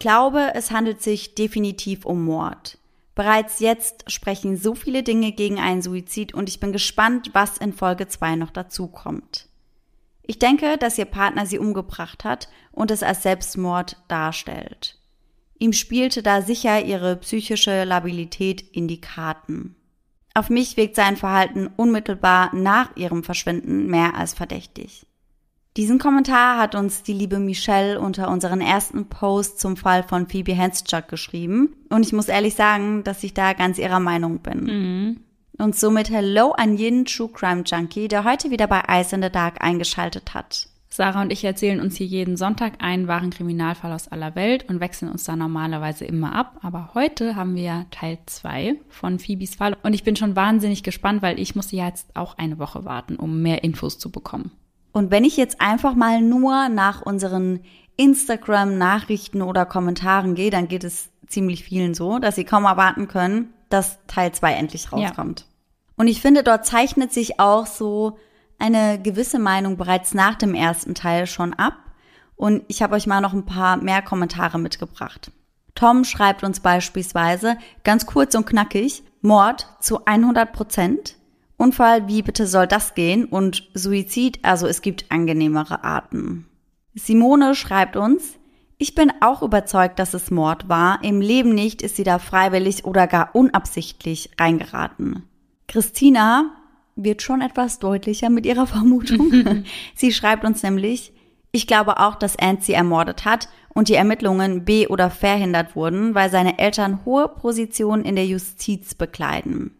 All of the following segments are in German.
Ich glaube, es handelt sich definitiv um Mord. Bereits jetzt sprechen so viele Dinge gegen einen Suizid und ich bin gespannt, was in Folge 2 noch dazu kommt. Ich denke, dass ihr Partner sie umgebracht hat und es als Selbstmord darstellt. Ihm spielte da sicher ihre psychische Labilität in die Karten. Auf mich wirkt sein Verhalten unmittelbar nach ihrem Verschwinden mehr als verdächtig. Diesen Kommentar hat uns die liebe Michelle unter unseren ersten Post zum Fall von Phoebe Hanschuk geschrieben. Und ich muss ehrlich sagen, dass ich da ganz ihrer Meinung bin. Mhm. Und somit Hello an jeden True Crime Junkie, der heute wieder bei Ice in the Dark eingeschaltet hat. Sarah und ich erzählen uns hier jeden Sonntag einen wahren Kriminalfall aus aller Welt und wechseln uns da normalerweise immer ab. Aber heute haben wir ja Teil 2 von Phoebes Fall und ich bin schon wahnsinnig gespannt, weil ich musste ja jetzt auch eine Woche warten, um mehr Infos zu bekommen. Und wenn ich jetzt einfach mal nur nach unseren Instagram-Nachrichten oder Kommentaren gehe, dann geht es ziemlich vielen so, dass sie kaum erwarten können, dass Teil 2 endlich rauskommt. Ja. Und ich finde, dort zeichnet sich auch so eine gewisse Meinung bereits nach dem ersten Teil schon ab. Und ich habe euch mal noch ein paar mehr Kommentare mitgebracht. Tom schreibt uns beispielsweise ganz kurz und knackig, Mord zu 100 Prozent. Unfall, wie bitte soll das gehen? Und Suizid, also es gibt angenehmere Arten. Simone schreibt uns, ich bin auch überzeugt, dass es Mord war. Im Leben nicht ist sie da freiwillig oder gar unabsichtlich reingeraten. Christina wird schon etwas deutlicher mit ihrer Vermutung. sie schreibt uns nämlich, ich glaube auch, dass Ant sie ermordet hat und die Ermittlungen be- oder verhindert wurden, weil seine Eltern hohe Positionen in der Justiz bekleiden.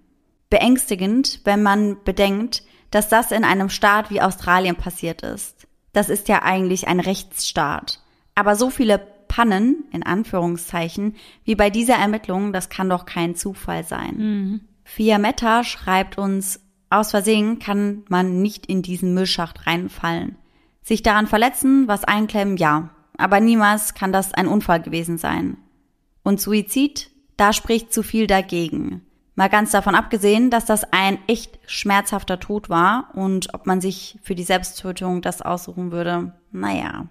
Beängstigend, wenn man bedenkt, dass das in einem Staat wie Australien passiert ist. Das ist ja eigentlich ein Rechtsstaat. Aber so viele Pannen, in Anführungszeichen, wie bei dieser Ermittlung, das kann doch kein Zufall sein. Mhm. Fiametta schreibt uns, aus Versehen kann man nicht in diesen Müllschacht reinfallen. Sich daran verletzen, was einklemmen, ja. Aber niemals kann das ein Unfall gewesen sein. Und Suizid, da spricht zu viel dagegen. Mal ganz davon abgesehen, dass das ein echt schmerzhafter Tod war und ob man sich für die Selbsttötung das aussuchen würde, naja.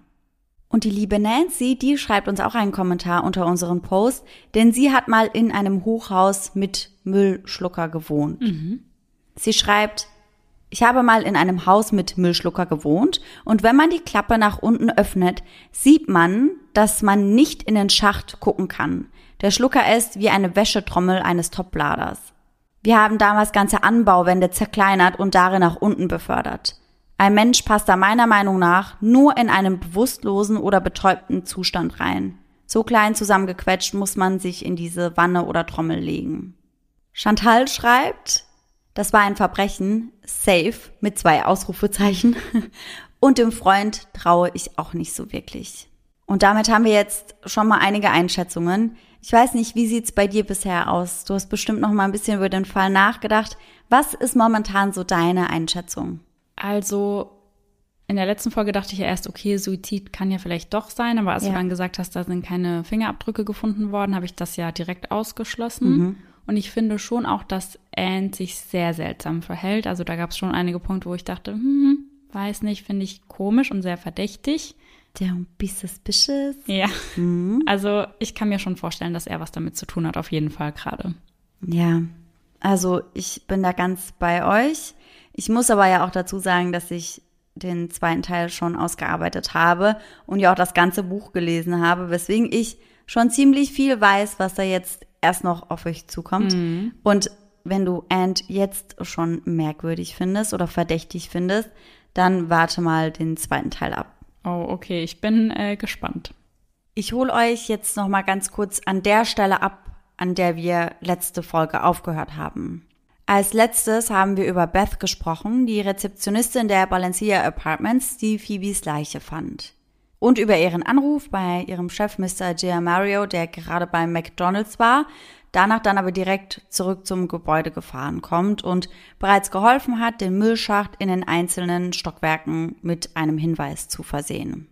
Und die liebe Nancy, die schreibt uns auch einen Kommentar unter unseren Post, denn sie hat mal in einem Hochhaus mit Müllschlucker gewohnt. Mhm. Sie schreibt, ich habe mal in einem Haus mit Müllschlucker gewohnt und wenn man die Klappe nach unten öffnet, sieht man, dass man nicht in den Schacht gucken kann. Der Schlucker ist wie eine Wäschetrommel eines Topladers. Wir haben damals ganze Anbauwände zerkleinert und darin nach unten befördert. Ein Mensch passt da meiner Meinung nach nur in einem bewusstlosen oder betäubten Zustand rein. So klein zusammengequetscht muss man sich in diese Wanne oder Trommel legen. Chantal schreibt, das war ein Verbrechen, safe, mit zwei Ausrufezeichen. Und dem Freund traue ich auch nicht so wirklich. Und damit haben wir jetzt schon mal einige Einschätzungen. Ich weiß nicht, wie sieht's bei dir bisher aus? Du hast bestimmt noch mal ein bisschen über den Fall nachgedacht. Was ist momentan so deine Einschätzung? Also in der letzten Folge dachte ich ja erst, okay, Suizid kann ja vielleicht doch sein, aber als ja. du dann gesagt hast, da sind keine Fingerabdrücke gefunden worden, habe ich das ja direkt ausgeschlossen. Mhm. Und ich finde schon auch, dass Anne sich sehr seltsam verhält. Also da gab es schon einige Punkte, wo ich dachte, hm, weiß nicht, finde ich komisch und sehr verdächtig. Don't be suspicious. Ja. Mhm. Also ich kann mir schon vorstellen, dass er was damit zu tun hat, auf jeden Fall gerade. Ja. Also ich bin da ganz bei euch. Ich muss aber ja auch dazu sagen, dass ich den zweiten Teil schon ausgearbeitet habe und ja auch das ganze Buch gelesen habe, weswegen ich schon ziemlich viel weiß, was da jetzt erst noch auf euch zukommt. Mhm. Und wenn du And jetzt schon merkwürdig findest oder verdächtig findest, dann warte mal den zweiten Teil ab. Oh, okay, ich bin äh, gespannt. Ich hole euch jetzt noch mal ganz kurz an der Stelle ab, an der wir letzte Folge aufgehört haben. Als letztes haben wir über Beth gesprochen, die Rezeptionistin der Balenciaga Apartments, die Phoebes Leiche fand. Und über ihren Anruf bei ihrem Chef Mr. Gia Mario, der gerade beim McDonald's war, danach dann aber direkt zurück zum Gebäude gefahren kommt und bereits geholfen hat, den Müllschacht in den einzelnen Stockwerken mit einem Hinweis zu versehen.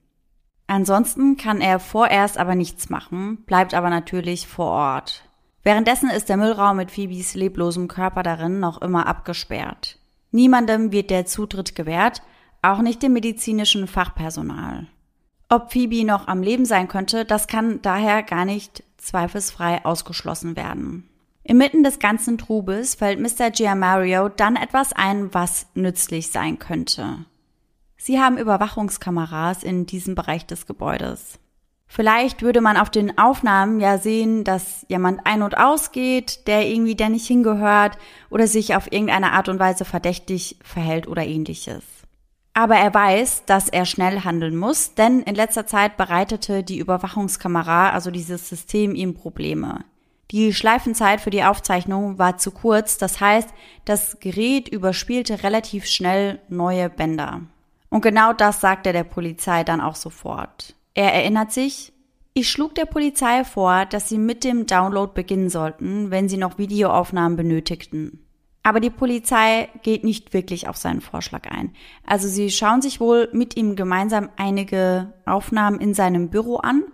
Ansonsten kann er vorerst aber nichts machen, bleibt aber natürlich vor Ort. Währenddessen ist der Müllraum mit Phoebes leblosem Körper darin noch immer abgesperrt. Niemandem wird der Zutritt gewährt, auch nicht dem medizinischen Fachpersonal. Ob Phoebe noch am Leben sein könnte, das kann daher gar nicht zweifelsfrei ausgeschlossen werden. Inmitten des ganzen Trubels fällt Mr. Giamario dann etwas ein, was nützlich sein könnte. Sie haben Überwachungskameras in diesem Bereich des Gebäudes. Vielleicht würde man auf den Aufnahmen ja sehen, dass jemand ein- und ausgeht, der irgendwie der nicht hingehört oder sich auf irgendeine Art und Weise verdächtig verhält oder ähnliches. Aber er weiß, dass er schnell handeln muss, denn in letzter Zeit bereitete die Überwachungskamera, also dieses System, ihm Probleme. Die Schleifenzeit für die Aufzeichnung war zu kurz, das heißt, das Gerät überspielte relativ schnell neue Bänder. Und genau das sagt er der Polizei dann auch sofort. Er erinnert sich, ich schlug der Polizei vor, dass sie mit dem Download beginnen sollten, wenn sie noch Videoaufnahmen benötigten. Aber die Polizei geht nicht wirklich auf seinen Vorschlag ein. Also sie schauen sich wohl mit ihm gemeinsam einige Aufnahmen in seinem Büro an,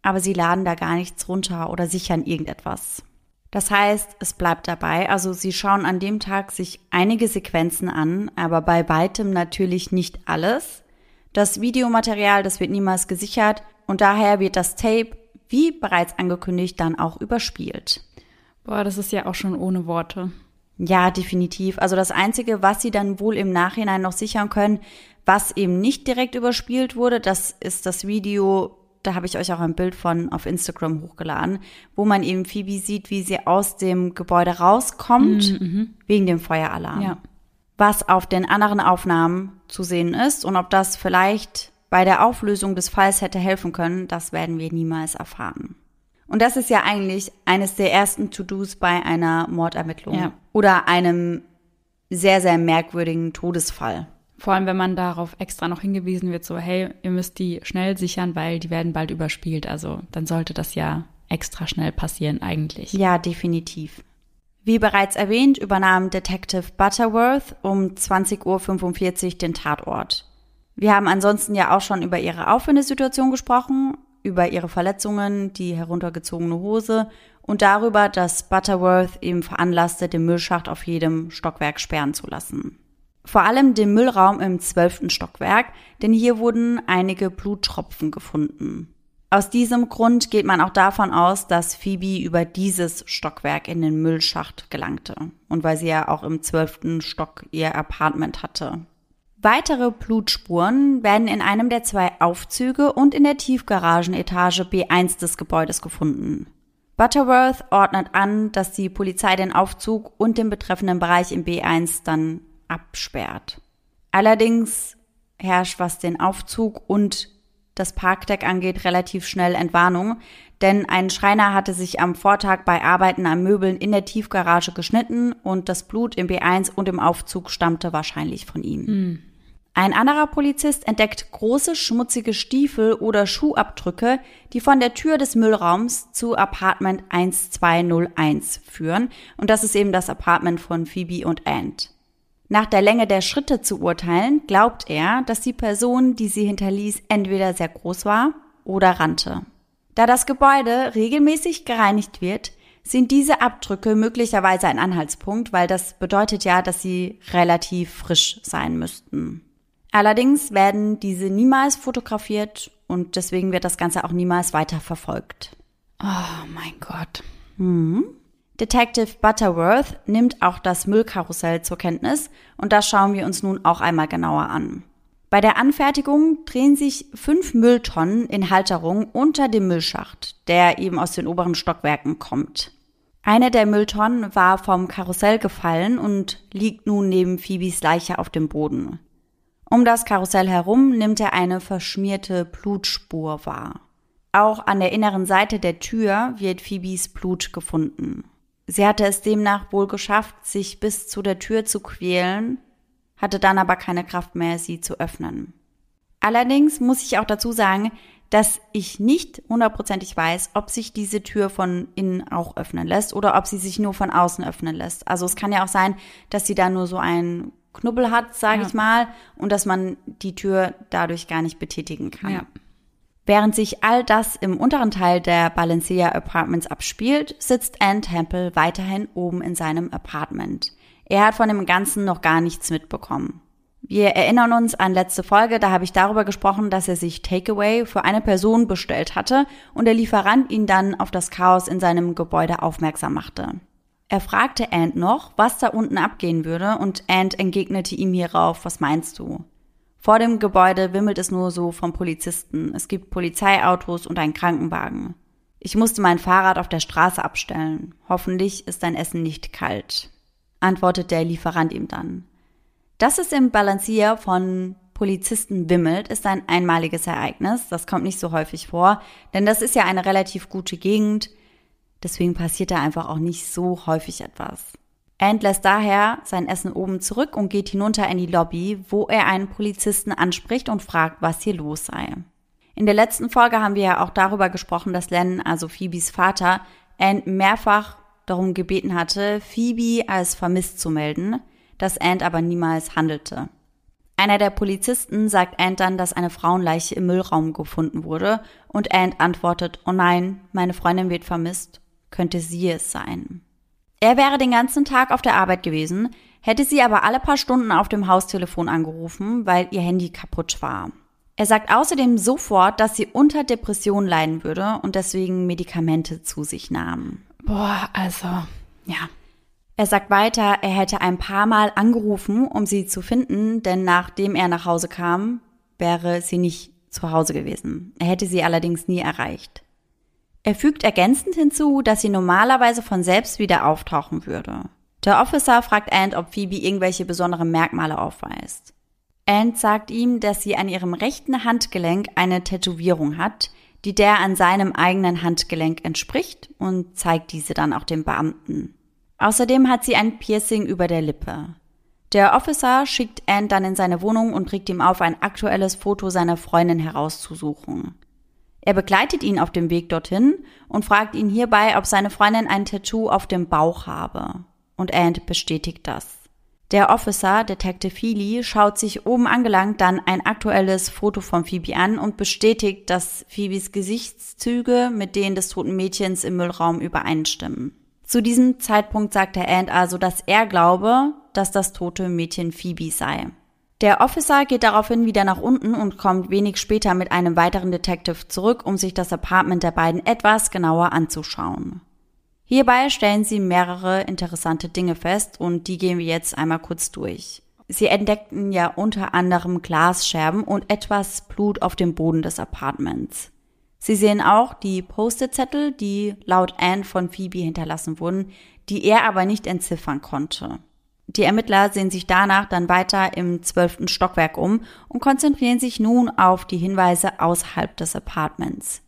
aber sie laden da gar nichts runter oder sichern irgendetwas. Das heißt, es bleibt dabei, also sie schauen an dem Tag sich einige Sequenzen an, aber bei weitem natürlich nicht alles. Das Videomaterial, das wird niemals gesichert und daher wird das Tape, wie bereits angekündigt, dann auch überspielt. Boah, das ist ja auch schon ohne Worte. Ja, definitiv. Also das Einzige, was sie dann wohl im Nachhinein noch sichern können, was eben nicht direkt überspielt wurde, das ist das Video, da habe ich euch auch ein Bild von auf Instagram hochgeladen, wo man eben Phoebe sieht, wie sie aus dem Gebäude rauskommt, mhm, wegen dem Feueralarm. Ja. Was auf den anderen Aufnahmen zu sehen ist und ob das vielleicht bei der Auflösung des Falls hätte helfen können, das werden wir niemals erfahren. Und das ist ja eigentlich eines der ersten To-Dos bei einer Mordermittlung ja. oder einem sehr, sehr merkwürdigen Todesfall. Vor allem, wenn man darauf extra noch hingewiesen wird, so, hey, ihr müsst die schnell sichern, weil die werden bald überspielt. Also dann sollte das ja extra schnell passieren eigentlich. Ja, definitiv. Wie bereits erwähnt, übernahm Detective Butterworth um 20.45 Uhr den Tatort. Wir haben ansonsten ja auch schon über ihre Auffindesituation gesprochen über ihre Verletzungen, die heruntergezogene Hose und darüber, dass Butterworth ihm veranlasste, den Müllschacht auf jedem Stockwerk sperren zu lassen. Vor allem den Müllraum im zwölften Stockwerk, denn hier wurden einige Bluttropfen gefunden. Aus diesem Grund geht man auch davon aus, dass Phoebe über dieses Stockwerk in den Müllschacht gelangte und weil sie ja auch im zwölften Stock ihr Apartment hatte. Weitere Blutspuren werden in einem der zwei Aufzüge und in der Tiefgaragenetage B1 des Gebäudes gefunden. Butterworth ordnet an, dass die Polizei den Aufzug und den betreffenden Bereich im B1 dann absperrt. Allerdings herrscht, was den Aufzug und das Parkdeck angeht, relativ schnell Entwarnung, denn ein Schreiner hatte sich am Vortag bei Arbeiten an Möbeln in der Tiefgarage geschnitten und das Blut im B1 und im Aufzug stammte wahrscheinlich von ihm. Mhm. Ein anderer Polizist entdeckt große schmutzige Stiefel oder Schuhabdrücke, die von der Tür des Müllraums zu Apartment 1201 führen. Und das ist eben das Apartment von Phoebe und Ant. Nach der Länge der Schritte zu urteilen, glaubt er, dass die Person, die sie hinterließ, entweder sehr groß war oder rannte. Da das Gebäude regelmäßig gereinigt wird, sind diese Abdrücke möglicherweise ein Anhaltspunkt, weil das bedeutet ja, dass sie relativ frisch sein müssten. Allerdings werden diese niemals fotografiert und deswegen wird das Ganze auch niemals weiter verfolgt. Oh mein Gott. Mhm. Detective Butterworth nimmt auch das Müllkarussell zur Kenntnis und das schauen wir uns nun auch einmal genauer an. Bei der Anfertigung drehen sich fünf Mülltonnen in Halterung unter dem Müllschacht, der eben aus den oberen Stockwerken kommt. Eine der Mülltonnen war vom Karussell gefallen und liegt nun neben Phoebes Leiche auf dem Boden. Um das Karussell herum nimmt er eine verschmierte Blutspur wahr. Auch an der inneren Seite der Tür wird Phoebes Blut gefunden. Sie hatte es demnach wohl geschafft, sich bis zu der Tür zu quälen, hatte dann aber keine Kraft mehr, sie zu öffnen. Allerdings muss ich auch dazu sagen, dass ich nicht hundertprozentig weiß, ob sich diese Tür von innen auch öffnen lässt oder ob sie sich nur von außen öffnen lässt. Also es kann ja auch sein, dass sie da nur so ein Knubbel hat, sage ja. ich mal, und dass man die Tür dadurch gar nicht betätigen kann. Ja. Während sich all das im unteren Teil der Balenciaga Apartments abspielt, sitzt Ann Temple weiterhin oben in seinem Apartment. Er hat von dem Ganzen noch gar nichts mitbekommen. Wir erinnern uns an letzte Folge, da habe ich darüber gesprochen, dass er sich Takeaway für eine Person bestellt hatte und der Lieferant ihn dann auf das Chaos in seinem Gebäude aufmerksam machte. Er fragte Ant noch, was da unten abgehen würde und Ant entgegnete ihm hierauf, was meinst du? Vor dem Gebäude wimmelt es nur so von Polizisten. Es gibt Polizeiautos und einen Krankenwagen. Ich musste mein Fahrrad auf der Straße abstellen. Hoffentlich ist dein Essen nicht kalt, antwortet der Lieferant ihm dann. Dass es im Balancier von Polizisten wimmelt, ist ein einmaliges Ereignis. Das kommt nicht so häufig vor, denn das ist ja eine relativ gute Gegend. Deswegen passiert da einfach auch nicht so häufig etwas. Ant lässt daher sein Essen oben zurück und geht hinunter in die Lobby, wo er einen Polizisten anspricht und fragt, was hier los sei. In der letzten Folge haben wir ja auch darüber gesprochen, dass Len, also Phoebes Vater, Ant mehrfach darum gebeten hatte, Phoebe als vermisst zu melden, dass Ant aber niemals handelte. Einer der Polizisten sagt Ant dann, dass eine Frauenleiche im Müllraum gefunden wurde und Ant antwortet, oh nein, meine Freundin wird vermisst, könnte sie es sein. Er wäre den ganzen Tag auf der Arbeit gewesen, hätte sie aber alle paar Stunden auf dem Haustelefon angerufen, weil ihr Handy kaputt war. Er sagt außerdem sofort, dass sie unter Depression leiden würde und deswegen Medikamente zu sich nahm. Boah, also, ja. Er sagt weiter, er hätte ein paar Mal angerufen, um sie zu finden, denn nachdem er nach Hause kam, wäre sie nicht zu Hause gewesen. Er hätte sie allerdings nie erreicht. Er fügt ergänzend hinzu, dass sie normalerweise von selbst wieder auftauchen würde. Der Officer fragt Ant, ob Phoebe irgendwelche besonderen Merkmale aufweist. Ant sagt ihm, dass sie an ihrem rechten Handgelenk eine Tätowierung hat, die der an seinem eigenen Handgelenk entspricht und zeigt diese dann auch dem Beamten. Außerdem hat sie ein Piercing über der Lippe. Der Officer schickt Ant dann in seine Wohnung und trägt ihm auf, ein aktuelles Foto seiner Freundin herauszusuchen. Er begleitet ihn auf dem Weg dorthin und fragt ihn hierbei, ob seine Freundin ein Tattoo auf dem Bauch habe. Und Ant bestätigt das. Der Officer, Detective Feely, schaut sich oben angelangt dann ein aktuelles Foto von Phoebe an und bestätigt, dass Phoebes Gesichtszüge mit denen des toten Mädchens im Müllraum übereinstimmen. Zu diesem Zeitpunkt sagt der Ant also, dass er glaube, dass das tote Mädchen Phoebe sei. Der Officer geht daraufhin wieder nach unten und kommt wenig später mit einem weiteren Detective zurück, um sich das Apartment der beiden etwas genauer anzuschauen. Hierbei stellen sie mehrere interessante Dinge fest und die gehen wir jetzt einmal kurz durch. Sie entdeckten ja unter anderem Glasscherben und etwas Blut auf dem Boden des Apartments. Sie sehen auch die Post-it-Zettel, die laut Anne von Phoebe hinterlassen wurden, die er aber nicht entziffern konnte. Die Ermittler sehen sich danach dann weiter im zwölften Stockwerk um und konzentrieren sich nun auf die Hinweise außerhalb des Apartments.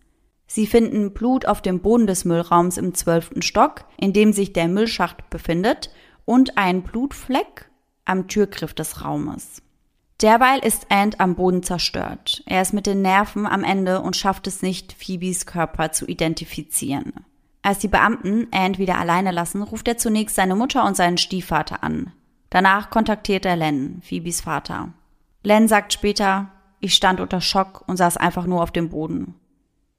Sie finden Blut auf dem Boden des Müllraums im zwölften Stock, in dem sich der Müllschacht befindet, und einen Blutfleck am Türgriff des Raumes. Derweil ist Ant am Boden zerstört. Er ist mit den Nerven am Ende und schafft es nicht, Phoebes Körper zu identifizieren. Als die Beamten Ant wieder alleine lassen, ruft er zunächst seine Mutter und seinen Stiefvater an. Danach kontaktiert er Len, Phoebes Vater. Len sagt später, ich stand unter Schock und saß einfach nur auf dem Boden.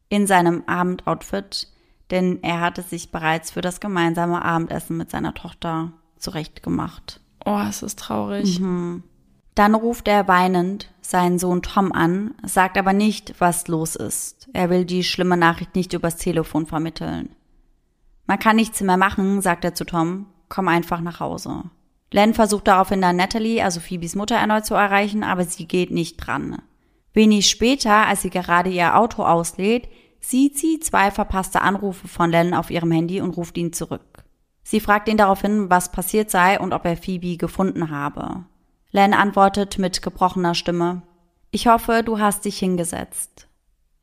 In seinem Abendoutfit, denn er hatte sich bereits für das gemeinsame Abendessen mit seiner Tochter zurechtgemacht. Oh, es ist traurig. Mhm. Dann ruft er weinend seinen Sohn Tom an, sagt aber nicht, was los ist. Er will die schlimme Nachricht nicht übers Telefon vermitteln. Man kann nichts mehr machen, sagt er zu Tom. Komm einfach nach Hause. Len versucht daraufhin dann Natalie, also Phoebes Mutter, erneut zu erreichen, aber sie geht nicht dran. Wenig später, als sie gerade ihr Auto auslädt, sieht sie zwei verpasste Anrufe von Len auf ihrem Handy und ruft ihn zurück. Sie fragt ihn daraufhin, was passiert sei und ob er Phoebe gefunden habe. Len antwortet mit gebrochener Stimme, ich hoffe, du hast dich hingesetzt.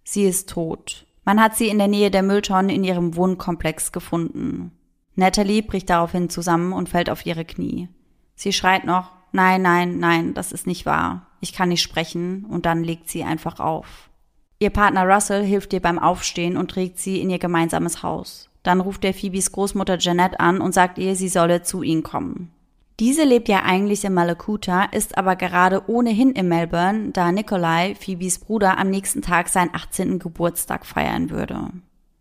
Sie ist tot. Man hat sie in der Nähe der Mülltonnen in ihrem Wohnkomplex gefunden. Natalie bricht daraufhin zusammen und fällt auf ihre Knie. Sie schreit noch, nein, nein, nein, das ist nicht wahr. Ich kann nicht sprechen und dann legt sie einfach auf. Ihr Partner Russell hilft ihr beim Aufstehen und trägt sie in ihr gemeinsames Haus. Dann ruft er Phoebes Großmutter Jeanette an und sagt ihr, sie solle zu ihnen kommen. Diese lebt ja eigentlich in Malakuta, ist aber gerade ohnehin in Melbourne, da Nikolai, Phoebes Bruder, am nächsten Tag seinen 18. Geburtstag feiern würde.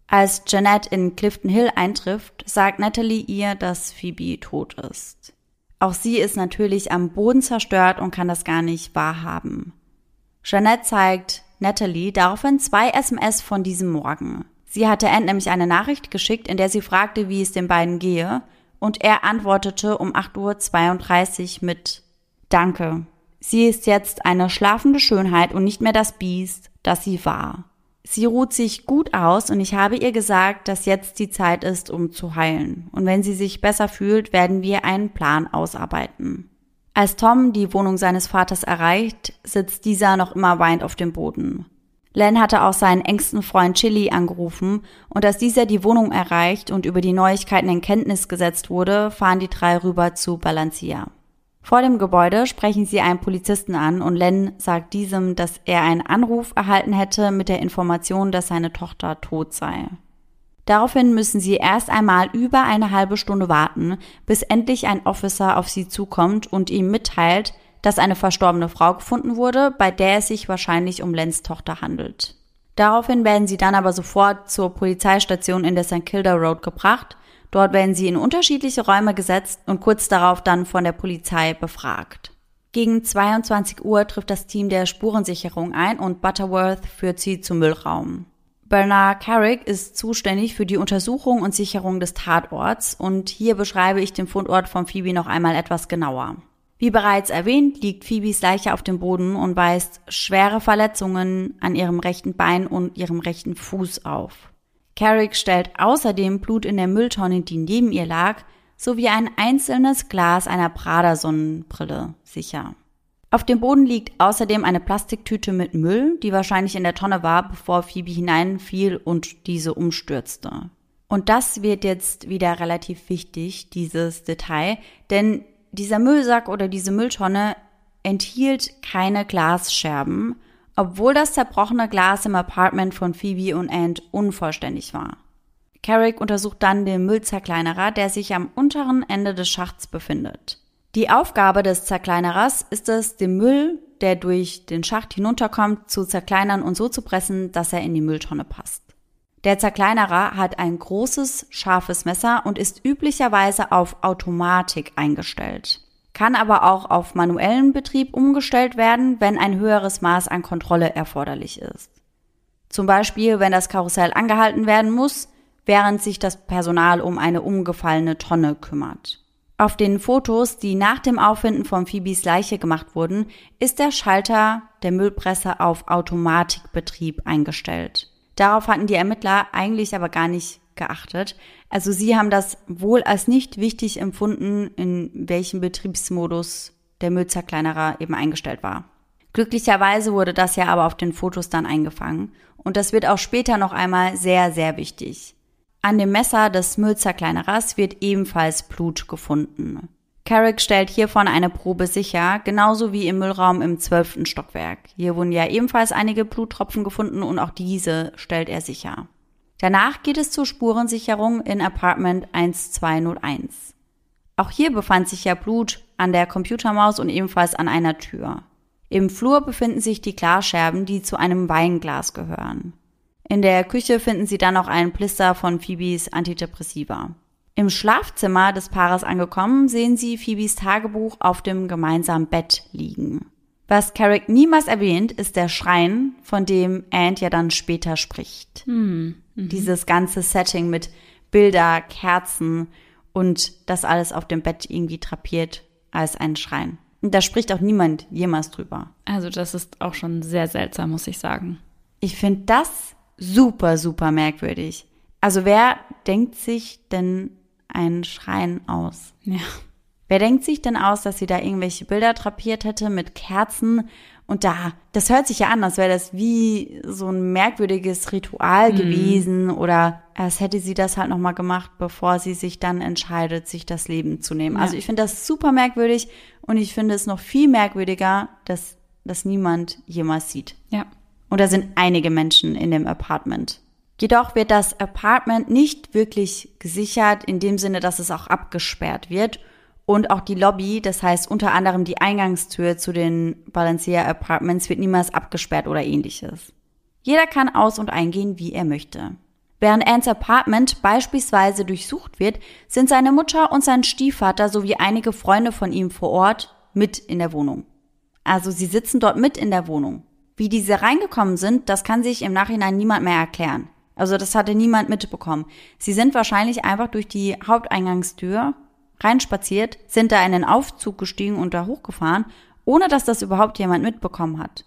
Als Jeanette in Clifton Hill eintrifft, sagt Natalie ihr, dass Phoebe tot ist. Auch sie ist natürlich am Boden zerstört und kann das gar nicht wahrhaben. Jeanette zeigt Natalie daraufhin zwei SMS von diesem Morgen. Sie hatte Ant nämlich eine Nachricht geschickt, in der sie fragte, wie es den beiden gehe, und er antwortete um 8.32 Uhr mit Danke. Sie ist jetzt eine schlafende Schönheit und nicht mehr das Biest, das sie war. Sie ruht sich gut aus und ich habe ihr gesagt, dass jetzt die Zeit ist, um zu heilen. Und wenn sie sich besser fühlt, werden wir einen Plan ausarbeiten. Als Tom die Wohnung seines Vaters erreicht, sitzt dieser noch immer weint auf dem Boden. Len hatte auch seinen engsten Freund Chili angerufen und als dieser die Wohnung erreicht und über die Neuigkeiten in Kenntnis gesetzt wurde, fahren die drei rüber zu Balancia. Vor dem Gebäude sprechen sie einen Polizisten an und Len sagt diesem, dass er einen Anruf erhalten hätte mit der Information, dass seine Tochter tot sei. Daraufhin müssen sie erst einmal über eine halbe Stunde warten, bis endlich ein Officer auf sie zukommt und ihm mitteilt, dass eine verstorbene Frau gefunden wurde, bei der es sich wahrscheinlich um Lens Tochter handelt. Daraufhin werden sie dann aber sofort zur Polizeistation in der St. Kilda Road gebracht. Dort werden sie in unterschiedliche Räume gesetzt und kurz darauf dann von der Polizei befragt. Gegen 22 Uhr trifft das Team der Spurensicherung ein und Butterworth führt sie zum Müllraum. Bernard Carrick ist zuständig für die Untersuchung und Sicherung des Tatorts und hier beschreibe ich den Fundort von Phoebe noch einmal etwas genauer. Wie bereits erwähnt, liegt Phoebes Leiche auf dem Boden und weist schwere Verletzungen an ihrem rechten Bein und ihrem rechten Fuß auf. Carrick stellt außerdem Blut in der Mülltonne, die neben ihr lag, sowie ein einzelnes Glas einer Prada-Sonnenbrille sicher. Auf dem Boden liegt außerdem eine Plastiktüte mit Müll, die wahrscheinlich in der Tonne war, bevor Phoebe hineinfiel und diese umstürzte. Und das wird jetzt wieder relativ wichtig, dieses Detail, denn dieser Müllsack oder diese Mülltonne enthielt keine Glasscherben, obwohl das zerbrochene Glas im Apartment von Phoebe und Ant unvollständig war. Carrick untersucht dann den Müllzerkleinerer, der sich am unteren Ende des Schachts befindet. Die Aufgabe des Zerkleinerers ist es, den Müll, der durch den Schacht hinunterkommt, zu zerkleinern und so zu pressen, dass er in die Mülltonne passt. Der Zerkleinerer hat ein großes, scharfes Messer und ist üblicherweise auf Automatik eingestellt, kann aber auch auf manuellen Betrieb umgestellt werden, wenn ein höheres Maß an Kontrolle erforderlich ist. Zum Beispiel, wenn das Karussell angehalten werden muss, während sich das Personal um eine umgefallene Tonne kümmert. Auf den Fotos, die nach dem Auffinden von Phoebes Leiche gemacht wurden, ist der Schalter der Müllpresse auf Automatikbetrieb eingestellt. Darauf hatten die Ermittler eigentlich aber gar nicht geachtet. Also sie haben das wohl als nicht wichtig empfunden, in welchem Betriebsmodus der Müllzerkleinerer eben eingestellt war. Glücklicherweise wurde das ja aber auf den Fotos dann eingefangen und das wird auch später noch einmal sehr, sehr wichtig. An dem Messer des Müllzerkleinerers wird ebenfalls Blut gefunden. Carrick stellt hiervon eine Probe sicher, genauso wie im Müllraum im zwölften Stockwerk. Hier wurden ja ebenfalls einige Bluttropfen gefunden und auch diese stellt er sicher. Danach geht es zur Spurensicherung in Apartment 1201. Auch hier befand sich ja Blut an der Computermaus und ebenfalls an einer Tür. Im Flur befinden sich die Glasscherben, die zu einem Weinglas gehören. In der Küche finden Sie dann noch einen Blister von Phoebes Antidepressiva. Im Schlafzimmer des Paares angekommen, sehen sie Phoebes Tagebuch auf dem gemeinsamen Bett liegen. Was Carrick niemals erwähnt, ist der Schrein, von dem Ant ja dann später spricht. Hm. Mhm. Dieses ganze Setting mit Bilder, Kerzen und das alles auf dem Bett irgendwie drapiert als ein Schrein. Und da spricht auch niemand jemals drüber. Also das ist auch schon sehr seltsam, muss ich sagen. Ich finde das super, super merkwürdig. Also wer denkt sich denn einen Schrein aus. Ja. Wer denkt sich denn aus, dass sie da irgendwelche Bilder drapiert hätte mit Kerzen und da, das hört sich ja an, als wäre das wie so ein merkwürdiges Ritual mhm. gewesen oder als hätte sie das halt nochmal gemacht, bevor sie sich dann entscheidet, sich das Leben zu nehmen. Ja. Also ich finde das super merkwürdig und ich finde es noch viel merkwürdiger, dass das niemand jemals sieht. Ja. Und da sind einige Menschen in dem Apartment. Jedoch wird das Apartment nicht wirklich gesichert, in dem Sinne, dass es auch abgesperrt wird. Und auch die Lobby, das heißt unter anderem die Eingangstür zu den Balancia Apartments, wird niemals abgesperrt oder ähnliches. Jeder kann aus- und eingehen, wie er möchte. Während Anns Apartment beispielsweise durchsucht wird, sind seine Mutter und sein Stiefvater sowie einige Freunde von ihm vor Ort mit in der Wohnung. Also sie sitzen dort mit in der Wohnung. Wie diese reingekommen sind, das kann sich im Nachhinein niemand mehr erklären. Also das hatte niemand mitbekommen. Sie sind wahrscheinlich einfach durch die Haupteingangstür reinspaziert, sind da in den Aufzug gestiegen und da hochgefahren, ohne dass das überhaupt jemand mitbekommen hat.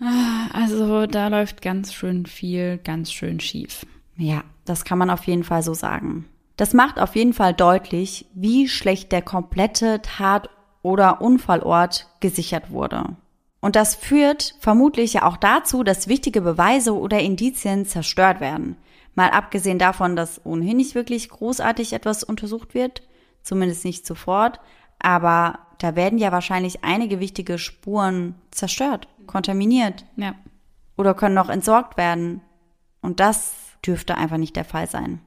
Ah, also da läuft ganz schön viel, ganz schön schief. Ja, das kann man auf jeden Fall so sagen. Das macht auf jeden Fall deutlich, wie schlecht der komplette Tat- oder Unfallort gesichert wurde. Und das führt vermutlich ja auch dazu, dass wichtige Beweise oder Indizien zerstört werden. Mal abgesehen davon, dass ohnehin nicht wirklich großartig etwas untersucht wird, zumindest nicht sofort, aber da werden ja wahrscheinlich einige wichtige Spuren zerstört, kontaminiert. Ja. Oder können noch entsorgt werden. Und das dürfte einfach nicht der Fall sein.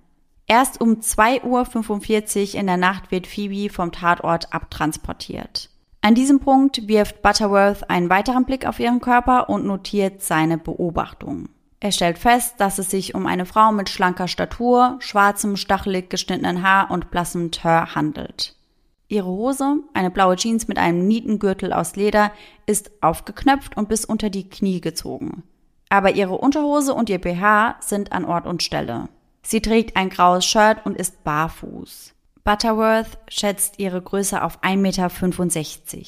Erst um 2.45 Uhr in der Nacht wird Phoebe vom Tatort abtransportiert. An diesem Punkt wirft Butterworth einen weiteren Blick auf ihren Körper und notiert seine Beobachtungen. Er stellt fest, dass es sich um eine Frau mit schlanker Statur, schwarzem, stachelig geschnittenen Haar und blassem Teint handelt. Ihre Hose, eine blaue Jeans mit einem Nietengürtel aus Leder, ist aufgeknöpft und bis unter die Knie gezogen aber ihre Unterhose und ihr BH sind an Ort und Stelle. Sie trägt ein graues Shirt und ist barfuß. Butterworth schätzt ihre Größe auf 1,65 Meter.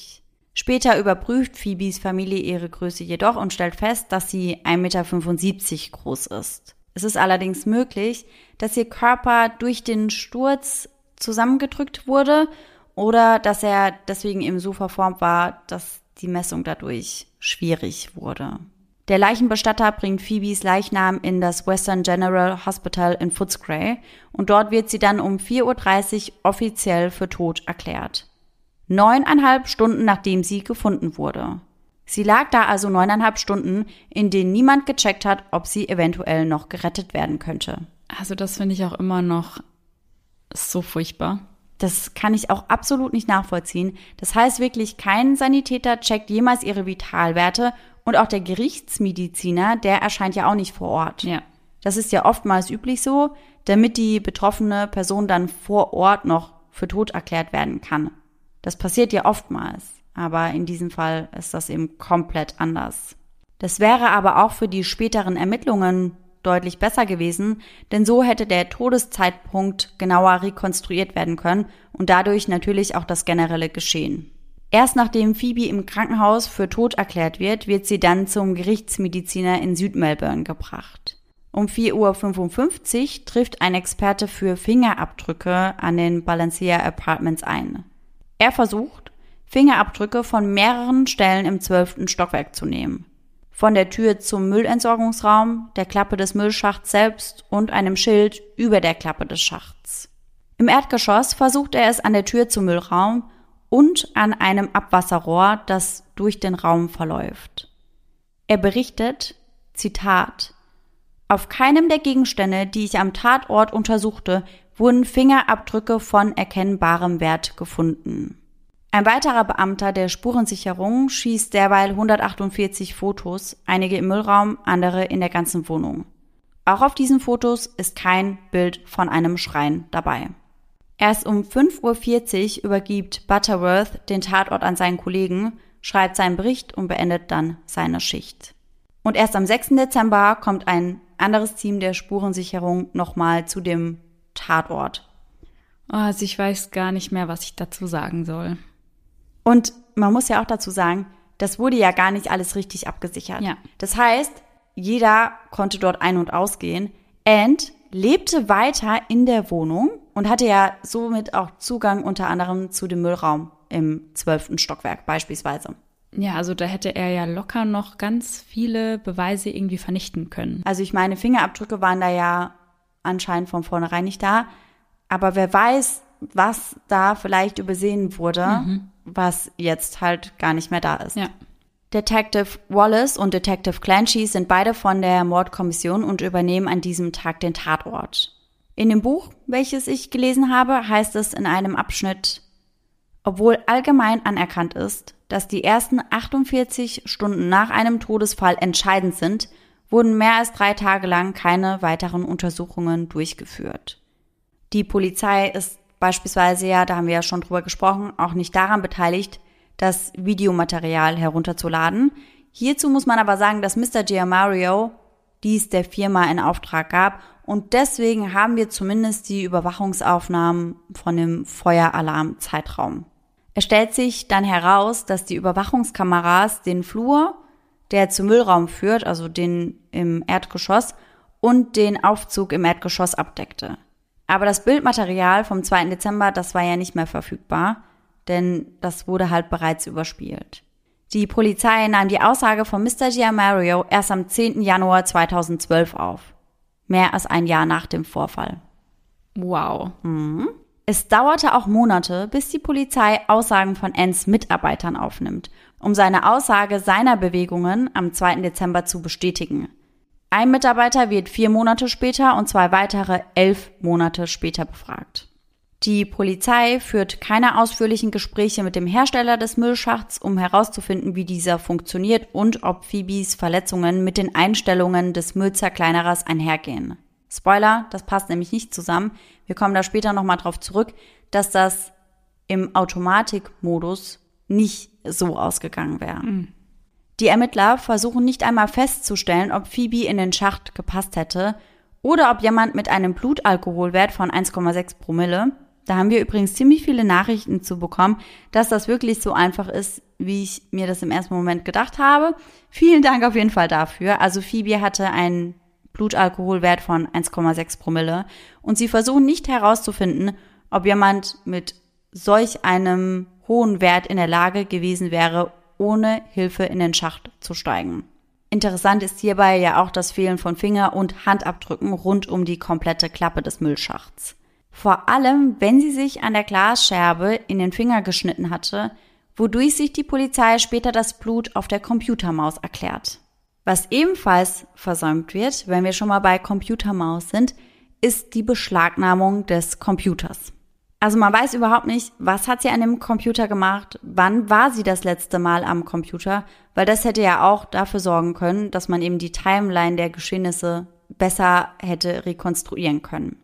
Später überprüft Phoebes Familie ihre Größe jedoch und stellt fest, dass sie 1,75 Meter groß ist. Es ist allerdings möglich, dass ihr Körper durch den Sturz zusammengedrückt wurde oder dass er deswegen eben so verformt war, dass die Messung dadurch schwierig wurde. Der Leichenbestatter bringt Phoebes Leichnam in das Western General Hospital in Footscray und dort wird sie dann um 4.30 Uhr offiziell für tot erklärt. Neuneinhalb Stunden nachdem sie gefunden wurde. Sie lag da also neuneinhalb Stunden, in denen niemand gecheckt hat, ob sie eventuell noch gerettet werden könnte. Also das finde ich auch immer noch so furchtbar. Das kann ich auch absolut nicht nachvollziehen. Das heißt wirklich, kein Sanitäter checkt jemals ihre Vitalwerte und auch der Gerichtsmediziner, der erscheint ja auch nicht vor Ort. Ja. Das ist ja oftmals üblich so, damit die betroffene Person dann vor Ort noch für tot erklärt werden kann. Das passiert ja oftmals, aber in diesem Fall ist das eben komplett anders. Das wäre aber auch für die späteren Ermittlungen deutlich besser gewesen, denn so hätte der Todeszeitpunkt genauer rekonstruiert werden können und dadurch natürlich auch das generelle Geschehen. Erst nachdem Phoebe im Krankenhaus für tot erklärt wird, wird sie dann zum Gerichtsmediziner in Südmelbourne gebracht. Um 4.55 Uhr trifft ein Experte für Fingerabdrücke an den Balancia Apartments ein. Er versucht, Fingerabdrücke von mehreren Stellen im zwölften Stockwerk zu nehmen. Von der Tür zum Müllentsorgungsraum, der Klappe des Müllschachts selbst und einem Schild über der Klappe des Schachts. Im Erdgeschoss versucht er es an der Tür zum Müllraum und an einem Abwasserrohr, das durch den Raum verläuft. Er berichtet, Zitat, auf keinem der Gegenstände, die ich am Tatort untersuchte, wurden Fingerabdrücke von erkennbarem Wert gefunden. Ein weiterer Beamter der Spurensicherung schießt derweil 148 Fotos, einige im Müllraum, andere in der ganzen Wohnung. Auch auf diesen Fotos ist kein Bild von einem Schrein dabei. Erst um 5.40 Uhr übergibt Butterworth den Tatort an seinen Kollegen, schreibt seinen Bericht und beendet dann seine Schicht. Und erst am 6. Dezember kommt ein anderes Team der Spurensicherung nochmal zu dem Tatort. Oh, also ich weiß gar nicht mehr, was ich dazu sagen soll. Und man muss ja auch dazu sagen, das wurde ja gar nicht alles richtig abgesichert. Ja. Das heißt, jeder konnte dort ein- und ausgehen. And lebte weiter in der Wohnung und hatte ja somit auch Zugang unter anderem zu dem Müllraum im zwölften Stockwerk beispielsweise. Ja, also da hätte er ja locker noch ganz viele Beweise irgendwie vernichten können. Also ich meine, Fingerabdrücke waren da ja anscheinend von vornherein nicht da. Aber wer weiß, was da vielleicht übersehen wurde, mhm. was jetzt halt gar nicht mehr da ist. Ja. Detective Wallace und Detective Clancy sind beide von der Mordkommission und übernehmen an diesem Tag den Tatort. In dem Buch, welches ich gelesen habe, heißt es in einem Abschnitt, obwohl allgemein anerkannt ist, dass die ersten 48 Stunden nach einem Todesfall entscheidend sind, wurden mehr als drei Tage lang keine weiteren Untersuchungen durchgeführt. Die Polizei ist beispielsweise ja, da haben wir ja schon drüber gesprochen, auch nicht daran beteiligt, das Videomaterial herunterzuladen. Hierzu muss man aber sagen, dass Mr. Giamario dies der Firma in Auftrag gab und deswegen haben wir zumindest die Überwachungsaufnahmen von dem Feueralarm-Zeitraum. Es stellt sich dann heraus, dass die Überwachungskameras den Flur, der zum Müllraum führt, also den im Erdgeschoss, und den Aufzug im Erdgeschoss abdeckte. Aber das Bildmaterial vom 2. Dezember, das war ja nicht mehr verfügbar, denn das wurde halt bereits überspielt. Die Polizei nahm die Aussage von Mr. Giamario erst am 10. Januar 2012 auf. Mehr als ein Jahr nach dem Vorfall. Wow. Mhm. Es dauerte auch Monate, bis die Polizei Aussagen von Enns Mitarbeitern aufnimmt, um seine Aussage seiner Bewegungen am 2. Dezember zu bestätigen. Ein Mitarbeiter wird vier Monate später und zwei weitere elf Monate später befragt. Die Polizei führt keine ausführlichen Gespräche mit dem Hersteller des Müllschachts, um herauszufinden, wie dieser funktioniert und ob Phoebes Verletzungen mit den Einstellungen des Müllzerkleinerers einhergehen. Spoiler, das passt nämlich nicht zusammen. Wir kommen da später nochmal drauf zurück, dass das im Automatikmodus nicht so ausgegangen wäre. Mhm. Die Ermittler versuchen nicht einmal festzustellen, ob Phoebe in den Schacht gepasst hätte oder ob jemand mit einem Blutalkoholwert von 1,6 Promille, da haben wir übrigens ziemlich viele Nachrichten zu bekommen, dass das wirklich so einfach ist, wie ich mir das im ersten Moment gedacht habe. Vielen Dank auf jeden Fall dafür. Also Phoebe hatte einen Blutalkoholwert von 1,6 Promille und sie versuchen nicht herauszufinden, ob jemand mit solch einem hohen Wert in der Lage gewesen wäre, ohne Hilfe in den Schacht zu steigen. Interessant ist hierbei ja auch das Fehlen von Finger- und Handabdrücken rund um die komplette Klappe des Müllschachts. Vor allem, wenn sie sich an der Glasscherbe in den Finger geschnitten hatte, wodurch sich die Polizei später das Blut auf der Computermaus erklärt. Was ebenfalls versäumt wird, wenn wir schon mal bei Computermaus sind, ist die Beschlagnahmung des Computers. Also man weiß überhaupt nicht, was hat sie an dem Computer gemacht, wann war sie das letzte Mal am Computer, weil das hätte ja auch dafür sorgen können, dass man eben die Timeline der Geschehnisse besser hätte rekonstruieren können.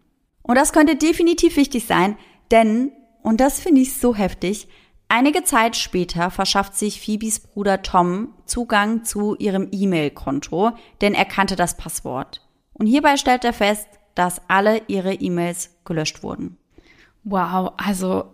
Und das könnte definitiv wichtig sein, denn, und das finde ich so heftig, einige Zeit später verschafft sich Phoebes Bruder Tom Zugang zu ihrem E-Mail-Konto, denn er kannte das Passwort. Und hierbei stellt er fest, dass alle ihre E-Mails gelöscht wurden. Wow, also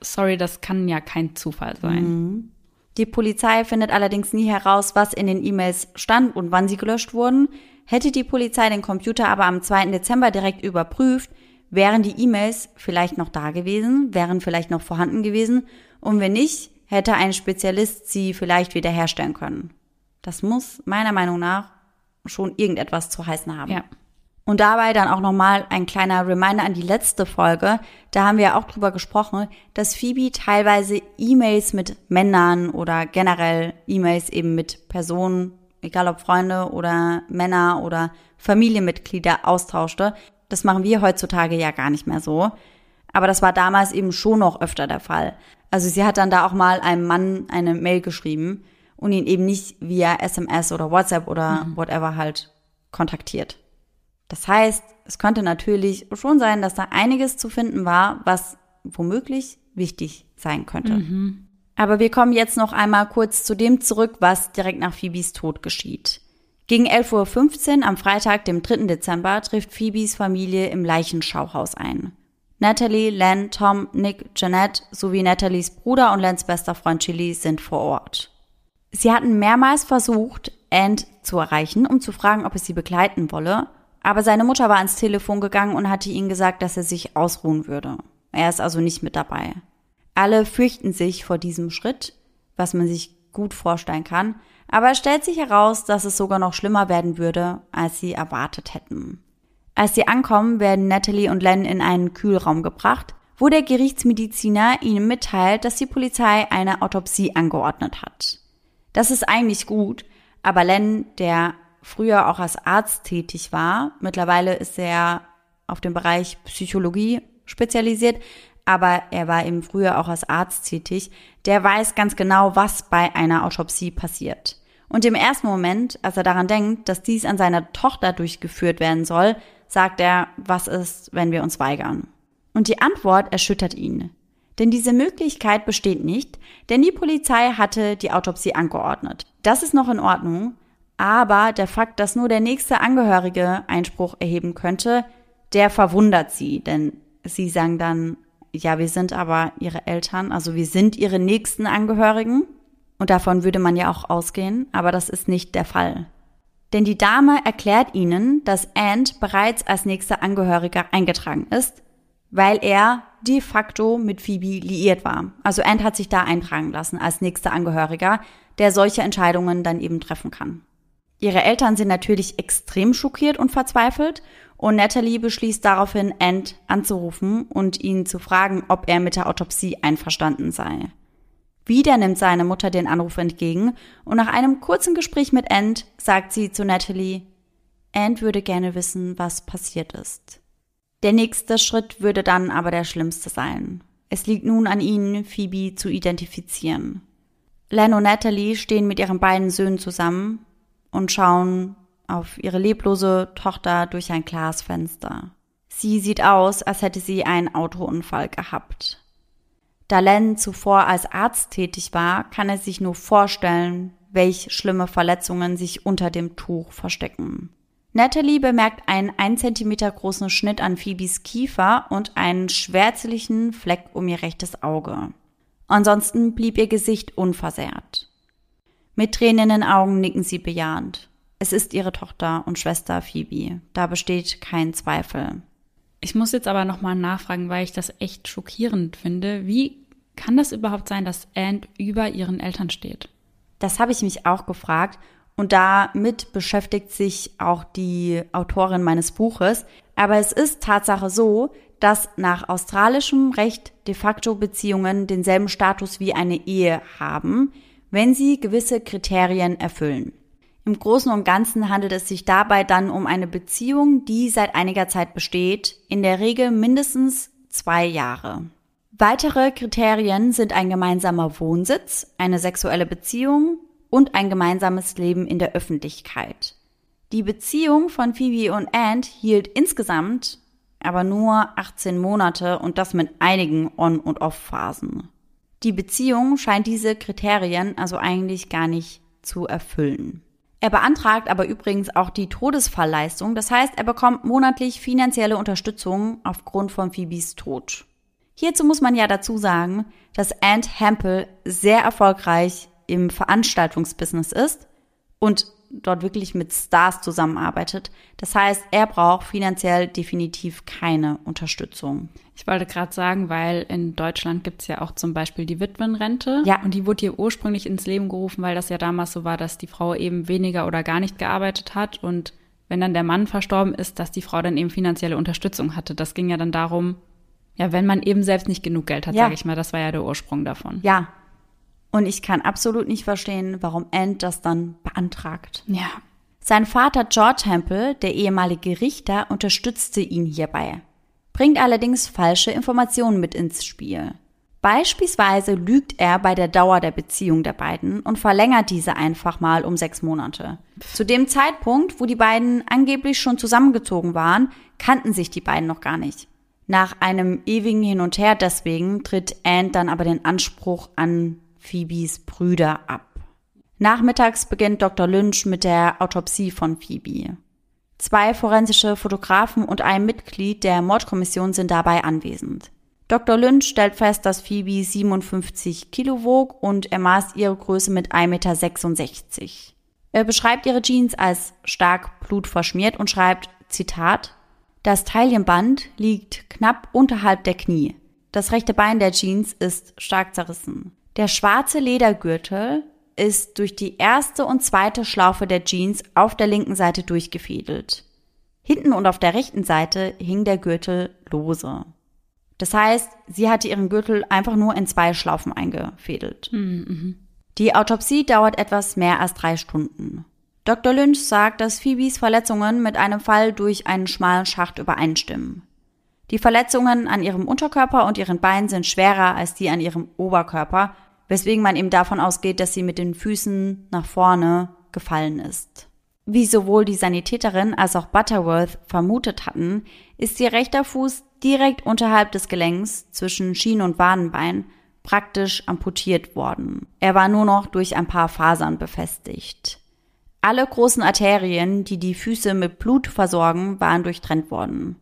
sorry, das kann ja kein Zufall sein. Mhm. Die Polizei findet allerdings nie heraus, was in den E-Mails stand und wann sie gelöscht wurden. Hätte die Polizei den Computer aber am 2. Dezember direkt überprüft, wären die E-Mails vielleicht noch da gewesen, wären vielleicht noch vorhanden gewesen und wenn nicht, hätte ein Spezialist sie vielleicht wiederherstellen können. Das muss meiner Meinung nach schon irgendetwas zu heißen haben. Ja. Und dabei dann auch nochmal ein kleiner Reminder an die letzte Folge. Da haben wir ja auch drüber gesprochen, dass Phoebe teilweise E-Mails mit Männern oder generell E-Mails eben mit Personen, egal ob Freunde oder Männer oder Familienmitglieder austauschte. Das machen wir heutzutage ja gar nicht mehr so. Aber das war damals eben schon noch öfter der Fall. Also sie hat dann da auch mal einem Mann eine Mail geschrieben und ihn eben nicht via SMS oder WhatsApp oder mhm. whatever halt kontaktiert. Das heißt, es könnte natürlich schon sein, dass da einiges zu finden war, was womöglich wichtig sein könnte. Mhm. Aber wir kommen jetzt noch einmal kurz zu dem zurück, was direkt nach Phoebes Tod geschieht. Gegen 11.15 Uhr am Freitag, dem 3. Dezember, trifft Phoebes Familie im Leichenschauhaus ein. Natalie, Len, Tom, Nick, Jeanette sowie Nathalies Bruder und Lens bester Freund Chili sind vor Ort. Sie hatten mehrmals versucht, Ant zu erreichen, um zu fragen, ob es sie begleiten wolle, aber seine Mutter war ans Telefon gegangen und hatte ihm gesagt, dass er sich ausruhen würde. Er ist also nicht mit dabei. Alle fürchten sich vor diesem Schritt, was man sich gut vorstellen kann, aber es stellt sich heraus, dass es sogar noch schlimmer werden würde, als sie erwartet hätten. Als sie ankommen, werden Natalie und Len in einen Kühlraum gebracht, wo der Gerichtsmediziner ihnen mitteilt, dass die Polizei eine Autopsie angeordnet hat. Das ist eigentlich gut, aber Len, der früher auch als Arzt tätig war. Mittlerweile ist er auf dem Bereich Psychologie spezialisiert, aber er war eben früher auch als Arzt tätig. Der weiß ganz genau, was bei einer Autopsie passiert. Und im ersten Moment, als er daran denkt, dass dies an seiner Tochter durchgeführt werden soll, sagt er, was ist, wenn wir uns weigern? Und die Antwort erschüttert ihn. Denn diese Möglichkeit besteht nicht, denn die Polizei hatte die Autopsie angeordnet. Das ist noch in Ordnung, aber der Fakt, dass nur der nächste Angehörige Einspruch erheben könnte, der verwundert sie, denn sie sagen dann, ja, wir sind aber ihre Eltern, also wir sind ihre nächsten Angehörigen. Und davon würde man ja auch ausgehen, aber das ist nicht der Fall. Denn die Dame erklärt ihnen, dass Ant bereits als nächster Angehöriger eingetragen ist, weil er de facto mit Phoebe liiert war. Also Ant hat sich da eintragen lassen als nächster Angehöriger, der solche Entscheidungen dann eben treffen kann. Ihre Eltern sind natürlich extrem schockiert und verzweifelt und Natalie beschließt daraufhin, Ant anzurufen und ihn zu fragen, ob er mit der Autopsie einverstanden sei. Wieder nimmt seine Mutter den Anruf entgegen und nach einem kurzen Gespräch mit Ant sagt sie zu Natalie, Ant würde gerne wissen, was passiert ist. Der nächste Schritt würde dann aber der schlimmste sein. Es liegt nun an ihnen, Phoebe zu identifizieren. Len und Natalie stehen mit ihren beiden Söhnen zusammen und schauen auf ihre leblose Tochter durch ein Glasfenster. Sie sieht aus, als hätte sie einen Autounfall gehabt. Da Len zuvor als Arzt tätig war, kann er sich nur vorstellen, welch schlimme Verletzungen sich unter dem Tuch verstecken. Natalie bemerkt einen 1 cm großen Schnitt an Phoebes Kiefer und einen schwärzlichen Fleck um ihr rechtes Auge. Ansonsten blieb ihr Gesicht unversehrt. Mit Tränen in den Augen nicken sie bejahend. Es ist ihre Tochter und Schwester Phoebe. Da besteht kein Zweifel. Ich muss jetzt aber nochmal nachfragen, weil ich das echt schockierend finde. Wie kann das überhaupt sein, dass Anne über ihren Eltern steht? Das habe ich mich auch gefragt und damit beschäftigt sich auch die Autorin meines Buches. Aber es ist Tatsache so, dass nach australischem Recht de facto Beziehungen denselben Status wie eine Ehe haben, wenn sie gewisse Kriterien erfüllen. Im Großen und Ganzen handelt es sich dabei dann um eine Beziehung, die seit einiger Zeit besteht, in der Regel mindestens zwei Jahre. Weitere Kriterien sind ein gemeinsamer Wohnsitz, eine sexuelle Beziehung und ein gemeinsames Leben in der Öffentlichkeit. Die Beziehung von Phoebe und Ant hielt insgesamt aber nur 18 Monate und das mit einigen On- und Off-Phasen. Die Beziehung scheint diese Kriterien also eigentlich gar nicht zu erfüllen. Er beantragt aber übrigens auch die Todesfallleistung, das heißt, er bekommt monatlich finanzielle Unterstützung aufgrund von Phoebes Tod. Hierzu muss man ja dazu sagen, dass Ant Hempel sehr erfolgreich im Veranstaltungsbusiness ist und dort wirklich mit Stars zusammenarbeitet. Das heißt, er braucht finanziell definitiv keine Unterstützung. Ich wollte gerade sagen, weil in Deutschland gibt es ja auch zum Beispiel die Witwenrente. Ja. Und die wurde hier ursprünglich ins Leben gerufen, weil das ja damals so war, dass die Frau eben weniger oder gar nicht gearbeitet hat. Und wenn dann der Mann verstorben ist, dass die Frau dann eben finanzielle Unterstützung hatte. Das ging ja dann darum, ja, wenn man eben selbst nicht genug Geld hat, ja. sage ich mal, das war ja der Ursprung davon. Ja, und ich kann absolut nicht verstehen, warum Ant das dann beantragt. Ja. Sein Vater George Temple, der ehemalige Richter, unterstützte ihn hierbei, bringt allerdings falsche Informationen mit ins Spiel. Beispielsweise lügt er bei der Dauer der Beziehung der beiden und verlängert diese einfach mal um sechs Monate. Zu dem Zeitpunkt, wo die beiden angeblich schon zusammengezogen waren, kannten sich die beiden noch gar nicht. Nach einem ewigen Hin und Her deswegen tritt Anne dann aber den Anspruch an Phoebes Brüder ab. Nachmittags beginnt Dr. Lynch mit der Autopsie von Phoebe. Zwei forensische Fotografen und ein Mitglied der Mordkommission sind dabei anwesend. Dr. Lynch stellt fest, dass Phoebe 57 Kilo wog und er maßt ihre Größe mit 1,66 Meter. Er beschreibt ihre Jeans als stark blutverschmiert und schreibt, Zitat, das Taillenband liegt knapp unterhalb der Knie. Das rechte Bein der Jeans ist stark zerrissen. Der schwarze Ledergürtel ist durch die erste und zweite Schlaufe der Jeans auf der linken Seite durchgefädelt. Hinten und auf der rechten Seite hing der Gürtel lose. Das heißt, sie hatte ihren Gürtel einfach nur in zwei Schlaufen eingefädelt. Mhm. Die Autopsie dauert etwas mehr als drei Stunden. Dr. Lynch sagt, dass Phoebes Verletzungen mit einem Fall durch einen schmalen Schacht übereinstimmen. Die Verletzungen an ihrem Unterkörper und ihren Beinen sind schwerer als die an ihrem Oberkörper, weswegen man eben davon ausgeht, dass sie mit den Füßen nach vorne gefallen ist. Wie sowohl die Sanitäterin als auch Butterworth vermutet hatten, ist ihr rechter Fuß direkt unterhalb des Gelenks zwischen Schien- und Wadenbein praktisch amputiert worden. Er war nur noch durch ein paar Fasern befestigt. Alle großen Arterien, die die Füße mit Blut versorgen, waren durchtrennt worden.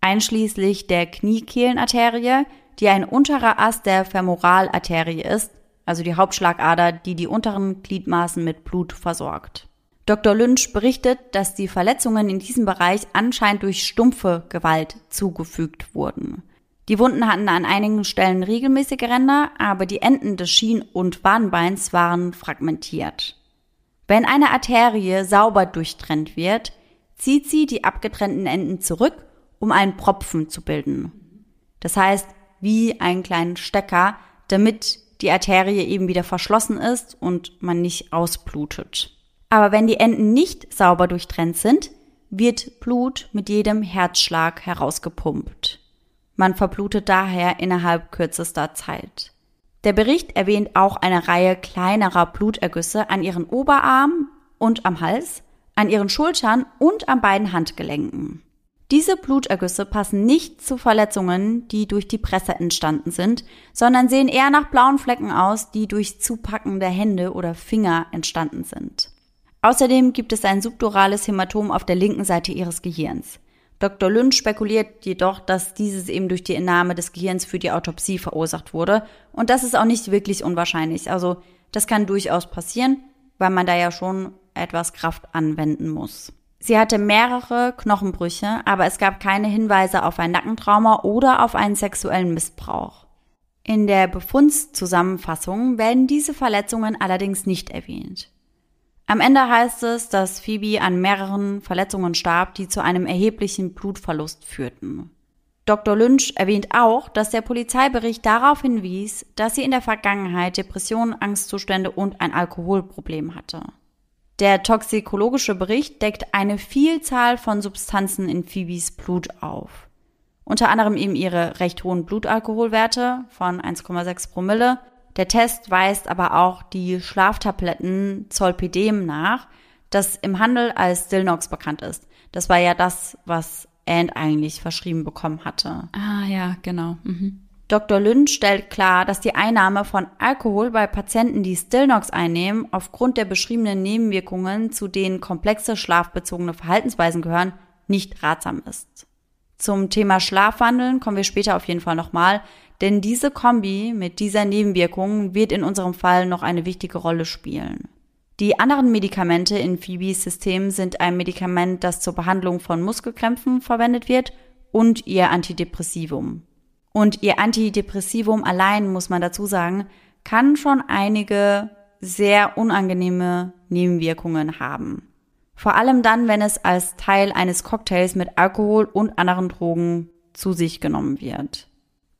Einschließlich der Kniekehlenarterie, die ein unterer Ast der Femoralarterie ist, also die Hauptschlagader, die die unteren Gliedmaßen mit Blut versorgt. Dr. Lynch berichtet, dass die Verletzungen in diesem Bereich anscheinend durch stumpfe Gewalt zugefügt wurden. Die Wunden hatten an einigen Stellen regelmäßige Ränder, aber die Enden des Schien- und Wadenbeins waren fragmentiert. Wenn eine Arterie sauber durchtrennt wird, zieht sie die abgetrennten Enden zurück, um einen Propfen zu bilden. Das heißt, wie einen kleinen Stecker, damit die Arterie eben wieder verschlossen ist und man nicht ausblutet. Aber wenn die Enden nicht sauber durchtrennt sind, wird Blut mit jedem Herzschlag herausgepumpt. Man verblutet daher innerhalb kürzester Zeit. Der Bericht erwähnt auch eine Reihe kleinerer Blutergüsse an ihren Oberarm und am Hals, an ihren Schultern und an beiden Handgelenken. Diese Blutergüsse passen nicht zu Verletzungen, die durch die Presse entstanden sind, sondern sehen eher nach blauen Flecken aus, die durch Zupacken der Hände oder Finger entstanden sind. Außerdem gibt es ein subdurales Hämatom auf der linken Seite ihres Gehirns. Dr. Lynch spekuliert jedoch, dass dieses eben durch die Entnahme des Gehirns für die Autopsie verursacht wurde. Und das ist auch nicht wirklich unwahrscheinlich. Also das kann durchaus passieren, weil man da ja schon etwas Kraft anwenden muss. Sie hatte mehrere Knochenbrüche, aber es gab keine Hinweise auf ein Nackentrauma oder auf einen sexuellen Missbrauch. In der Befundszusammenfassung werden diese Verletzungen allerdings nicht erwähnt. Am Ende heißt es, dass Phoebe an mehreren Verletzungen starb, die zu einem erheblichen Blutverlust führten. Dr. Lynch erwähnt auch, dass der Polizeibericht darauf hinwies, dass sie in der Vergangenheit Depressionen, Angstzustände und ein Alkoholproblem hatte. Der toxikologische Bericht deckt eine Vielzahl von Substanzen in Phoebes Blut auf. Unter anderem eben ihre recht hohen Blutalkoholwerte von 1,6 Promille, der Test weist aber auch die Schlaftabletten Zolpidem nach, das im Handel als Stilnox bekannt ist. Das war ja das, was Anne eigentlich verschrieben bekommen hatte. Ah ja, genau. Mhm. Dr. Lynch stellt klar, dass die Einnahme von Alkohol bei Patienten, die Stilnox einnehmen, aufgrund der beschriebenen Nebenwirkungen, zu denen komplexe schlafbezogene Verhaltensweisen gehören, nicht ratsam ist. Zum Thema Schlafwandeln kommen wir später auf jeden Fall nochmal, denn diese Kombi mit dieser Nebenwirkung wird in unserem Fall noch eine wichtige Rolle spielen. Die anderen Medikamente in Phoebes System sind ein Medikament, das zur Behandlung von Muskelkrämpfen verwendet wird und ihr Antidepressivum. Und ihr Antidepressivum allein, muss man dazu sagen, kann schon einige sehr unangenehme Nebenwirkungen haben. Vor allem dann, wenn es als Teil eines Cocktails mit Alkohol und anderen Drogen zu sich genommen wird.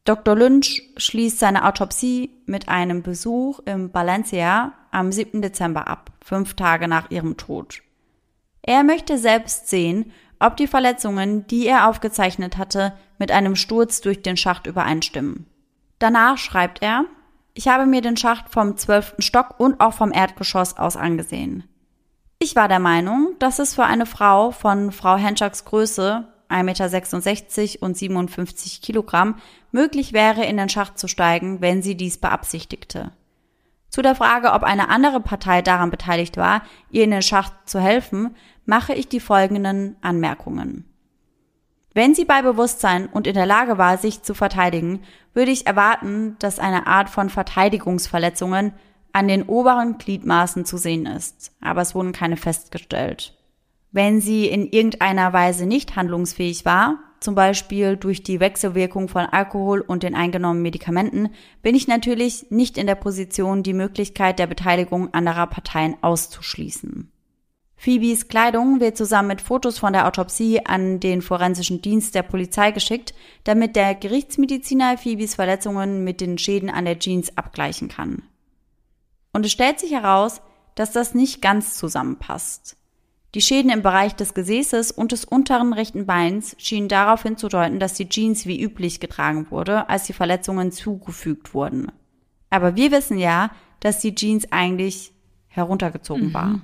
Dr. Lynch schließt seine Autopsie mit einem Besuch im Valencia am 7. Dezember ab, fünf Tage nach ihrem Tod. Er möchte selbst sehen, ob die Verletzungen, die er aufgezeichnet hatte, mit einem Sturz durch den Schacht übereinstimmen. Danach schreibt er, ich habe mir den Schacht vom zwölften Stock und auch vom Erdgeschoss aus angesehen. Ich war der Meinung, dass es für eine Frau von Frau Henschaks Größe 1,66 Meter und 57 Kilogramm möglich wäre, in den Schacht zu steigen, wenn sie dies beabsichtigte. Zu der Frage, ob eine andere Partei daran beteiligt war, ihr in den Schacht zu helfen, mache ich die folgenden Anmerkungen. Wenn sie bei Bewusstsein und in der Lage war, sich zu verteidigen, würde ich erwarten, dass eine Art von Verteidigungsverletzungen an den oberen Gliedmaßen zu sehen ist, aber es wurden keine festgestellt. Wenn sie in irgendeiner Weise nicht handlungsfähig war, zum Beispiel durch die Wechselwirkung von Alkohol und den eingenommenen Medikamenten, bin ich natürlich nicht in der Position, die Möglichkeit der Beteiligung anderer Parteien auszuschließen. Phoebes Kleidung wird zusammen mit Fotos von der Autopsie an den forensischen Dienst der Polizei geschickt, damit der Gerichtsmediziner Phoebes Verletzungen mit den Schäden an der Jeans abgleichen kann. Und es stellt sich heraus, dass das nicht ganz zusammenpasst. Die Schäden im Bereich des Gesäßes und des unteren rechten Beins schienen darauf hinzudeuten, dass die Jeans wie üblich getragen wurde, als die Verletzungen zugefügt wurden. Aber wir wissen ja, dass die Jeans eigentlich heruntergezogen mhm. war.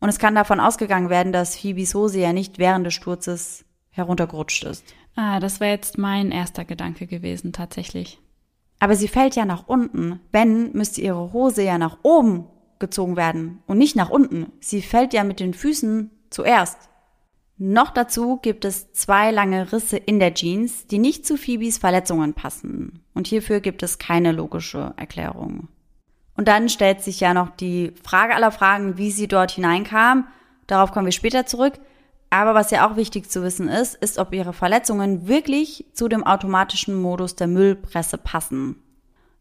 Und es kann davon ausgegangen werden, dass Phoebes Hose ja nicht während des Sturzes heruntergerutscht ist. Ah, das wäre jetzt mein erster Gedanke gewesen, tatsächlich. Aber sie fällt ja nach unten. Wenn, müsste ihre Hose ja nach oben gezogen werden und nicht nach unten. Sie fällt ja mit den Füßen zuerst. Noch dazu gibt es zwei lange Risse in der Jeans, die nicht zu Phoebes Verletzungen passen. Und hierfür gibt es keine logische Erklärung. Und dann stellt sich ja noch die Frage aller Fragen, wie sie dort hineinkam. Darauf kommen wir später zurück. Aber was ja auch wichtig zu wissen ist, ist, ob ihre Verletzungen wirklich zu dem automatischen Modus der Müllpresse passen.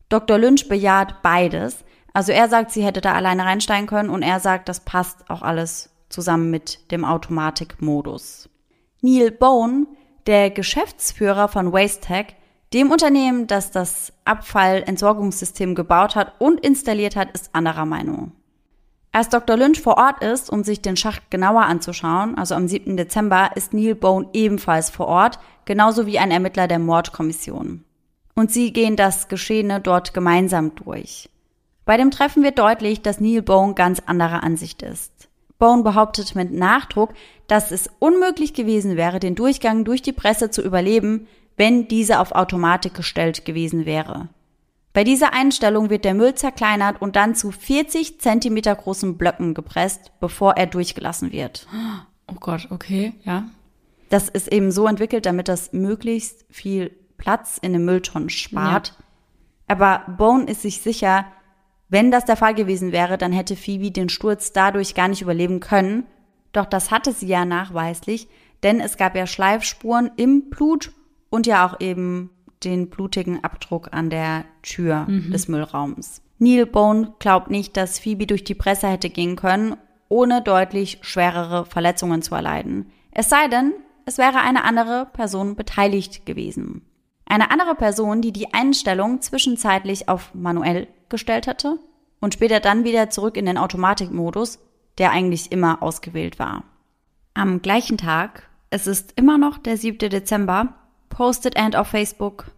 Dr. Lynch bejaht beides. Also er sagt, sie hätte da alleine reinsteigen können und er sagt, das passt auch alles zusammen mit dem Automatikmodus. Neil Bone, der Geschäftsführer von WasteTech, dem Unternehmen, das das Abfallentsorgungssystem gebaut hat und installiert hat, ist anderer Meinung. Als Dr. Lynch vor Ort ist, um sich den Schacht genauer anzuschauen, also am 7. Dezember, ist Neil Bone ebenfalls vor Ort, genauso wie ein Ermittler der Mordkommission. Und sie gehen das Geschehene dort gemeinsam durch. Bei dem Treffen wird deutlich, dass Neil Bone ganz anderer Ansicht ist. Bone behauptet mit Nachdruck, dass es unmöglich gewesen wäre, den Durchgang durch die Presse zu überleben, wenn diese auf Automatik gestellt gewesen wäre. Bei dieser Einstellung wird der Müll zerkleinert und dann zu 40 Zentimeter großen Blöcken gepresst, bevor er durchgelassen wird. Oh Gott, okay, ja. Das ist eben so entwickelt, damit das möglichst viel Platz in den Mülltonnen spart. Ja. Aber Bone ist sich sicher, wenn das der Fall gewesen wäre, dann hätte Phoebe den Sturz dadurch gar nicht überleben können. Doch das hatte sie ja nachweislich, denn es gab ja Schleifspuren im Blut und ja auch eben den blutigen Abdruck an der Tür mhm. des Müllraums. Neil Bone glaubt nicht, dass Phoebe durch die Presse hätte gehen können, ohne deutlich schwerere Verletzungen zu erleiden. Es sei denn, es wäre eine andere Person beteiligt gewesen. Eine andere Person, die die Einstellung zwischenzeitlich auf manuell gestellt hatte und später dann wieder zurück in den Automatikmodus, der eigentlich immer ausgewählt war. Am gleichen Tag, es ist immer noch der 7. Dezember, postet Ant auf Facebook.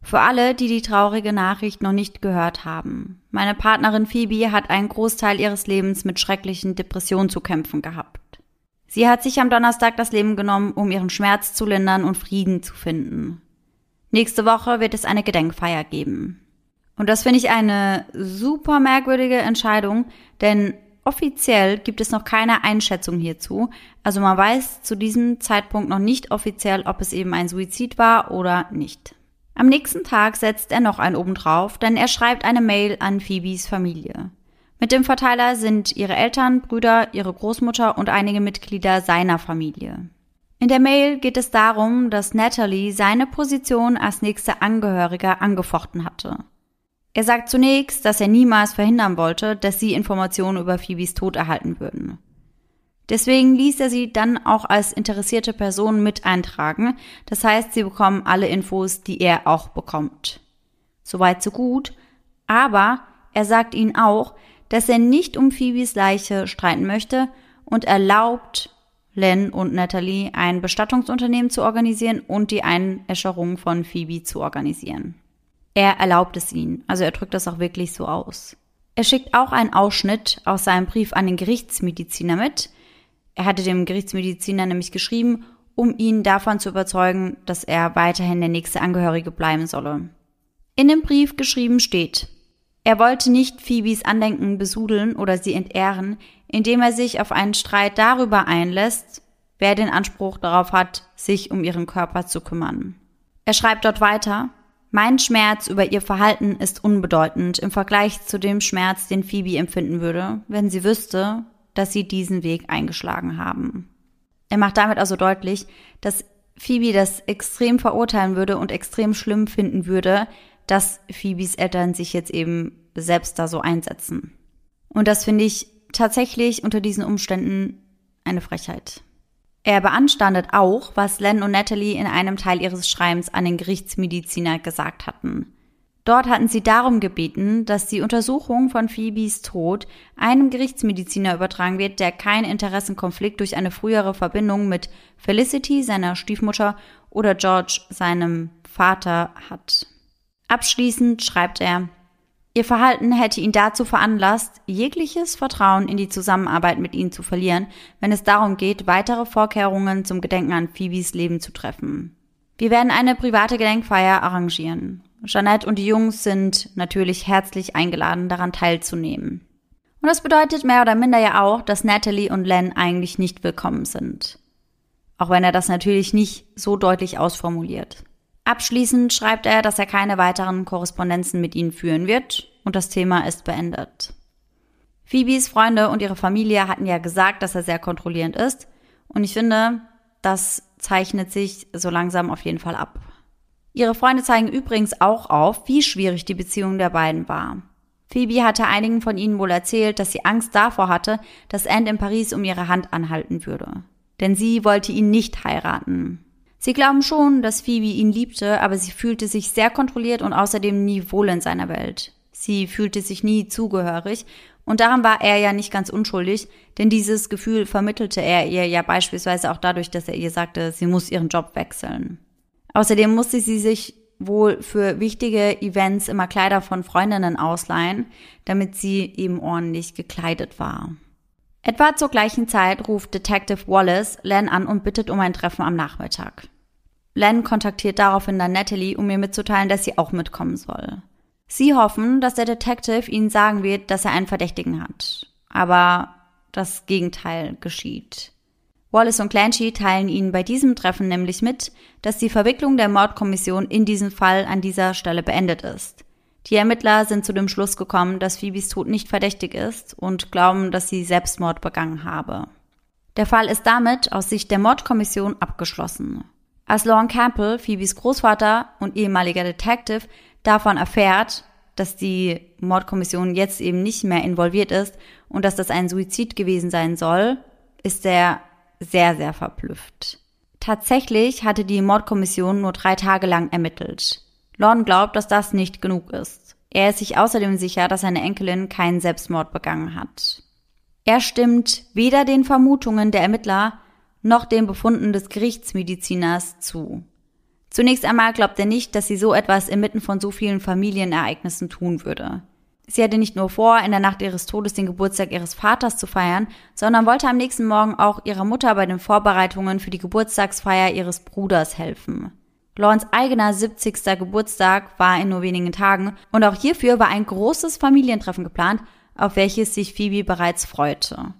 Für alle, die die traurige Nachricht noch nicht gehört haben. Meine Partnerin Phoebe hat einen Großteil ihres Lebens mit schrecklichen Depressionen zu kämpfen gehabt. Sie hat sich am Donnerstag das Leben genommen, um ihren Schmerz zu lindern und Frieden zu finden. Nächste Woche wird es eine Gedenkfeier geben. Und das finde ich eine super merkwürdige Entscheidung, denn Offiziell gibt es noch keine Einschätzung hierzu. Also man weiß zu diesem Zeitpunkt noch nicht offiziell, ob es eben ein Suizid war oder nicht. Am nächsten Tag setzt er noch einen obendrauf, denn er schreibt eine Mail an Phoebes Familie. Mit dem Verteiler sind ihre Eltern, Brüder, ihre Großmutter und einige Mitglieder seiner Familie. In der Mail geht es darum, dass Natalie seine Position als nächste Angehörige angefochten hatte. Er sagt zunächst, dass er niemals verhindern wollte, dass sie Informationen über Phoebes Tod erhalten würden. Deswegen ließ er sie dann auch als interessierte Person mit eintragen, das heißt, sie bekommen alle Infos, die er auch bekommt. Soweit so gut, aber er sagt ihnen auch, dass er nicht um Phoebes Leiche streiten möchte und erlaubt Len und Natalie ein Bestattungsunternehmen zu organisieren und die Einäscherung von Phoebe zu organisieren. Er erlaubt es ihnen, also er drückt das auch wirklich so aus. Er schickt auch einen Ausschnitt aus seinem Brief an den Gerichtsmediziner mit. Er hatte dem Gerichtsmediziner nämlich geschrieben, um ihn davon zu überzeugen, dass er weiterhin der nächste Angehörige bleiben solle. In dem Brief geschrieben steht, er wollte nicht Phoebes Andenken besudeln oder sie entehren, indem er sich auf einen Streit darüber einlässt, wer den Anspruch darauf hat, sich um ihren Körper zu kümmern. Er schreibt dort weiter, mein Schmerz über ihr Verhalten ist unbedeutend im Vergleich zu dem Schmerz, den Phoebe empfinden würde, wenn sie wüsste, dass sie diesen Weg eingeschlagen haben. Er macht damit also deutlich, dass Phoebe das extrem verurteilen würde und extrem schlimm finden würde, dass Phoebes Eltern sich jetzt eben selbst da so einsetzen. Und das finde ich tatsächlich unter diesen Umständen eine Frechheit. Er beanstandet auch, was Len und Natalie in einem Teil ihres Schreibens an den Gerichtsmediziner gesagt hatten. Dort hatten sie darum gebeten, dass die Untersuchung von Phoebes Tod einem Gerichtsmediziner übertragen wird, der keinen Interessenkonflikt durch eine frühere Verbindung mit Felicity, seiner Stiefmutter, oder George, seinem Vater, hat. Abschließend schreibt er, Ihr Verhalten hätte ihn dazu veranlasst, jegliches Vertrauen in die Zusammenarbeit mit ihnen zu verlieren, wenn es darum geht, weitere Vorkehrungen zum Gedenken an Phoebes Leben zu treffen. Wir werden eine private Gedenkfeier arrangieren. Jeanette und die Jungs sind natürlich herzlich eingeladen, daran teilzunehmen. Und das bedeutet mehr oder minder ja auch, dass Natalie und Len eigentlich nicht willkommen sind. Auch wenn er das natürlich nicht so deutlich ausformuliert. Abschließend schreibt er, dass er keine weiteren Korrespondenzen mit ihnen führen wird und das Thema ist beendet. Phoebes Freunde und ihre Familie hatten ja gesagt, dass er sehr kontrollierend ist und ich finde, das zeichnet sich so langsam auf jeden Fall ab. Ihre Freunde zeigen übrigens auch auf, wie schwierig die Beziehung der beiden war. Phoebe hatte einigen von ihnen wohl erzählt, dass sie Angst davor hatte, dass Anne in Paris um ihre Hand anhalten würde. Denn sie wollte ihn nicht heiraten. Sie glauben schon, dass Phoebe ihn liebte, aber sie fühlte sich sehr kontrolliert und außerdem nie wohl in seiner Welt. Sie fühlte sich nie zugehörig und daran war er ja nicht ganz unschuldig, denn dieses Gefühl vermittelte er ihr ja beispielsweise auch dadurch, dass er ihr sagte, sie muss ihren Job wechseln. Außerdem musste sie sich wohl für wichtige Events immer Kleider von Freundinnen ausleihen, damit sie eben ordentlich gekleidet war. Etwa zur gleichen Zeit ruft Detective Wallace Len an und bittet um ein Treffen am Nachmittag. Len kontaktiert daraufhin dann Natalie, um ihr mitzuteilen, dass sie auch mitkommen soll. Sie hoffen, dass der Detective ihnen sagen wird, dass er einen Verdächtigen hat. Aber das Gegenteil geschieht. Wallace und Clancy teilen ihnen bei diesem Treffen nämlich mit, dass die Verwicklung der Mordkommission in diesem Fall an dieser Stelle beendet ist. Die Ermittler sind zu dem Schluss gekommen, dass Phoebes Tod nicht verdächtig ist und glauben, dass sie Selbstmord begangen habe. Der Fall ist damit aus Sicht der Mordkommission abgeschlossen. Als Lorne Campbell, Phoebes Großvater und ehemaliger Detective, davon erfährt, dass die Mordkommission jetzt eben nicht mehr involviert ist und dass das ein Suizid gewesen sein soll, ist er sehr, sehr verblüfft. Tatsächlich hatte die Mordkommission nur drei Tage lang ermittelt. Lorne glaubt, dass das nicht genug ist. Er ist sich außerdem sicher, dass seine Enkelin keinen Selbstmord begangen hat. Er stimmt weder den Vermutungen der Ermittler noch den Befunden des Gerichtsmediziners zu. Zunächst einmal glaubt er nicht, dass sie so etwas inmitten von so vielen Familienereignissen tun würde. Sie hatte nicht nur vor, in der Nacht ihres Todes den Geburtstag ihres Vaters zu feiern, sondern wollte am nächsten Morgen auch ihrer Mutter bei den Vorbereitungen für die Geburtstagsfeier ihres Bruders helfen. Lawrence eigener 70. Geburtstag war in nur wenigen Tagen und auch hierfür war ein großes Familientreffen geplant, auf welches sich Phoebe bereits freute.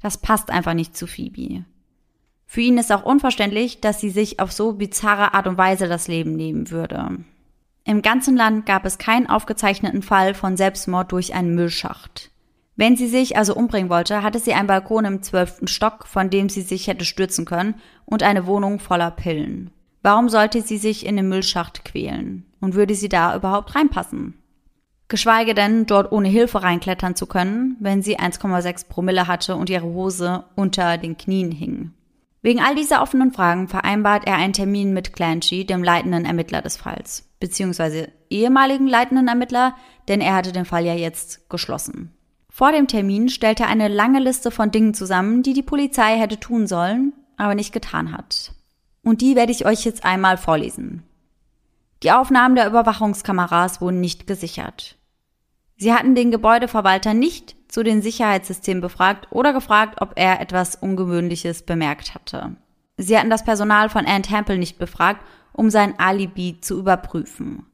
Das passt einfach nicht zu Phoebe. Für ihn ist auch unverständlich, dass sie sich auf so bizarre Art und Weise das Leben nehmen würde. Im ganzen Land gab es keinen aufgezeichneten Fall von Selbstmord durch einen Müllschacht. Wenn sie sich also umbringen wollte, hatte sie einen Balkon im zwölften Stock, von dem sie sich hätte stürzen können, und eine Wohnung voller Pillen. Warum sollte sie sich in den Müllschacht quälen? Und würde sie da überhaupt reinpassen? Geschweige denn, dort ohne Hilfe reinklettern zu können, wenn sie 1,6 Promille hatte und ihre Hose unter den Knien hing. Wegen all dieser offenen Fragen vereinbart er einen Termin mit Clancy, dem leitenden Ermittler des Falls, beziehungsweise ehemaligen leitenden Ermittler, denn er hatte den Fall ja jetzt geschlossen. Vor dem Termin stellt er eine lange Liste von Dingen zusammen, die die Polizei hätte tun sollen, aber nicht getan hat. Und die werde ich euch jetzt einmal vorlesen. Die Aufnahmen der Überwachungskameras wurden nicht gesichert. Sie hatten den Gebäudeverwalter nicht zu den Sicherheitssystemen befragt oder gefragt, ob er etwas Ungewöhnliches bemerkt hatte. Sie hatten das Personal von Ann Temple nicht befragt, um sein Alibi zu überprüfen.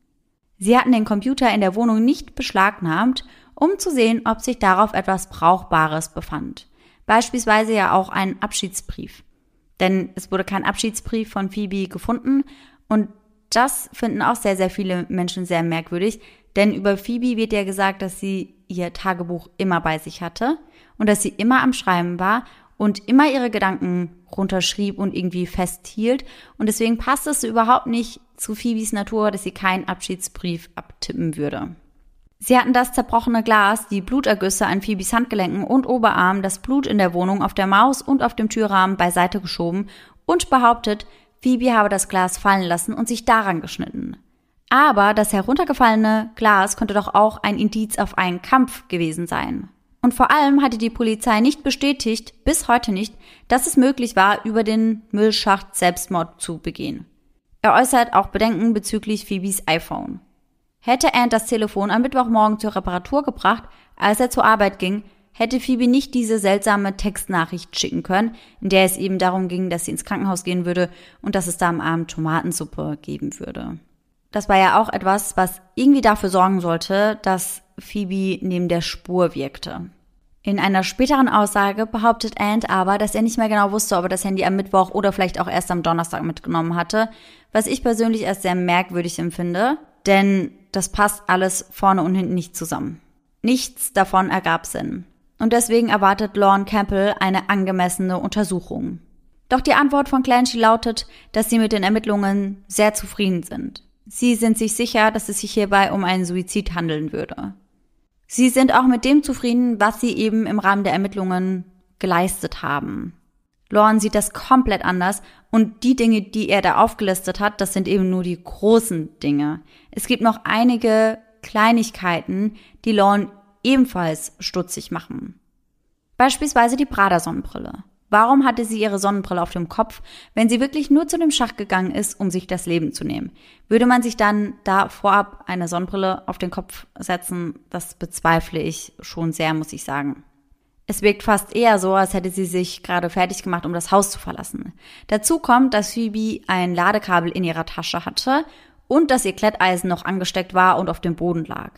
Sie hatten den Computer in der Wohnung nicht beschlagnahmt, um zu sehen, ob sich darauf etwas Brauchbares befand. Beispielsweise ja auch ein Abschiedsbrief denn es wurde kein Abschiedsbrief von Phoebe gefunden und das finden auch sehr, sehr viele Menschen sehr merkwürdig, denn über Phoebe wird ja gesagt, dass sie ihr Tagebuch immer bei sich hatte und dass sie immer am Schreiben war und immer ihre Gedanken runterschrieb und irgendwie festhielt. Und deswegen passt es überhaupt nicht zu Phoebes Natur, dass sie keinen Abschiedsbrief abtippen würde. Sie hatten das zerbrochene Glas, die Blutergüsse an Phoebes Handgelenken und Oberarm, das Blut in der Wohnung, auf der Maus und auf dem Türrahmen beiseite geschoben und behauptet, Phoebe habe das Glas fallen lassen und sich daran geschnitten. Aber das heruntergefallene Glas konnte doch auch ein Indiz auf einen Kampf gewesen sein. Und vor allem hatte die Polizei nicht bestätigt, bis heute nicht, dass es möglich war, über den Müllschacht Selbstmord zu begehen. Er äußert auch Bedenken bezüglich Phoebes iPhone. Hätte Ant das Telefon am Mittwochmorgen zur Reparatur gebracht, als er zur Arbeit ging, hätte Phoebe nicht diese seltsame Textnachricht schicken können, in der es eben darum ging, dass sie ins Krankenhaus gehen würde und dass es da am Abend Tomatensuppe geben würde. Das war ja auch etwas, was irgendwie dafür sorgen sollte, dass Phoebe neben der Spur wirkte. In einer späteren Aussage behauptet Ant aber, dass er nicht mehr genau wusste, ob er das Handy am Mittwoch oder vielleicht auch erst am Donnerstag mitgenommen hatte, was ich persönlich als sehr merkwürdig empfinde, denn das passt alles vorne und hinten nicht zusammen. Nichts davon ergab Sinn. Und deswegen erwartet Lorne Campbell eine angemessene Untersuchung. Doch die Antwort von Clancy lautet, dass sie mit den Ermittlungen sehr zufrieden sind. Sie sind sich sicher, dass es sich hierbei um einen Suizid handeln würde. Sie sind auch mit dem zufrieden, was sie eben im Rahmen der Ermittlungen geleistet haben. Lorne sieht das komplett anders und die Dinge, die er da aufgelistet hat, das sind eben nur die großen Dinge. Es gibt noch einige Kleinigkeiten, die Lorne ebenfalls stutzig machen. Beispielsweise die Prada-Sonnenbrille. Warum hatte sie ihre Sonnenbrille auf dem Kopf, wenn sie wirklich nur zu dem Schach gegangen ist, um sich das Leben zu nehmen? Würde man sich dann da vorab eine Sonnenbrille auf den Kopf setzen? Das bezweifle ich schon sehr, muss ich sagen. Es wirkt fast eher so, als hätte sie sich gerade fertig gemacht, um das Haus zu verlassen. Dazu kommt, dass Phoebe ein Ladekabel in ihrer Tasche hatte und dass ihr Kletteisen noch angesteckt war und auf dem Boden lag.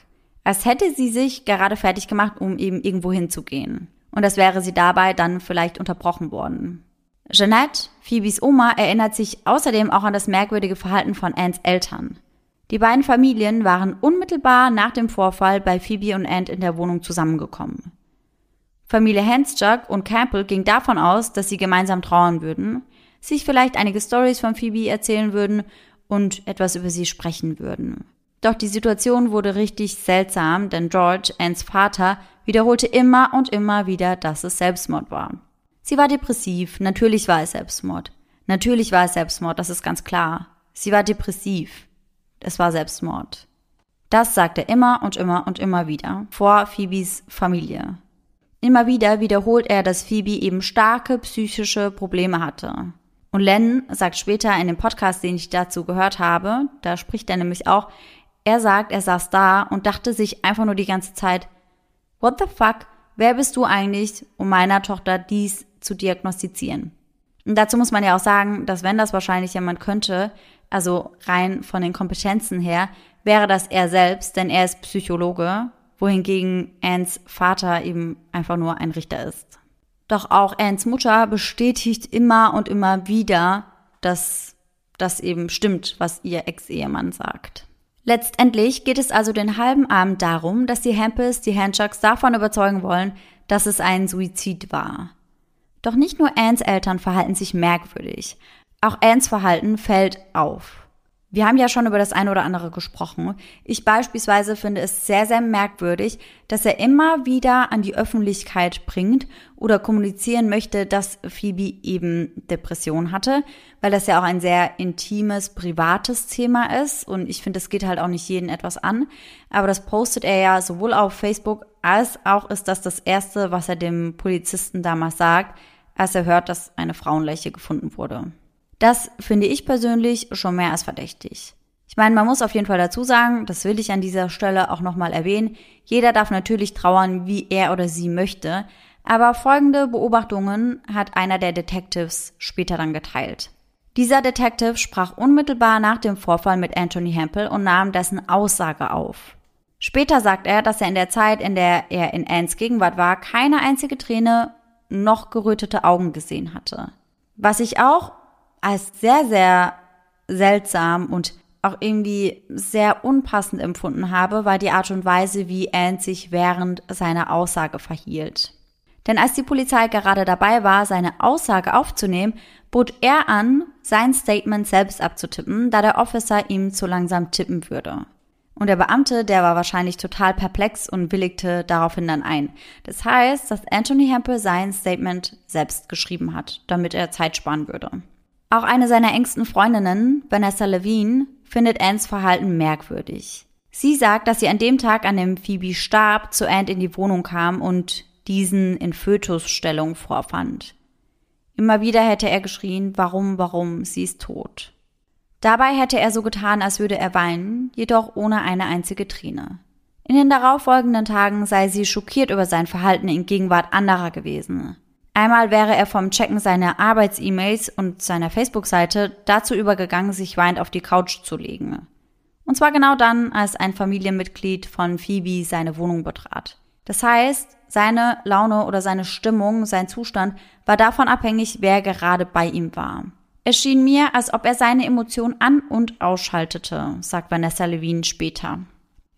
Als hätte sie sich gerade fertig gemacht, um eben irgendwo hinzugehen. Und das wäre sie dabei dann vielleicht unterbrochen worden. Jeanette, Phoebes Oma, erinnert sich außerdem auch an das merkwürdige Verhalten von Anns Eltern. Die beiden Familien waren unmittelbar nach dem Vorfall bei Phoebe und Ann in der Wohnung zusammengekommen. Familie Hansjug und Campbell ging davon aus, dass sie gemeinsam trauern würden, sich vielleicht einige Stories von Phoebe erzählen würden und etwas über sie sprechen würden. Doch die Situation wurde richtig seltsam, denn George, Anns Vater, wiederholte immer und immer wieder, dass es Selbstmord war. Sie war depressiv, natürlich war es Selbstmord. Natürlich war es Selbstmord, das ist ganz klar. Sie war depressiv. Es war Selbstmord. Das sagt er immer und immer und immer wieder vor Phoebes Familie. Immer wieder wiederholt er, dass Phoebe eben starke psychische Probleme hatte. Und Len sagt später in dem Podcast, den ich dazu gehört habe, da spricht er nämlich auch, er sagt, er saß da und dachte sich einfach nur die ganze Zeit, what the fuck, wer bist du eigentlich, um meiner Tochter dies zu diagnostizieren? Und dazu muss man ja auch sagen, dass wenn das wahrscheinlich jemand könnte, also rein von den Kompetenzen her, wäre das er selbst, denn er ist Psychologe, wohingegen Anns Vater eben einfach nur ein Richter ist. Doch auch Anns Mutter bestätigt immer und immer wieder, dass das eben stimmt, was ihr Ex-Ehemann sagt. Letztendlich geht es also den halben Abend darum, dass die Hempels die Handschucks davon überzeugen wollen, dass es ein Suizid war. Doch nicht nur Anns Eltern verhalten sich merkwürdig, auch Anns Verhalten fällt auf. Wir haben ja schon über das eine oder andere gesprochen. Ich beispielsweise finde es sehr, sehr merkwürdig, dass er immer wieder an die Öffentlichkeit bringt oder kommunizieren möchte, dass Phoebe eben Depression hatte, weil das ja auch ein sehr intimes, privates Thema ist und ich finde, es geht halt auch nicht jeden etwas an. Aber das postet er ja sowohl auf Facebook als auch ist das das erste, was er dem Polizisten damals sagt, als er hört, dass eine Frauenleiche gefunden wurde. Das finde ich persönlich schon mehr als verdächtig. Ich meine, man muss auf jeden Fall dazu sagen, das will ich an dieser Stelle auch nochmal erwähnen, jeder darf natürlich trauern, wie er oder sie möchte, aber folgende Beobachtungen hat einer der Detectives später dann geteilt. Dieser Detective sprach unmittelbar nach dem Vorfall mit Anthony Hempel und nahm dessen Aussage auf. Später sagt er, dass er in der Zeit, in der er in Anns Gegenwart war, keine einzige Träne noch gerötete Augen gesehen hatte. Was ich auch als sehr, sehr seltsam und auch irgendwie sehr unpassend empfunden habe, war die Art und Weise, wie Anne sich während seiner Aussage verhielt. Denn als die Polizei gerade dabei war, seine Aussage aufzunehmen, bot er an, sein Statement selbst abzutippen, da der Officer ihm zu langsam tippen würde. Und der Beamte, der war wahrscheinlich total perplex und willigte daraufhin dann ein. Das heißt, dass Anthony Hempel sein Statement selbst geschrieben hat, damit er Zeit sparen würde. Auch eine seiner engsten Freundinnen, Vanessa Levine, findet Anns Verhalten merkwürdig. Sie sagt, dass sie an dem Tag, an dem Phoebe starb, zu Ann in die Wohnung kam und diesen in Fötusstellung vorfand. Immer wieder hätte er geschrien, warum, warum, sie ist tot. Dabei hätte er so getan, als würde er weinen, jedoch ohne eine einzige Träne. In den darauffolgenden Tagen sei sie schockiert über sein Verhalten in Gegenwart anderer gewesen. Einmal wäre er vom Checken seiner Arbeits-E-Mails und seiner Facebook-Seite dazu übergegangen, sich weinend auf die Couch zu legen. Und zwar genau dann, als ein Familienmitglied von Phoebe seine Wohnung betrat. Das heißt, seine Laune oder seine Stimmung, sein Zustand war davon abhängig, wer gerade bei ihm war. Es schien mir, als ob er seine Emotionen an- und ausschaltete, sagt Vanessa Levine später.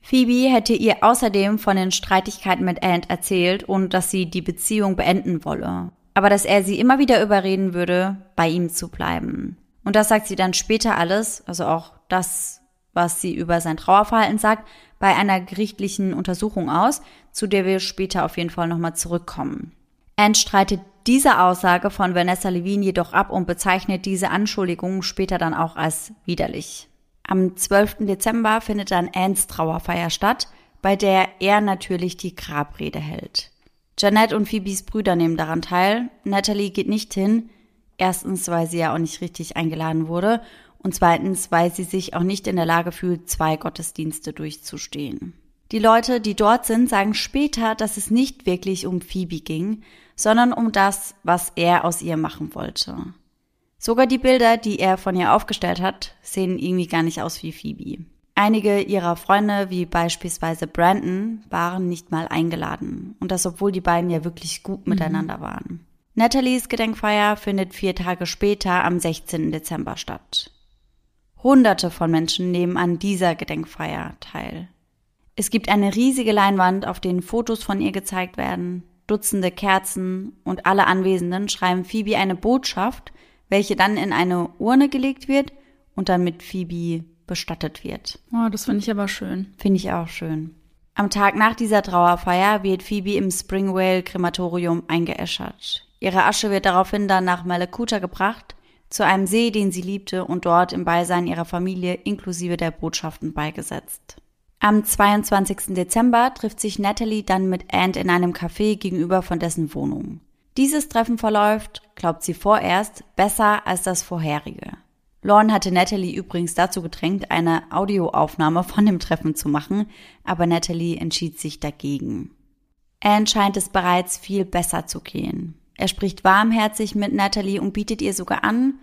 Phoebe hätte ihr außerdem von den Streitigkeiten mit Ant erzählt und dass sie die Beziehung beenden wolle. Aber dass er sie immer wieder überreden würde, bei ihm zu bleiben. Und das sagt sie dann später alles, also auch das, was sie über sein Trauerverhalten sagt, bei einer gerichtlichen Untersuchung aus, zu der wir später auf jeden Fall nochmal zurückkommen. Ant streitet diese Aussage von Vanessa Levine jedoch ab und bezeichnet diese Anschuldigungen später dann auch als widerlich. Am 12. Dezember findet dann Anns Trauerfeier statt, bei der er natürlich die Grabrede hält. Janet und Phoebes Brüder nehmen daran teil. Natalie geht nicht hin. Erstens, weil sie ja auch nicht richtig eingeladen wurde. Und zweitens, weil sie sich auch nicht in der Lage fühlt, zwei Gottesdienste durchzustehen. Die Leute, die dort sind, sagen später, dass es nicht wirklich um Phoebe ging, sondern um das, was er aus ihr machen wollte. Sogar die Bilder, die er von ihr aufgestellt hat, sehen irgendwie gar nicht aus wie Phoebe. Einige ihrer Freunde, wie beispielsweise Brandon, waren nicht mal eingeladen. Und das, obwohl die beiden ja wirklich gut mhm. miteinander waren. Nathalies Gedenkfeier findet vier Tage später am 16. Dezember statt. Hunderte von Menschen nehmen an dieser Gedenkfeier teil. Es gibt eine riesige Leinwand, auf denen Fotos von ihr gezeigt werden, Dutzende Kerzen und alle Anwesenden schreiben Phoebe eine Botschaft, welche dann in eine Urne gelegt wird und dann mit Phoebe bestattet wird. Oh, das finde ich aber schön. Finde ich auch schön. Am Tag nach dieser Trauerfeier wird Phoebe im Springwale Krematorium eingeäschert. Ihre Asche wird daraufhin dann nach Malakuta gebracht, zu einem See, den sie liebte und dort im Beisein ihrer Familie inklusive der Botschaften beigesetzt. Am 22. Dezember trifft sich Natalie dann mit Ant in einem Café gegenüber von dessen Wohnung. Dieses Treffen verläuft, glaubt sie vorerst, besser als das vorherige. Lorne hatte Natalie übrigens dazu gedrängt, eine Audioaufnahme von dem Treffen zu machen, aber Natalie entschied sich dagegen. Anne scheint es bereits viel besser zu gehen. Er spricht warmherzig mit Natalie und bietet ihr sogar an,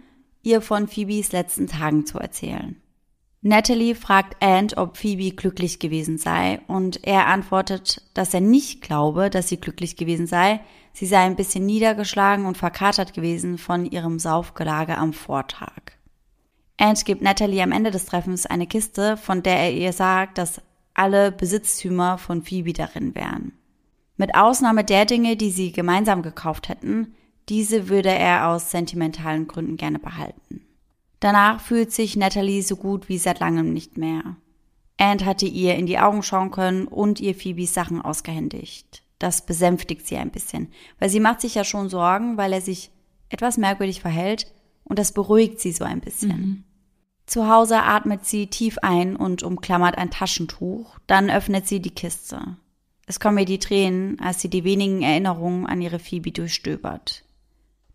ihr von Phoebes letzten Tagen zu erzählen. Natalie fragt Ant, ob Phoebe glücklich gewesen sei, und er antwortet, dass er nicht glaube, dass sie glücklich gewesen sei, Sie sei ein bisschen niedergeschlagen und verkatert gewesen von ihrem Saufgelage am Vortag. Ant gibt Natalie am Ende des Treffens eine Kiste, von der er ihr sagt, dass alle Besitztümer von Phoebe darin wären. Mit Ausnahme der Dinge, die sie gemeinsam gekauft hätten, diese würde er aus sentimentalen Gründen gerne behalten. Danach fühlt sich Natalie so gut wie seit langem nicht mehr. Ant hatte ihr in die Augen schauen können und ihr Phoebes Sachen ausgehändigt. Das besänftigt sie ein bisschen, weil sie macht sich ja schon Sorgen, weil er sich etwas merkwürdig verhält und das beruhigt sie so ein bisschen. Mhm. Zu Hause atmet sie tief ein und umklammert ein Taschentuch, dann öffnet sie die Kiste. Es kommen ihr die Tränen, als sie die wenigen Erinnerungen an ihre Phoebe durchstöbert.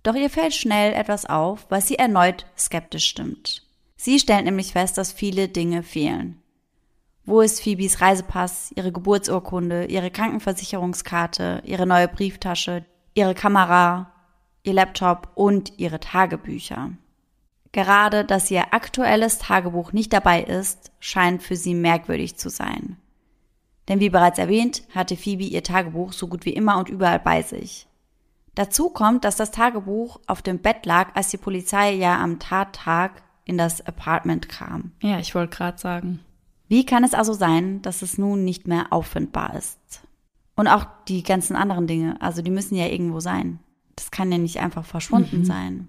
Doch ihr fällt schnell etwas auf, was sie erneut skeptisch stimmt. Sie stellt nämlich fest, dass viele Dinge fehlen. Wo ist Phoebes Reisepass, ihre Geburtsurkunde, ihre Krankenversicherungskarte, ihre neue Brieftasche, ihre Kamera, ihr Laptop und ihre Tagebücher? Gerade, dass ihr aktuelles Tagebuch nicht dabei ist, scheint für sie merkwürdig zu sein. Denn wie bereits erwähnt, hatte Phoebe ihr Tagebuch so gut wie immer und überall bei sich. Dazu kommt, dass das Tagebuch auf dem Bett lag, als die Polizei ja am Tattag in das Apartment kam. Ja, ich wollte gerade sagen. Wie kann es also sein, dass es nun nicht mehr auffindbar ist? Und auch die ganzen anderen Dinge, also die müssen ja irgendwo sein. Das kann ja nicht einfach verschwunden mhm. sein.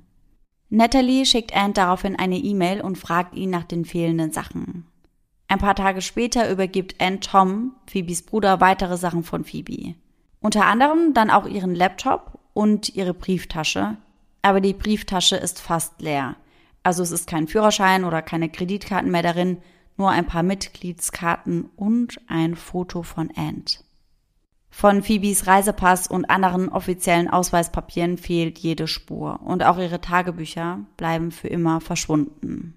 Natalie schickt Ant daraufhin eine E-Mail und fragt ihn nach den fehlenden Sachen. Ein paar Tage später übergibt Ant Tom, Phoebes Bruder, weitere Sachen von Phoebe. Unter anderem dann auch ihren Laptop und ihre Brieftasche. Aber die Brieftasche ist fast leer. Also es ist kein Führerschein oder keine Kreditkarten mehr darin, nur ein paar Mitgliedskarten und ein Foto von Ant. Von Phoebes Reisepass und anderen offiziellen Ausweispapieren fehlt jede Spur und auch ihre Tagebücher bleiben für immer verschwunden.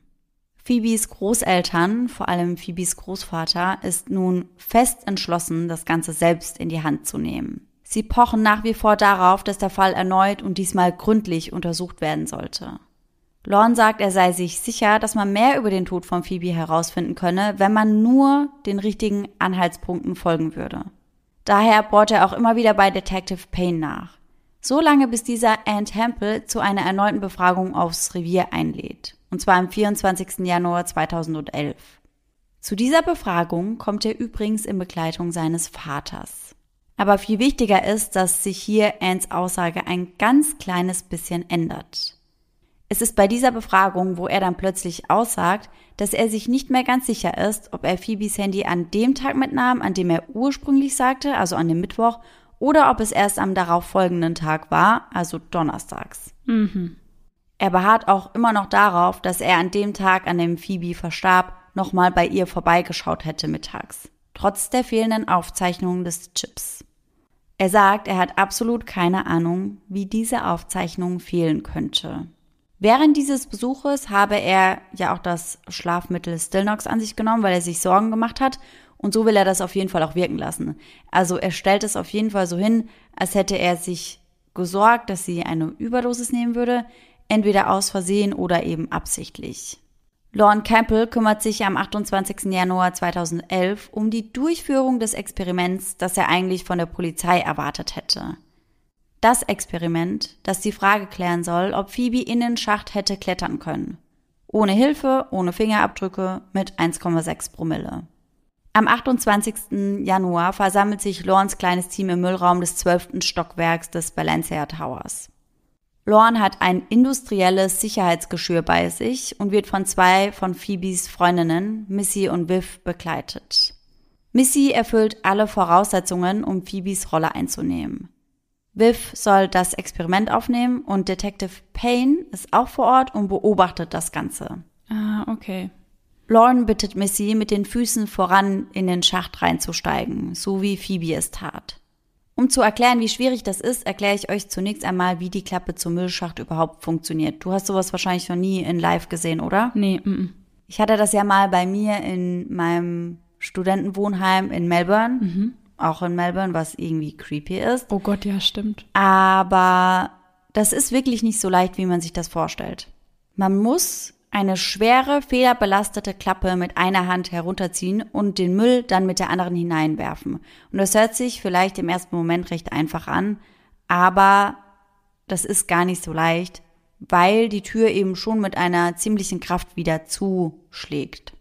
Phoebes Großeltern, vor allem Phoebes Großvater, ist nun fest entschlossen, das Ganze selbst in die Hand zu nehmen. Sie pochen nach wie vor darauf, dass der Fall erneut und diesmal gründlich untersucht werden sollte. Lorne sagt, er sei sich sicher, dass man mehr über den Tod von Phoebe herausfinden könne, wenn man nur den richtigen Anhaltspunkten folgen würde. Daher bohrt er auch immer wieder bei Detective Payne nach. So lange, bis dieser Ann Temple zu einer erneuten Befragung aufs Revier einlädt. Und zwar am 24. Januar 2011. Zu dieser Befragung kommt er übrigens in Begleitung seines Vaters. Aber viel wichtiger ist, dass sich hier Anns Aussage ein ganz kleines bisschen ändert. Es ist bei dieser Befragung, wo er dann plötzlich aussagt, dass er sich nicht mehr ganz sicher ist, ob er Phoebes Handy an dem Tag mitnahm, an dem er ursprünglich sagte, also an dem Mittwoch, oder ob es erst am darauffolgenden Tag war, also donnerstags. Mhm. Er beharrt auch immer noch darauf, dass er an dem Tag, an dem Phoebe verstarb, nochmal bei ihr vorbeigeschaut hätte mittags, trotz der fehlenden Aufzeichnungen des Chips. Er sagt, er hat absolut keine Ahnung, wie diese Aufzeichnung fehlen könnte. Während dieses Besuches habe er ja auch das Schlafmittel Stillnox an sich genommen, weil er sich Sorgen gemacht hat. Und so will er das auf jeden Fall auch wirken lassen. Also er stellt es auf jeden Fall so hin, als hätte er sich gesorgt, dass sie eine Überdosis nehmen würde, entweder aus Versehen oder eben absichtlich. Lorne Campbell kümmert sich am 28. Januar 2011 um die Durchführung des Experiments, das er eigentlich von der Polizei erwartet hätte. Das Experiment, das die Frage klären soll, ob Phoebe in den Schacht hätte klettern können. Ohne Hilfe, ohne Fingerabdrücke, mit 1,6 Promille. Am 28. Januar versammelt sich Lorns kleines Team im Müllraum des 12. Stockwerks des Valencia Towers. Lorne hat ein industrielles Sicherheitsgeschirr bei sich und wird von zwei von Phoebes Freundinnen, Missy und Viv, begleitet. Missy erfüllt alle Voraussetzungen, um Phoebes Rolle einzunehmen. Viv soll das Experiment aufnehmen und Detective Payne ist auch vor Ort und beobachtet das Ganze. Ah, okay. Lauren bittet Missy, mit den Füßen voran in den Schacht reinzusteigen, so wie Phoebe es tat. Um zu erklären, wie schwierig das ist, erkläre ich euch zunächst einmal, wie die Klappe zum Müllschacht überhaupt funktioniert. Du hast sowas wahrscheinlich noch nie in live gesehen, oder? Nee. M -m. Ich hatte das ja mal bei mir in meinem Studentenwohnheim in Melbourne. Mhm auch in Melbourne, was irgendwie creepy ist. Oh Gott, ja, stimmt. Aber das ist wirklich nicht so leicht, wie man sich das vorstellt. Man muss eine schwere, fehlerbelastete Klappe mit einer Hand herunterziehen und den Müll dann mit der anderen hineinwerfen. Und das hört sich vielleicht im ersten Moment recht einfach an, aber das ist gar nicht so leicht, weil die Tür eben schon mit einer ziemlichen Kraft wieder zuschlägt.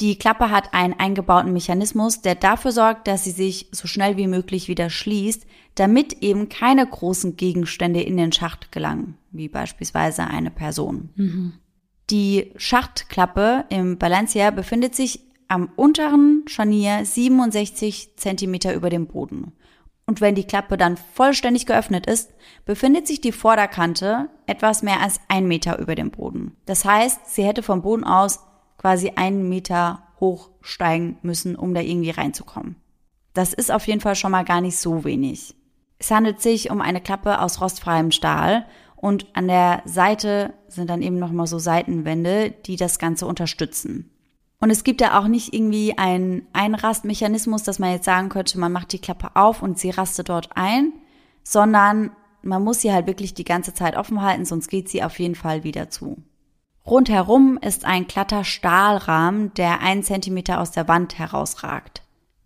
Die Klappe hat einen eingebauten Mechanismus, der dafür sorgt, dass sie sich so schnell wie möglich wieder schließt, damit eben keine großen Gegenstände in den Schacht gelangen, wie beispielsweise eine Person. Mhm. Die Schachtklappe im Balancier befindet sich am unteren Scharnier 67 Zentimeter über dem Boden. Und wenn die Klappe dann vollständig geöffnet ist, befindet sich die Vorderkante etwas mehr als ein Meter über dem Boden. Das heißt, sie hätte vom Boden aus quasi einen Meter hochsteigen müssen, um da irgendwie reinzukommen. Das ist auf jeden Fall schon mal gar nicht so wenig. Es handelt sich um eine Klappe aus rostfreiem Stahl und an der Seite sind dann eben nochmal so Seitenwände, die das Ganze unterstützen. Und es gibt ja auch nicht irgendwie einen Einrastmechanismus, dass man jetzt sagen könnte, man macht die Klappe auf und sie rastet dort ein, sondern man muss sie halt wirklich die ganze Zeit offen halten, sonst geht sie auf jeden Fall wieder zu. Rundherum ist ein glatter Stahlrahmen, der einen Zentimeter aus der Wand herausragt.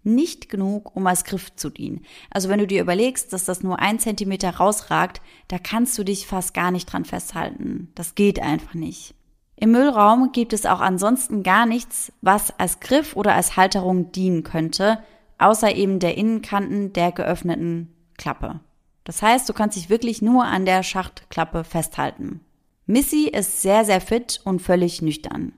Nicht genug, um als Griff zu dienen. Also wenn du dir überlegst, dass das nur ein Zentimeter rausragt, da kannst du dich fast gar nicht dran festhalten. Das geht einfach nicht. Im Müllraum gibt es auch ansonsten gar nichts, was als Griff oder als Halterung dienen könnte, außer eben der Innenkanten der geöffneten Klappe. Das heißt, du kannst dich wirklich nur an der Schachtklappe festhalten. Missy ist sehr, sehr fit und völlig nüchtern.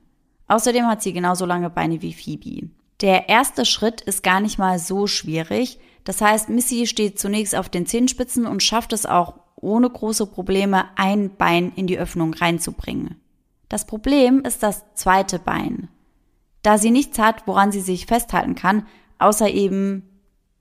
Außerdem hat sie genauso lange Beine wie Phoebe. Der erste Schritt ist gar nicht mal so schwierig. Das heißt, Missy steht zunächst auf den Zehenspitzen und schafft es auch ohne große Probleme, ein Bein in die Öffnung reinzubringen. Das Problem ist das zweite Bein. Da sie nichts hat, woran sie sich festhalten kann, außer eben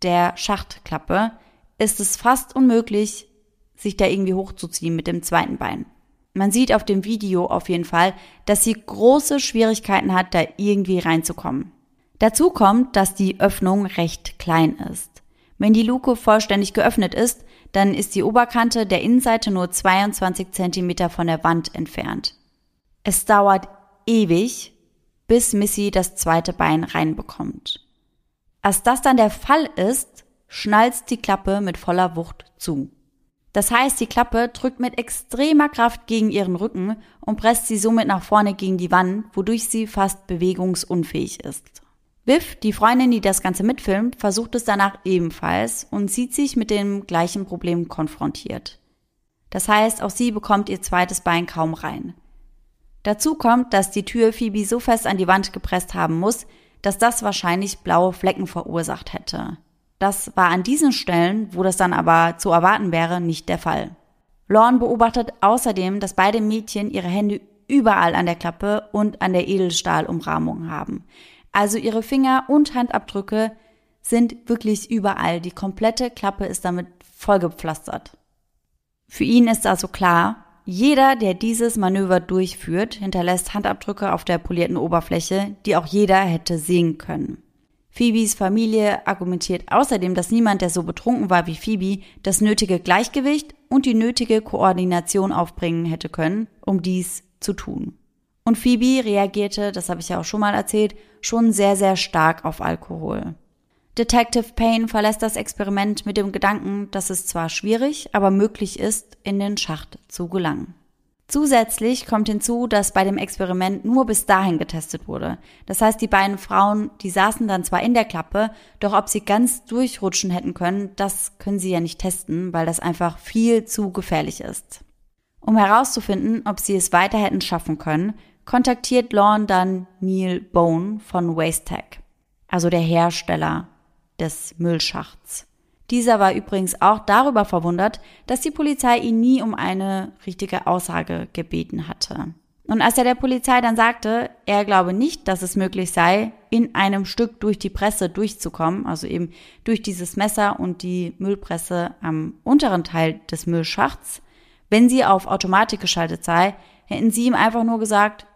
der Schachtklappe, ist es fast unmöglich, sich da irgendwie hochzuziehen mit dem zweiten Bein. Man sieht auf dem Video auf jeden Fall, dass sie große Schwierigkeiten hat, da irgendwie reinzukommen. Dazu kommt, dass die Öffnung recht klein ist. Wenn die Luke vollständig geöffnet ist, dann ist die Oberkante der Innenseite nur 22 cm von der Wand entfernt. Es dauert ewig, bis Missy das zweite Bein reinbekommt. Als das dann der Fall ist, schnalzt die Klappe mit voller Wucht zu. Das heißt, die Klappe drückt mit extremer Kraft gegen ihren Rücken und presst sie somit nach vorne gegen die Wand, wodurch sie fast bewegungsunfähig ist. Viv, die Freundin, die das Ganze mitfilmt, versucht es danach ebenfalls und sieht sich mit dem gleichen Problem konfrontiert. Das heißt, auch sie bekommt ihr zweites Bein kaum rein. Dazu kommt, dass die Tür Phoebe so fest an die Wand gepresst haben muss, dass das wahrscheinlich blaue Flecken verursacht hätte. Das war an diesen Stellen, wo das dann aber zu erwarten wäre, nicht der Fall. Lorne beobachtet außerdem, dass beide Mädchen ihre Hände überall an der Klappe und an der Edelstahlumrahmung haben. Also ihre Finger und Handabdrücke sind wirklich überall. Die komplette Klappe ist damit vollgepflastert. Für ihn ist also klar, jeder, der dieses Manöver durchführt, hinterlässt Handabdrücke auf der polierten Oberfläche, die auch jeder hätte sehen können. Phoebes Familie argumentiert außerdem, dass niemand, der so betrunken war wie Phoebe, das nötige Gleichgewicht und die nötige Koordination aufbringen hätte können, um dies zu tun. Und Phoebe reagierte, das habe ich ja auch schon mal erzählt, schon sehr, sehr stark auf Alkohol. Detective Payne verlässt das Experiment mit dem Gedanken, dass es zwar schwierig, aber möglich ist, in den Schacht zu gelangen. Zusätzlich kommt hinzu, dass bei dem Experiment nur bis dahin getestet wurde. Das heißt, die beiden Frauen, die saßen dann zwar in der Klappe, doch ob sie ganz durchrutschen hätten können, das können sie ja nicht testen, weil das einfach viel zu gefährlich ist. Um herauszufinden, ob sie es weiter hätten schaffen können, kontaktiert Lorne dann Neil Bone von Wastech, also der Hersteller des Müllschachts. Dieser war übrigens auch darüber verwundert, dass die Polizei ihn nie um eine richtige Aussage gebeten hatte. Und als er der Polizei dann sagte, er glaube nicht, dass es möglich sei, in einem Stück durch die Presse durchzukommen, also eben durch dieses Messer und die Müllpresse am unteren Teil des Müllschachts, wenn sie auf Automatik geschaltet sei, hätten sie ihm einfach nur gesagt,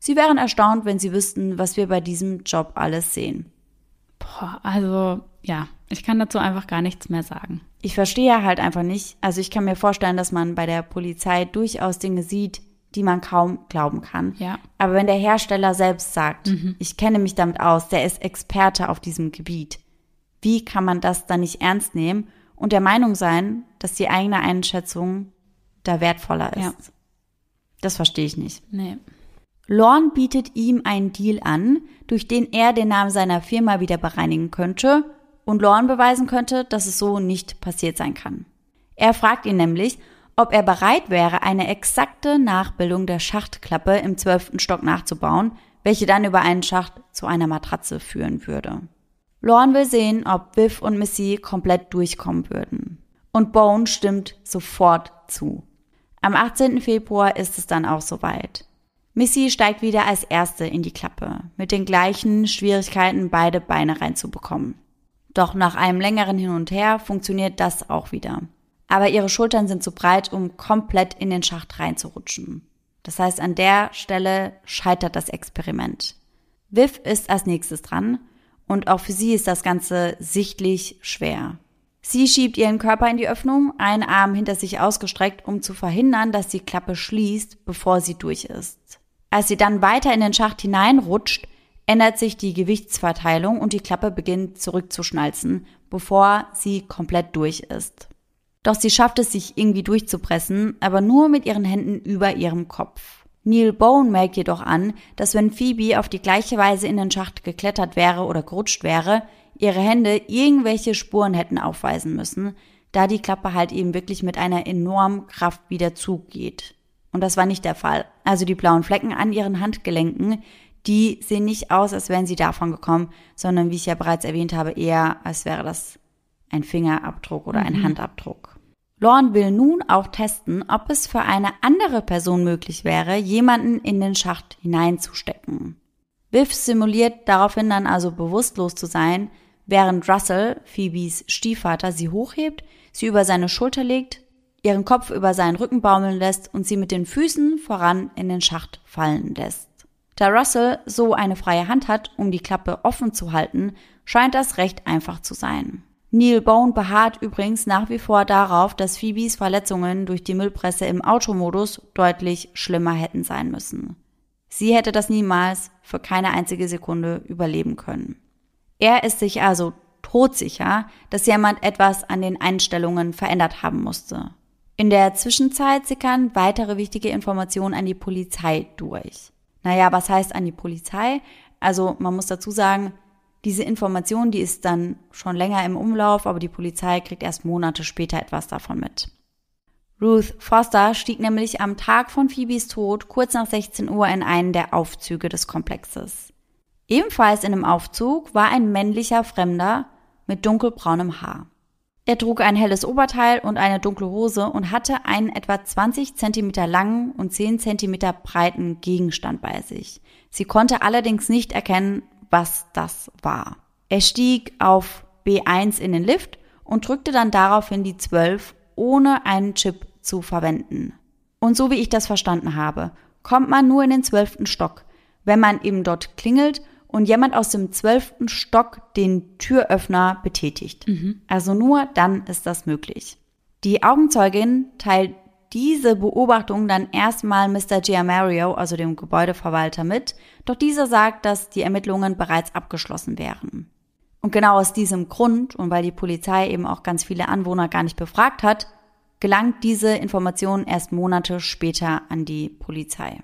Sie wären erstaunt, wenn sie wüssten, was wir bei diesem Job alles sehen. Boah, also ja, ich kann dazu einfach gar nichts mehr sagen. Ich verstehe halt einfach nicht. Also ich kann mir vorstellen, dass man bei der Polizei durchaus Dinge sieht, die man kaum glauben kann. Ja. Aber wenn der Hersteller selbst sagt, mhm. ich kenne mich damit aus, der ist Experte auf diesem Gebiet, wie kann man das dann nicht ernst nehmen und der Meinung sein, dass die eigene Einschätzung da wertvoller ist? Ja. Das verstehe ich nicht. Nee. Lorne bietet ihm einen Deal an, durch den er den Namen seiner Firma wieder bereinigen könnte und Lorne beweisen könnte, dass es so nicht passiert sein kann. Er fragt ihn nämlich, ob er bereit wäre, eine exakte Nachbildung der Schachtklappe im zwölften Stock nachzubauen, welche dann über einen Schacht zu einer Matratze führen würde. Lorne will sehen, ob Biff und Missy komplett durchkommen würden. Und Bone stimmt sofort zu. Am 18. Februar ist es dann auch soweit. Missy steigt wieder als Erste in die Klappe, mit den gleichen Schwierigkeiten, beide Beine reinzubekommen. Doch nach einem längeren Hin und Her funktioniert das auch wieder. Aber ihre Schultern sind zu breit, um komplett in den Schacht reinzurutschen. Das heißt, an der Stelle scheitert das Experiment. Viv ist als nächstes dran und auch für sie ist das Ganze sichtlich schwer. Sie schiebt ihren Körper in die Öffnung, einen Arm hinter sich ausgestreckt, um zu verhindern, dass die Klappe schließt, bevor sie durch ist. Als sie dann weiter in den Schacht hineinrutscht, ändert sich die Gewichtsverteilung und die Klappe beginnt zurückzuschnalzen, bevor sie komplett durch ist. Doch sie schafft es, sich irgendwie durchzupressen, aber nur mit ihren Händen über ihrem Kopf. Neil Bone merkt jedoch an, dass wenn Phoebe auf die gleiche Weise in den Schacht geklettert wäre oder gerutscht wäre, ihre Hände irgendwelche Spuren hätten aufweisen müssen, da die Klappe halt eben wirklich mit einer enormen Kraft wieder zugeht. Und das war nicht der Fall. Also die blauen Flecken an ihren Handgelenken, die sehen nicht aus, als wären sie davon gekommen, sondern wie ich ja bereits erwähnt habe, eher als wäre das ein Fingerabdruck oder ein mhm. Handabdruck. Lorne will nun auch testen, ob es für eine andere Person möglich wäre, jemanden in den Schacht hineinzustecken. Biff simuliert daraufhin dann also bewusstlos zu sein, während Russell, Phoebes Stiefvater, sie hochhebt, sie über seine Schulter legt ihren Kopf über seinen Rücken baumeln lässt und sie mit den Füßen voran in den Schacht fallen lässt. Da Russell so eine freie Hand hat, um die Klappe offen zu halten, scheint das recht einfach zu sein. Neil Bone beharrt übrigens nach wie vor darauf, dass Phoebes Verletzungen durch die Müllpresse im Automodus deutlich schlimmer hätten sein müssen. Sie hätte das niemals für keine einzige Sekunde überleben können. Er ist sich also todsicher, dass jemand etwas an den Einstellungen verändert haben musste. In der Zwischenzeit sickern weitere wichtige Informationen an die Polizei durch. Naja, was heißt an die Polizei? Also man muss dazu sagen, diese Information, die ist dann schon länger im Umlauf, aber die Polizei kriegt erst Monate später etwas davon mit. Ruth Foster stieg nämlich am Tag von Phoebes Tod kurz nach 16 Uhr in einen der Aufzüge des Komplexes. Ebenfalls in dem Aufzug war ein männlicher Fremder mit dunkelbraunem Haar. Er trug ein helles Oberteil und eine dunkle Hose und hatte einen etwa 20 Zentimeter langen und 10 Zentimeter breiten Gegenstand bei sich. Sie konnte allerdings nicht erkennen, was das war. Er stieg auf B1 in den Lift und drückte dann daraufhin die 12, ohne einen Chip zu verwenden. Und so wie ich das verstanden habe, kommt man nur in den zwölften Stock, wenn man eben dort klingelt und jemand aus dem zwölften Stock den Türöffner betätigt. Mhm. Also nur dann ist das möglich. Die Augenzeugin teilt diese Beobachtung dann erstmal Mr. Giamario, also dem Gebäudeverwalter, mit, doch dieser sagt, dass die Ermittlungen bereits abgeschlossen wären. Und genau aus diesem Grund und weil die Polizei eben auch ganz viele Anwohner gar nicht befragt hat, gelangt diese Information erst Monate später an die Polizei.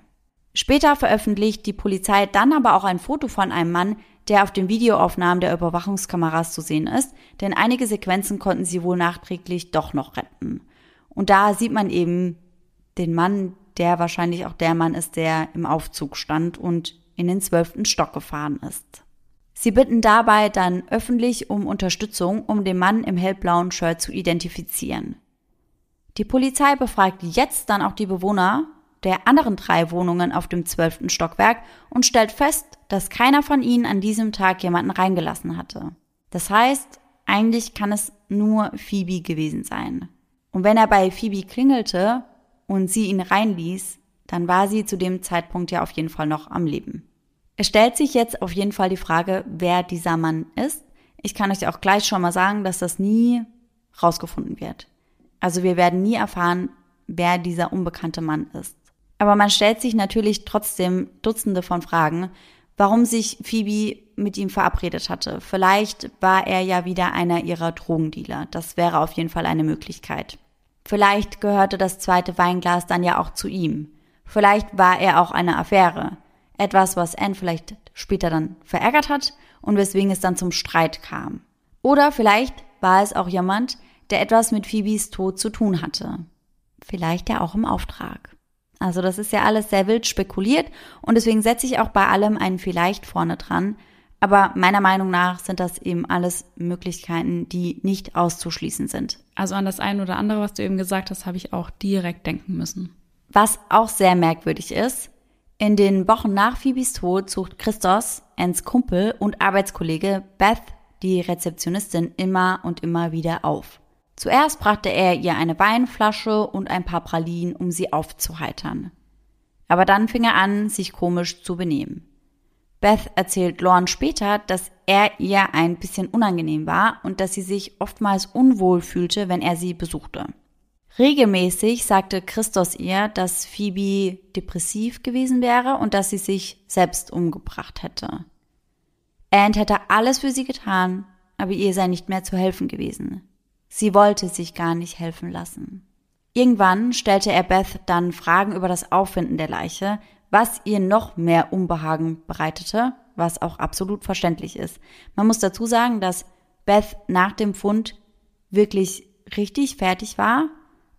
Später veröffentlicht die Polizei dann aber auch ein Foto von einem Mann, der auf den Videoaufnahmen der Überwachungskameras zu sehen ist, denn einige Sequenzen konnten sie wohl nachträglich doch noch retten. Und da sieht man eben den Mann, der wahrscheinlich auch der Mann ist, der im Aufzug stand und in den zwölften Stock gefahren ist. Sie bitten dabei dann öffentlich um Unterstützung, um den Mann im hellblauen Shirt zu identifizieren. Die Polizei befragt jetzt dann auch die Bewohner der anderen drei Wohnungen auf dem zwölften Stockwerk und stellt fest, dass keiner von ihnen an diesem Tag jemanden reingelassen hatte. Das heißt, eigentlich kann es nur Phoebe gewesen sein. Und wenn er bei Phoebe klingelte und sie ihn reinließ, dann war sie zu dem Zeitpunkt ja auf jeden Fall noch am Leben. Es stellt sich jetzt auf jeden Fall die Frage, wer dieser Mann ist. Ich kann euch auch gleich schon mal sagen, dass das nie rausgefunden wird. Also wir werden nie erfahren, wer dieser unbekannte Mann ist. Aber man stellt sich natürlich trotzdem Dutzende von Fragen, warum sich Phoebe mit ihm verabredet hatte. Vielleicht war er ja wieder einer ihrer Drogendealer. Das wäre auf jeden Fall eine Möglichkeit. Vielleicht gehörte das zweite Weinglas dann ja auch zu ihm. Vielleicht war er auch eine Affäre. Etwas, was Anne vielleicht später dann verärgert hat und weswegen es dann zum Streit kam. Oder vielleicht war es auch jemand, der etwas mit Phoebes Tod zu tun hatte. Vielleicht ja auch im Auftrag. Also das ist ja alles sehr wild spekuliert und deswegen setze ich auch bei allem einen vielleicht vorne dran. Aber meiner Meinung nach sind das eben alles Möglichkeiten, die nicht auszuschließen sind. Also an das eine oder andere, was du eben gesagt hast, habe ich auch direkt denken müssen. Was auch sehr merkwürdig ist, in den Wochen nach Phoebes Tod sucht Christos, Ans Kumpel und Arbeitskollege Beth, die Rezeptionistin, immer und immer wieder auf. Zuerst brachte er ihr eine Weinflasche und ein paar Pralinen, um sie aufzuheitern. Aber dann fing er an, sich komisch zu benehmen. Beth erzählt Lorne später, dass er ihr ein bisschen unangenehm war und dass sie sich oftmals unwohl fühlte, wenn er sie besuchte. Regelmäßig sagte Christos ihr, dass Phoebe depressiv gewesen wäre und dass sie sich selbst umgebracht hätte. Ant hätte alles für sie getan, aber ihr sei nicht mehr zu helfen gewesen. Sie wollte sich gar nicht helfen lassen. Irgendwann stellte er Beth dann Fragen über das Auffinden der Leiche, was ihr noch mehr Unbehagen bereitete, was auch absolut verständlich ist. Man muss dazu sagen, dass Beth nach dem Fund wirklich richtig fertig war.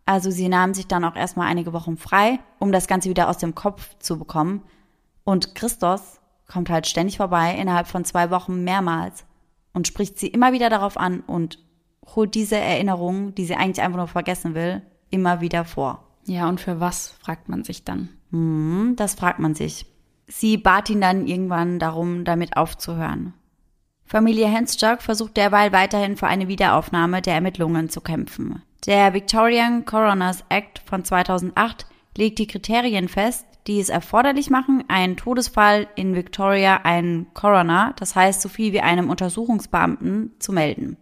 Also sie nahm sich dann auch erstmal einige Wochen frei, um das Ganze wieder aus dem Kopf zu bekommen. Und Christos kommt halt ständig vorbei, innerhalb von zwei Wochen mehrmals und spricht sie immer wieder darauf an und holt diese Erinnerung, die sie eigentlich einfach nur vergessen will, immer wieder vor. Ja, und für was, fragt man sich dann. Hm, das fragt man sich. Sie bat ihn dann irgendwann darum, damit aufzuhören. Familie Hensjock versucht derweil weiterhin für eine Wiederaufnahme der Ermittlungen zu kämpfen. Der Victorian Coroners Act von 2008 legt die Kriterien fest, die es erforderlich machen, einen Todesfall in Victoria einen Coroner, das heißt so viel wie einem Untersuchungsbeamten, zu melden.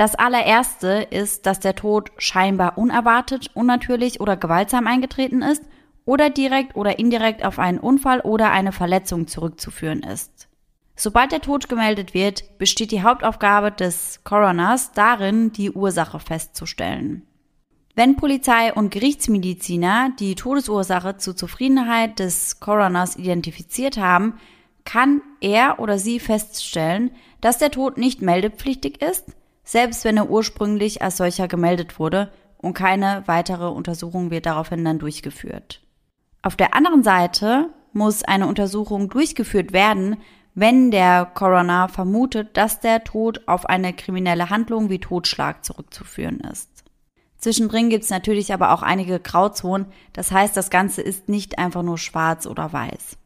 Das allererste ist, dass der Tod scheinbar unerwartet, unnatürlich oder gewaltsam eingetreten ist oder direkt oder indirekt auf einen Unfall oder eine Verletzung zurückzuführen ist. Sobald der Tod gemeldet wird, besteht die Hauptaufgabe des Coroners darin, die Ursache festzustellen. Wenn Polizei und Gerichtsmediziner die Todesursache zur Zufriedenheit des Coroners identifiziert haben, kann er oder sie feststellen, dass der Tod nicht meldepflichtig ist, selbst wenn er ursprünglich als solcher gemeldet wurde und keine weitere Untersuchung wird daraufhin dann durchgeführt. Auf der anderen Seite muss eine Untersuchung durchgeführt werden, wenn der Coroner vermutet, dass der Tod auf eine kriminelle Handlung wie Totschlag zurückzuführen ist. Zwischendrin gibt es natürlich aber auch einige Grauzonen, das heißt, das Ganze ist nicht einfach nur schwarz oder weiß.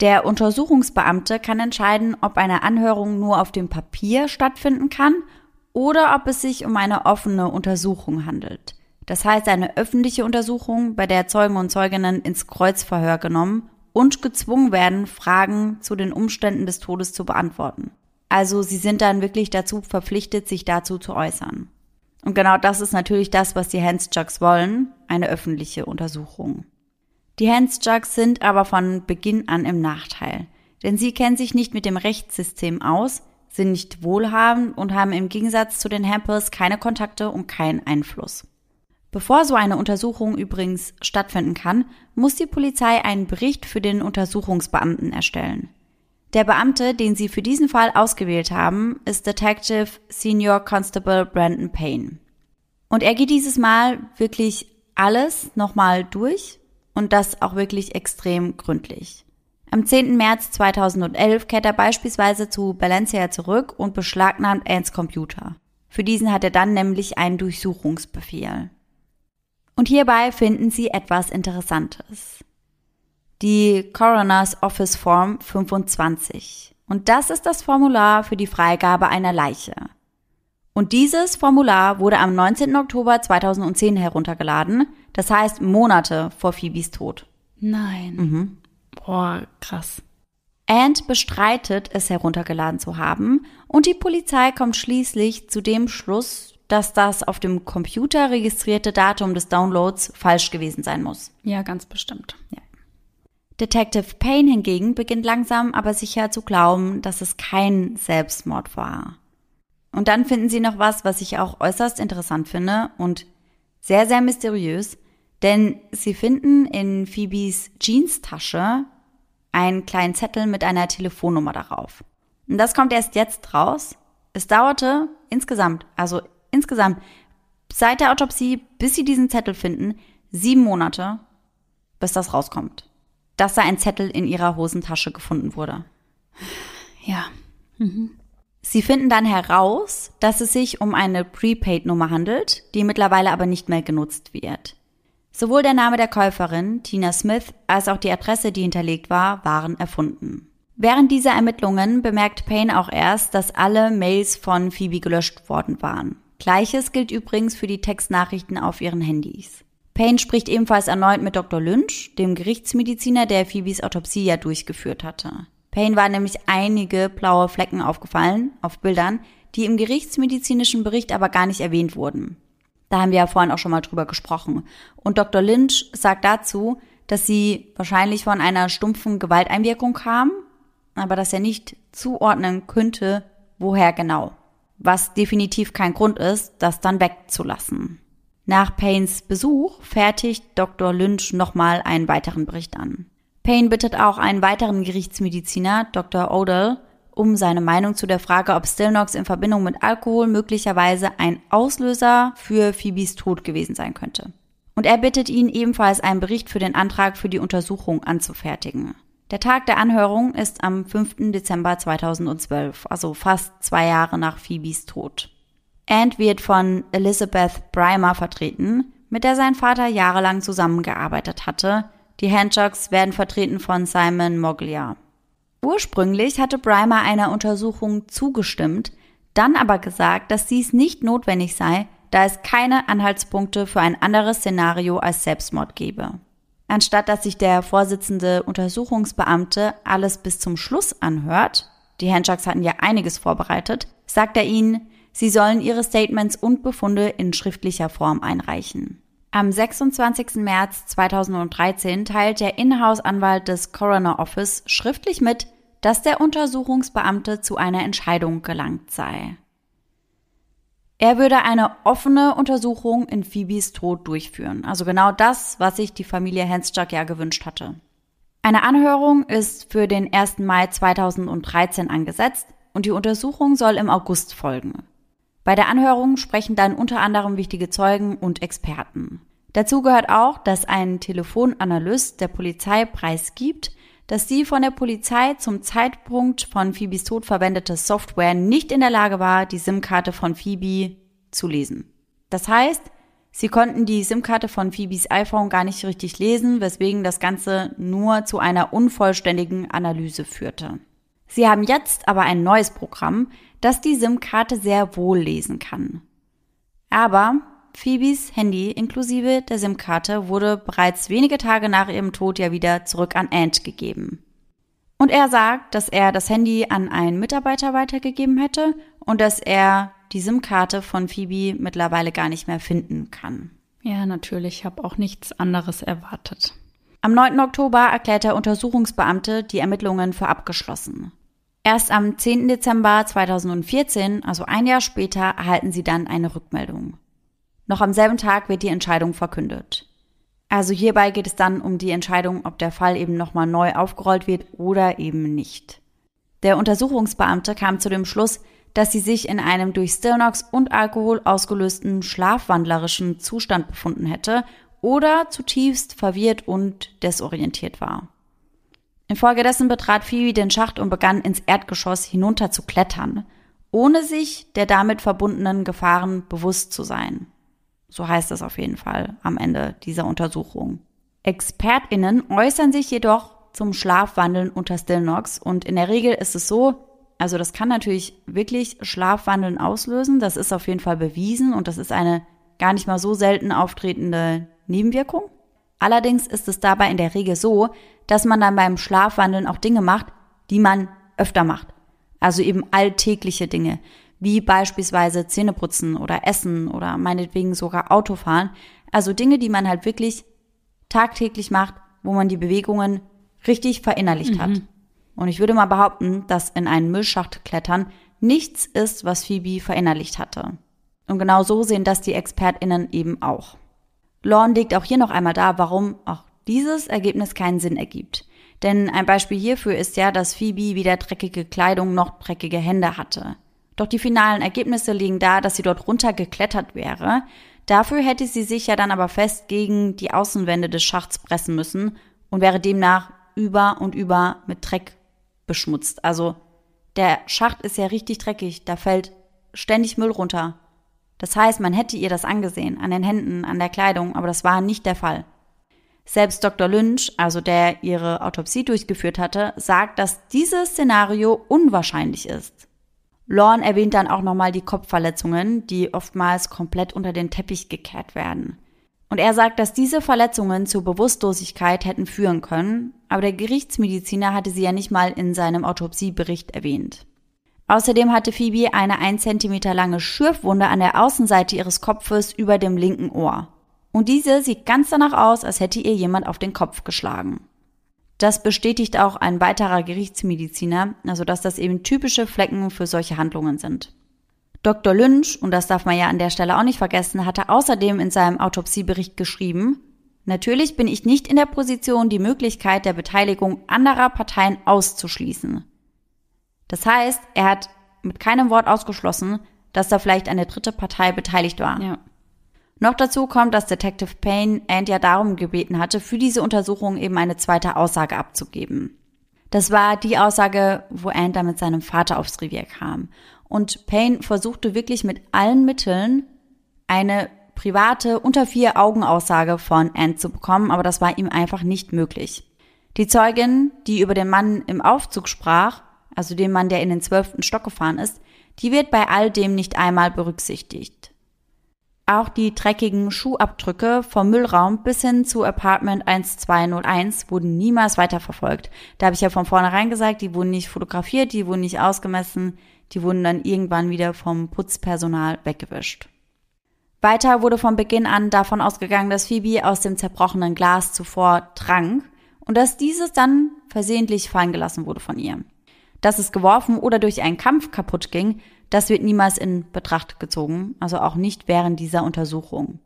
Der Untersuchungsbeamte kann entscheiden, ob eine Anhörung nur auf dem Papier stattfinden kann oder ob es sich um eine offene Untersuchung handelt. Das heißt eine öffentliche Untersuchung, bei der Zeugen und Zeuginnen ins Kreuzverhör genommen und gezwungen werden, Fragen zu den Umständen des Todes zu beantworten. Also sie sind dann wirklich dazu verpflichtet, sich dazu zu äußern. Und genau das ist natürlich das, was die Handsjugs wollen, eine öffentliche Untersuchung. Die Handsjugs sind aber von Beginn an im Nachteil, denn sie kennen sich nicht mit dem Rechtssystem aus, sind nicht wohlhabend und haben im Gegensatz zu den Hampers keine Kontakte und keinen Einfluss. Bevor so eine Untersuchung übrigens stattfinden kann, muss die Polizei einen Bericht für den Untersuchungsbeamten erstellen. Der Beamte, den sie für diesen Fall ausgewählt haben, ist Detective Senior Constable Brandon Payne. Und er geht dieses Mal wirklich alles nochmal durch und das auch wirklich extrem gründlich. Am 10. März 2011 kehrt er beispielsweise zu Valencia zurück und beschlagnahmt Anns Computer. Für diesen hat er dann nämlich einen Durchsuchungsbefehl. Und hierbei finden Sie etwas Interessantes. Die Coroner's Office Form 25. Und das ist das Formular für die Freigabe einer Leiche. Und dieses Formular wurde am 19. Oktober 2010 heruntergeladen, das heißt Monate vor Phoebes Tod. Nein. Mhm. Boah, krass. Ant bestreitet, es heruntergeladen zu haben, und die Polizei kommt schließlich zu dem Schluss, dass das auf dem Computer registrierte Datum des Downloads falsch gewesen sein muss. Ja, ganz bestimmt. Ja. Detective Payne hingegen beginnt langsam aber sicher zu glauben, dass es kein Selbstmord war. Und dann finden sie noch was, was ich auch äußerst interessant finde und sehr, sehr mysteriös, denn sie finden in Phoebes Jeanstasche einen kleinen Zettel mit einer Telefonnummer darauf. Und das kommt erst jetzt raus. Es dauerte insgesamt, also insgesamt seit der Autopsie, bis sie diesen Zettel finden, sieben Monate, bis das rauskommt. Dass da ein Zettel in ihrer Hosentasche gefunden wurde. Ja. Mhm. Sie finden dann heraus, dass es sich um eine Prepaid-Nummer handelt, die mittlerweile aber nicht mehr genutzt wird. Sowohl der Name der Käuferin, Tina Smith, als auch die Adresse, die hinterlegt war, waren erfunden. Während dieser Ermittlungen bemerkt Payne auch erst, dass alle Mails von Phoebe gelöscht worden waren. Gleiches gilt übrigens für die Textnachrichten auf ihren Handys. Payne spricht ebenfalls erneut mit Dr. Lynch, dem Gerichtsmediziner, der Phoebes Autopsie ja durchgeführt hatte. Payne war nämlich einige blaue Flecken aufgefallen auf Bildern, die im gerichtsmedizinischen Bericht aber gar nicht erwähnt wurden. Da haben wir ja vorhin auch schon mal drüber gesprochen. Und Dr. Lynch sagt dazu, dass sie wahrscheinlich von einer stumpfen Gewalteinwirkung kam, aber dass er nicht zuordnen könnte, woher genau was definitiv kein Grund ist, das dann wegzulassen. Nach Paynes Besuch fertigt Dr. Lynch nochmal einen weiteren Bericht an. Payne bittet auch einen weiteren Gerichtsmediziner, Dr. Odell, um seine Meinung zu der Frage, ob Stillnox in Verbindung mit Alkohol möglicherweise ein Auslöser für Phoebes Tod gewesen sein könnte. Und er bittet ihn ebenfalls einen Bericht für den Antrag für die Untersuchung anzufertigen. Der Tag der Anhörung ist am 5. Dezember 2012, also fast zwei Jahre nach Phoebes Tod. Ant wird von Elizabeth Brymer vertreten, mit der sein Vater jahrelang zusammengearbeitet hatte. Die Handjugs werden vertreten von Simon Moglia. Ursprünglich hatte Brymer einer Untersuchung zugestimmt, dann aber gesagt, dass dies nicht notwendig sei, da es keine Anhaltspunkte für ein anderes Szenario als Selbstmord gebe. Anstatt dass sich der Vorsitzende Untersuchungsbeamte alles bis zum Schluss anhört, die Handschaks hatten ja einiges vorbereitet, sagt er ihnen, sie sollen ihre Statements und Befunde in schriftlicher Form einreichen. Am 26. März 2013 teilt der Inhouse-Anwalt des Coroner Office schriftlich mit, dass der Untersuchungsbeamte zu einer Entscheidung gelangt sei. Er würde eine offene Untersuchung in Phoebes Tod durchführen. Also genau das, was sich die Familie Henschak ja gewünscht hatte. Eine Anhörung ist für den 1. Mai 2013 angesetzt und die Untersuchung soll im August folgen. Bei der Anhörung sprechen dann unter anderem wichtige Zeugen und Experten. Dazu gehört auch, dass ein Telefonanalyst der Polizei preisgibt, dass die von der Polizei zum Zeitpunkt von Phoebes Tod verwendete Software nicht in der Lage war, die SIM-Karte von Phoebe zu lesen. Das heißt, sie konnten die SIM-Karte von Phoebes iPhone gar nicht richtig lesen, weswegen das Ganze nur zu einer unvollständigen Analyse führte. Sie haben jetzt aber ein neues Programm, das die SIM-Karte sehr wohl lesen kann. Aber Phoebes Handy inklusive der SIM-Karte wurde bereits wenige Tage nach ihrem Tod ja wieder zurück an Ant gegeben. Und er sagt, dass er das Handy an einen Mitarbeiter weitergegeben hätte und dass er die SIM-Karte von Phoebe mittlerweile gar nicht mehr finden kann. Ja, natürlich, ich habe auch nichts anderes erwartet. Am 9. Oktober erklärt der Untersuchungsbeamte die Ermittlungen für abgeschlossen. Erst am 10. Dezember 2014, also ein Jahr später, erhalten sie dann eine Rückmeldung. Noch am selben Tag wird die Entscheidung verkündet. Also hierbei geht es dann um die Entscheidung, ob der Fall eben nochmal neu aufgerollt wird oder eben nicht. Der Untersuchungsbeamte kam zu dem Schluss, dass sie sich in einem durch Stilnox und Alkohol ausgelösten schlafwandlerischen Zustand befunden hätte oder zutiefst verwirrt und desorientiert war. Infolgedessen betrat Phoebe den Schacht und begann ins Erdgeschoss hinunter zu klettern, ohne sich der damit verbundenen Gefahren bewusst zu sein. So heißt es auf jeden Fall am Ende dieser Untersuchung. ExpertInnen äußern sich jedoch zum Schlafwandeln unter Stillnox und in der Regel ist es so, also das kann natürlich wirklich Schlafwandeln auslösen, das ist auf jeden Fall bewiesen und das ist eine gar nicht mal so selten auftretende Nebenwirkung. Allerdings ist es dabei in der Regel so, dass man dann beim Schlafwandeln auch Dinge macht, die man öfter macht. Also eben alltägliche Dinge, wie beispielsweise Zähneputzen oder Essen oder meinetwegen sogar Autofahren. Also Dinge, die man halt wirklich tagtäglich macht, wo man die Bewegungen richtig verinnerlicht mhm. hat. Und ich würde mal behaupten, dass in einen Müllschacht klettern nichts ist, was Phoebe verinnerlicht hatte. Und genau so sehen das die ExpertInnen eben auch. Lorne legt auch hier noch einmal dar, warum auch dieses Ergebnis keinen Sinn ergibt. Denn ein Beispiel hierfür ist ja, dass Phoebe weder dreckige Kleidung noch dreckige Hände hatte. Doch die finalen Ergebnisse liegen da, dass sie dort runtergeklettert wäre. Dafür hätte sie sich ja dann aber fest gegen die Außenwände des Schachts pressen müssen und wäre demnach über und über mit Dreck beschmutzt. Also der Schacht ist ja richtig dreckig, da fällt ständig Müll runter. Das heißt, man hätte ihr das angesehen, an den Händen, an der Kleidung, aber das war nicht der Fall. Selbst Dr. Lynch, also der ihre Autopsie durchgeführt hatte, sagt, dass dieses Szenario unwahrscheinlich ist. Lorne erwähnt dann auch nochmal die Kopfverletzungen, die oftmals komplett unter den Teppich gekehrt werden. Und er sagt, dass diese Verletzungen zur Bewusstlosigkeit hätten führen können, aber der Gerichtsmediziner hatte sie ja nicht mal in seinem Autopsiebericht erwähnt. Außerdem hatte Phoebe eine ein Zentimeter lange Schürfwunde an der Außenseite ihres Kopfes über dem linken Ohr. Und diese sieht ganz danach aus, als hätte ihr jemand auf den Kopf geschlagen. Das bestätigt auch ein weiterer Gerichtsmediziner, also dass das eben typische Flecken für solche Handlungen sind. Dr. Lynch, und das darf man ja an der Stelle auch nicht vergessen, hatte außerdem in seinem Autopsiebericht geschrieben, Natürlich bin ich nicht in der Position, die Möglichkeit der Beteiligung anderer Parteien auszuschließen. Das heißt, er hat mit keinem Wort ausgeschlossen, dass da vielleicht eine dritte Partei beteiligt war. Ja. Noch dazu kommt, dass Detective Payne Ant ja darum gebeten hatte, für diese Untersuchung eben eine zweite Aussage abzugeben. Das war die Aussage, wo Ant dann mit seinem Vater aufs Revier kam. Und Payne versuchte wirklich mit allen Mitteln eine private unter vier Augen Aussage von Ant zu bekommen, aber das war ihm einfach nicht möglich. Die Zeugin, die über den Mann im Aufzug sprach, also den Mann, der in den zwölften Stock gefahren ist, die wird bei all dem nicht einmal berücksichtigt. Auch die dreckigen Schuhabdrücke vom Müllraum bis hin zu Apartment 1201 wurden niemals weiterverfolgt. Da habe ich ja von vornherein gesagt, die wurden nicht fotografiert, die wurden nicht ausgemessen, die wurden dann irgendwann wieder vom Putzpersonal weggewischt. Weiter wurde von Beginn an davon ausgegangen, dass Phoebe aus dem zerbrochenen Glas zuvor trank und dass dieses dann versehentlich fallen gelassen wurde von ihr. Dass es geworfen oder durch einen Kampf kaputt ging, das wird niemals in Betracht gezogen, also auch nicht während dieser Untersuchung.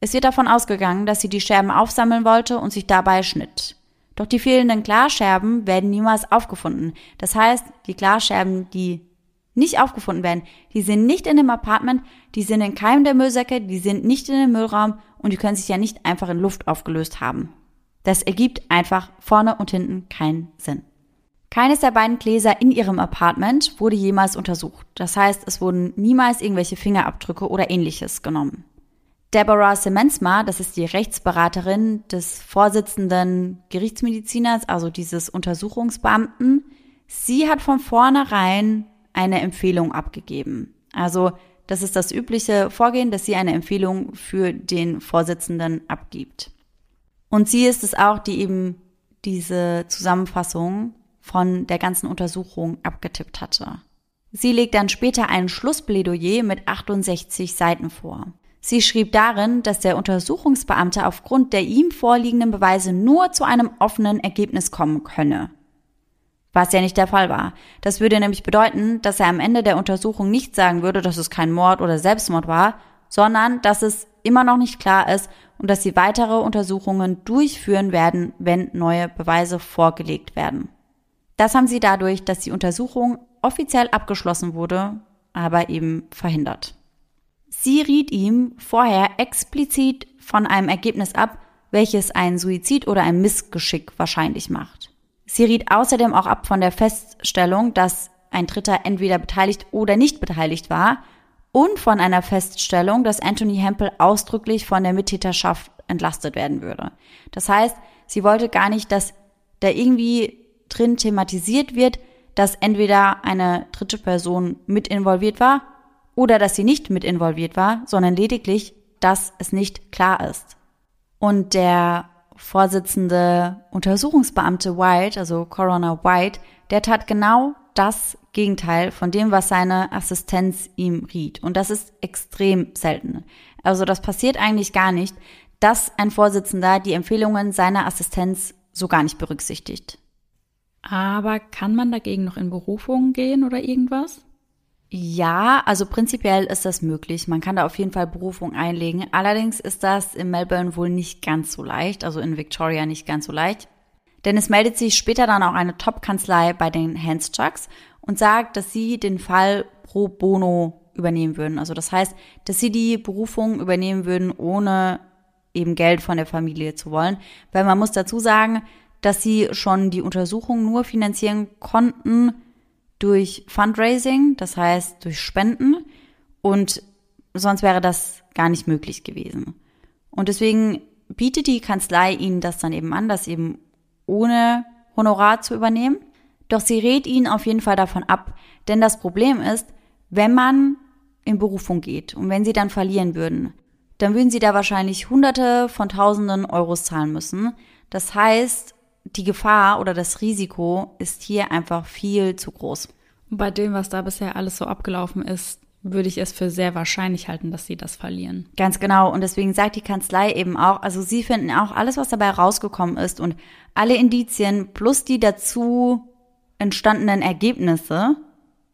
Es wird davon ausgegangen, dass sie die Scherben aufsammeln wollte und sich dabei schnitt. Doch die fehlenden Glasscherben werden niemals aufgefunden. Das heißt, die Glasscherben, die nicht aufgefunden werden, die sind nicht in dem Apartment, die sind in keinem der Müllsäcke, die sind nicht in dem Müllraum und die können sich ja nicht einfach in Luft aufgelöst haben. Das ergibt einfach vorne und hinten keinen Sinn. Keines der beiden Gläser in ihrem Apartment wurde jemals untersucht. Das heißt, es wurden niemals irgendwelche Fingerabdrücke oder ähnliches genommen. Deborah Semensma, das ist die Rechtsberaterin des Vorsitzenden Gerichtsmediziners, also dieses Untersuchungsbeamten, sie hat von vornherein eine Empfehlung abgegeben. Also das ist das übliche Vorgehen, dass sie eine Empfehlung für den Vorsitzenden abgibt. Und sie ist es auch, die eben diese Zusammenfassung von der ganzen Untersuchung abgetippt hatte. Sie legt dann später ein Schlussplädoyer mit 68 Seiten vor. Sie schrieb darin, dass der Untersuchungsbeamte aufgrund der ihm vorliegenden Beweise nur zu einem offenen Ergebnis kommen könne. Was ja nicht der Fall war. Das würde nämlich bedeuten, dass er am Ende der Untersuchung nicht sagen würde, dass es kein Mord oder Selbstmord war, sondern dass es immer noch nicht klar ist und dass sie weitere Untersuchungen durchführen werden, wenn neue Beweise vorgelegt werden. Das haben sie dadurch, dass die Untersuchung offiziell abgeschlossen wurde, aber eben verhindert. Sie riet ihm vorher explizit von einem Ergebnis ab, welches ein Suizid oder ein Missgeschick wahrscheinlich macht. Sie riet außerdem auch ab von der Feststellung, dass ein Dritter entweder beteiligt oder nicht beteiligt war und von einer Feststellung, dass Anthony Hempel ausdrücklich von der Mittäterschaft entlastet werden würde. Das heißt, sie wollte gar nicht, dass da irgendwie drin thematisiert wird, dass entweder eine dritte Person mit involviert war oder dass sie nicht mit involviert war, sondern lediglich, dass es nicht klar ist. Und der Vorsitzende Untersuchungsbeamte White, also Coroner White, der tat genau das Gegenteil von dem, was seine Assistenz ihm riet. Und das ist extrem selten. Also das passiert eigentlich gar nicht, dass ein Vorsitzender die Empfehlungen seiner Assistenz so gar nicht berücksichtigt. Aber kann man dagegen noch in Berufung gehen oder irgendwas? Ja, also prinzipiell ist das möglich. Man kann da auf jeden Fall Berufung einlegen. Allerdings ist das in Melbourne wohl nicht ganz so leicht, also in Victoria nicht ganz so leicht. Denn es meldet sich später dann auch eine Top-Kanzlei bei den Hands-Chucks und sagt, dass sie den Fall pro bono übernehmen würden. Also das heißt, dass sie die Berufung übernehmen würden, ohne eben Geld von der Familie zu wollen. Weil man muss dazu sagen, dass sie schon die Untersuchung nur finanzieren konnten durch Fundraising, das heißt durch Spenden und sonst wäre das gar nicht möglich gewesen. Und deswegen bietet die Kanzlei ihnen das dann eben an, das eben ohne Honorar zu übernehmen. Doch sie rät ihnen auf jeden Fall davon ab, denn das Problem ist, wenn man in Berufung geht und wenn sie dann verlieren würden, dann würden sie da wahrscheinlich Hunderte von Tausenden Euros zahlen müssen. Das heißt, die Gefahr oder das Risiko ist hier einfach viel zu groß. Bei dem, was da bisher alles so abgelaufen ist, würde ich es für sehr wahrscheinlich halten, dass sie das verlieren. Ganz genau. Und deswegen sagt die Kanzlei eben auch, also sie finden auch alles, was dabei rausgekommen ist und alle Indizien plus die dazu entstandenen Ergebnisse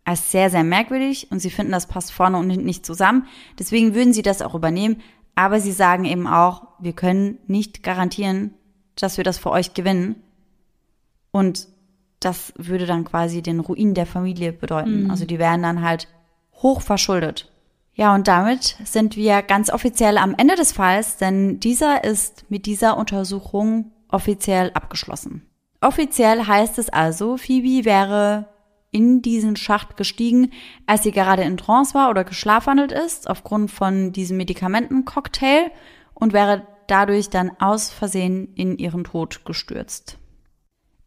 als sehr, sehr merkwürdig und sie finden, das passt vorne und hinten nicht zusammen. Deswegen würden sie das auch übernehmen. Aber sie sagen eben auch, wir können nicht garantieren, dass wir das für euch gewinnen. Und das würde dann quasi den Ruin der Familie bedeuten. Mhm. Also die wären dann halt hoch verschuldet. Ja, und damit sind wir ganz offiziell am Ende des Falls, denn dieser ist mit dieser Untersuchung offiziell abgeschlossen. Offiziell heißt es also, Phoebe wäre in diesen Schacht gestiegen, als sie gerade in Trance war oder geschlafwandelt ist, aufgrund von diesem Medikamentencocktail und wäre dadurch dann aus Versehen in ihren Tod gestürzt.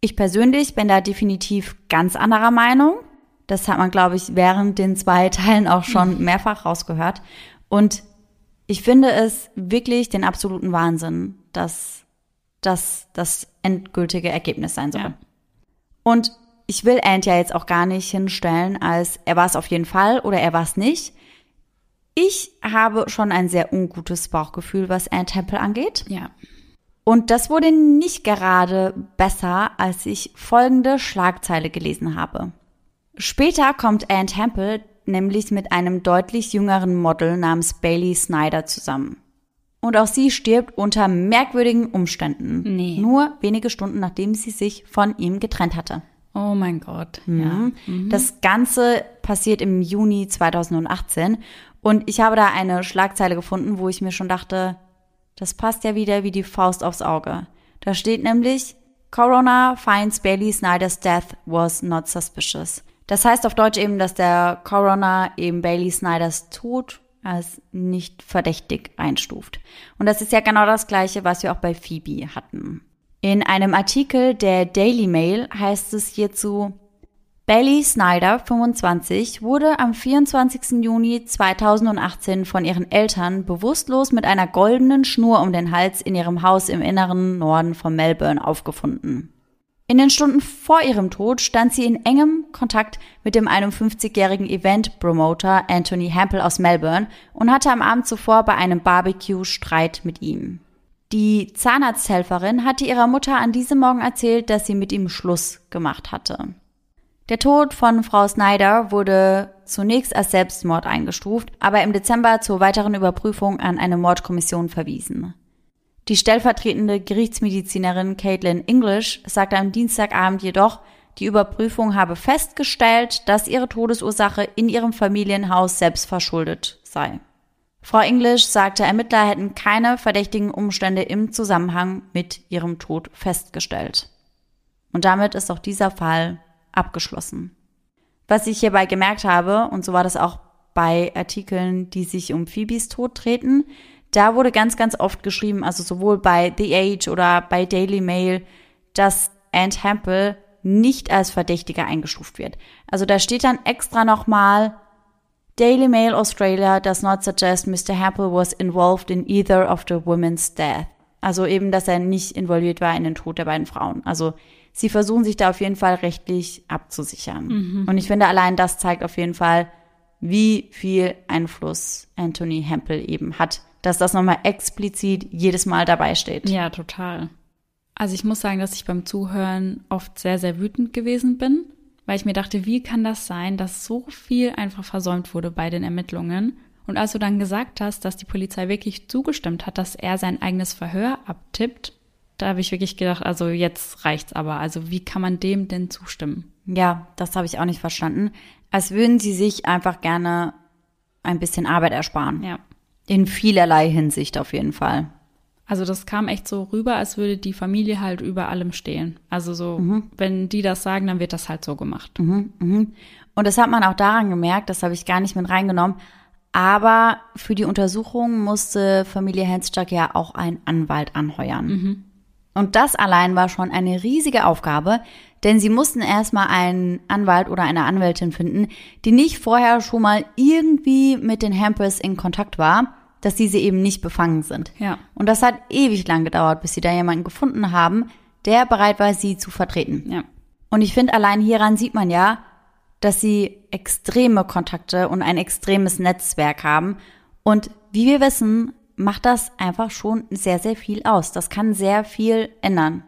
Ich persönlich bin da definitiv ganz anderer Meinung. Das hat man, glaube ich, während den zwei Teilen auch schon mehrfach rausgehört. Und Ich finde es wirklich den absoluten Wahnsinn, dass das das endgültige Ergebnis sein soll. Ja. Und ich will Ant ja jetzt auch gar nicht hinstellen, als er war es auf jeden Fall oder er war es nicht. Ich habe schon ein sehr ungutes Bauchgefühl, was Ant Temple angeht. Ja. Und das wurde nicht gerade besser, als ich folgende Schlagzeile gelesen habe. Später kommt Anne Temple nämlich mit einem deutlich jüngeren Model namens Bailey Snyder zusammen. Und auch sie stirbt unter merkwürdigen Umständen. Nee. Nur wenige Stunden nachdem sie sich von ihm getrennt hatte. Oh mein Gott. Mhm. Ja. Mhm. Das Ganze passiert im Juni 2018. Und ich habe da eine Schlagzeile gefunden, wo ich mir schon dachte, das passt ja wieder wie die Faust aufs Auge. Da steht nämlich, Corona finds Bailey Snyder's death was not suspicious. Das heißt auf Deutsch eben, dass der Corona eben Bailey Snyders Tod als nicht verdächtig einstuft. Und das ist ja genau das gleiche, was wir auch bei Phoebe hatten. In einem Artikel der Daily Mail heißt es hierzu, Bailey Snyder, 25, wurde am 24. Juni 2018 von ihren Eltern bewusstlos mit einer goldenen Schnur um den Hals in ihrem Haus im inneren Norden von Melbourne aufgefunden. In den Stunden vor ihrem Tod stand sie in engem Kontakt mit dem 51-jährigen Event-Promoter Anthony Hampel aus Melbourne und hatte am Abend zuvor bei einem Barbecue Streit mit ihm. Die Zahnarzthelferin hatte ihrer Mutter an diesem Morgen erzählt, dass sie mit ihm Schluss gemacht hatte. Der Tod von Frau Snyder wurde zunächst als Selbstmord eingestuft, aber im Dezember zur weiteren Überprüfung an eine Mordkommission verwiesen. Die stellvertretende Gerichtsmedizinerin Caitlin English sagte am Dienstagabend jedoch, die Überprüfung habe festgestellt, dass ihre Todesursache in ihrem Familienhaus selbst verschuldet sei. Frau English sagte, Ermittler hätten keine verdächtigen Umstände im Zusammenhang mit ihrem Tod festgestellt. Und damit ist auch dieser Fall abgeschlossen. Was ich hierbei gemerkt habe, und so war das auch bei Artikeln, die sich um Phoebes Tod treten, da wurde ganz, ganz oft geschrieben, also sowohl bei The Age oder bei Daily Mail, dass Anne Hampel nicht als Verdächtiger eingestuft wird. Also da steht dann extra nochmal, Daily Mail Australia does not suggest Mr. Hampel was involved in either of the women's death. Also eben, dass er nicht involviert war in den Tod der beiden Frauen. Also sie versuchen sich da auf jeden Fall rechtlich abzusichern. Mhm. Und ich finde, allein das zeigt auf jeden Fall, wie viel Einfluss Anthony Hempel eben hat, dass das nochmal explizit jedes Mal dabei steht. Ja, total. Also ich muss sagen, dass ich beim Zuhören oft sehr, sehr wütend gewesen bin, weil ich mir dachte, wie kann das sein, dass so viel einfach versäumt wurde bei den Ermittlungen? Und als du dann gesagt hast, dass die Polizei wirklich zugestimmt hat, dass er sein eigenes Verhör abtippt, da habe ich wirklich gedacht, also jetzt reicht's aber. Also wie kann man dem denn zustimmen? Ja, das habe ich auch nicht verstanden. Als würden sie sich einfach gerne ein bisschen Arbeit ersparen. Ja. In vielerlei Hinsicht auf jeden Fall. Also das kam echt so rüber, als würde die Familie halt über allem stehen. Also so, mhm. wenn die das sagen, dann wird das halt so gemacht. Mhm, mhm. Und das hat man auch daran gemerkt, das habe ich gar nicht mit reingenommen. Aber für die Untersuchung musste Familie Henstock ja auch einen Anwalt anheuern. Und das allein war schon eine riesige Aufgabe, denn sie mussten erstmal einen Anwalt oder eine Anwältin finden, die nicht vorher schon mal irgendwie mit den Hampers in Kontakt war, dass diese eben nicht befangen sind. Ja. Und das hat ewig lang gedauert, bis sie da jemanden gefunden haben, der bereit war, sie zu vertreten. Ja. Und ich finde, allein hieran sieht man ja, dass sie extreme Kontakte und ein extremes Netzwerk haben. Und wie wir wissen, macht das einfach schon sehr, sehr viel aus. Das kann sehr viel ändern.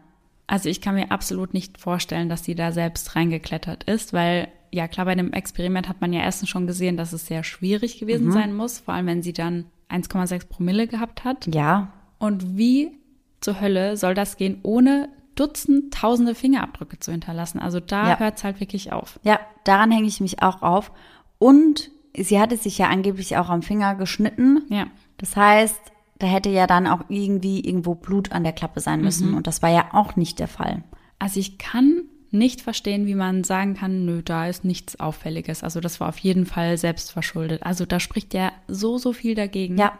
Also ich kann mir absolut nicht vorstellen, dass sie da selbst reingeklettert ist, weil ja klar, bei dem Experiment hat man ja erstens schon gesehen, dass es sehr schwierig gewesen mhm. sein muss, vor allem wenn sie dann 1,6 Promille gehabt hat. Ja. Und wie zur Hölle soll das gehen, ohne Dutzend, tausende Fingerabdrücke zu hinterlassen? Also da ja. hört es halt wirklich auf. Ja, daran hänge ich mich auch auf. Und sie hatte sich ja angeblich auch am Finger geschnitten. Ja. Das heißt, da hätte ja dann auch irgendwie irgendwo Blut an der Klappe sein müssen. Mhm. Und das war ja auch nicht der Fall. Also ich kann nicht verstehen, wie man sagen kann, nö, da ist nichts Auffälliges. Also das war auf jeden Fall selbst verschuldet. Also da spricht ja so, so viel dagegen. Ja,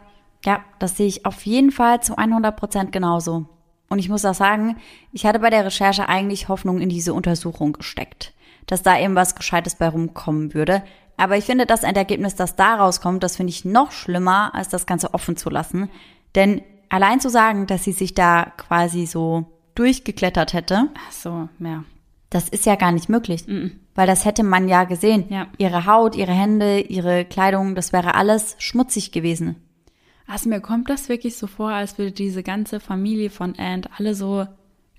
ja, das sehe ich auf jeden Fall zu 100 Prozent genauso. Und ich muss auch sagen, ich hatte bei der Recherche eigentlich Hoffnung in diese Untersuchung gesteckt, dass da eben was Gescheites bei rumkommen würde. Aber ich finde, das Endergebnis, das da rauskommt, das finde ich noch schlimmer, als das Ganze offen zu lassen. Denn allein zu sagen, dass sie sich da quasi so durchgeklettert hätte. Ach so, ja. Das ist ja gar nicht möglich. Mm Weil das hätte man ja gesehen. Ja. Ihre Haut, ihre Hände, ihre Kleidung, das wäre alles schmutzig gewesen. Also mir kommt das wirklich so vor, als würde diese ganze Familie von Ant alle so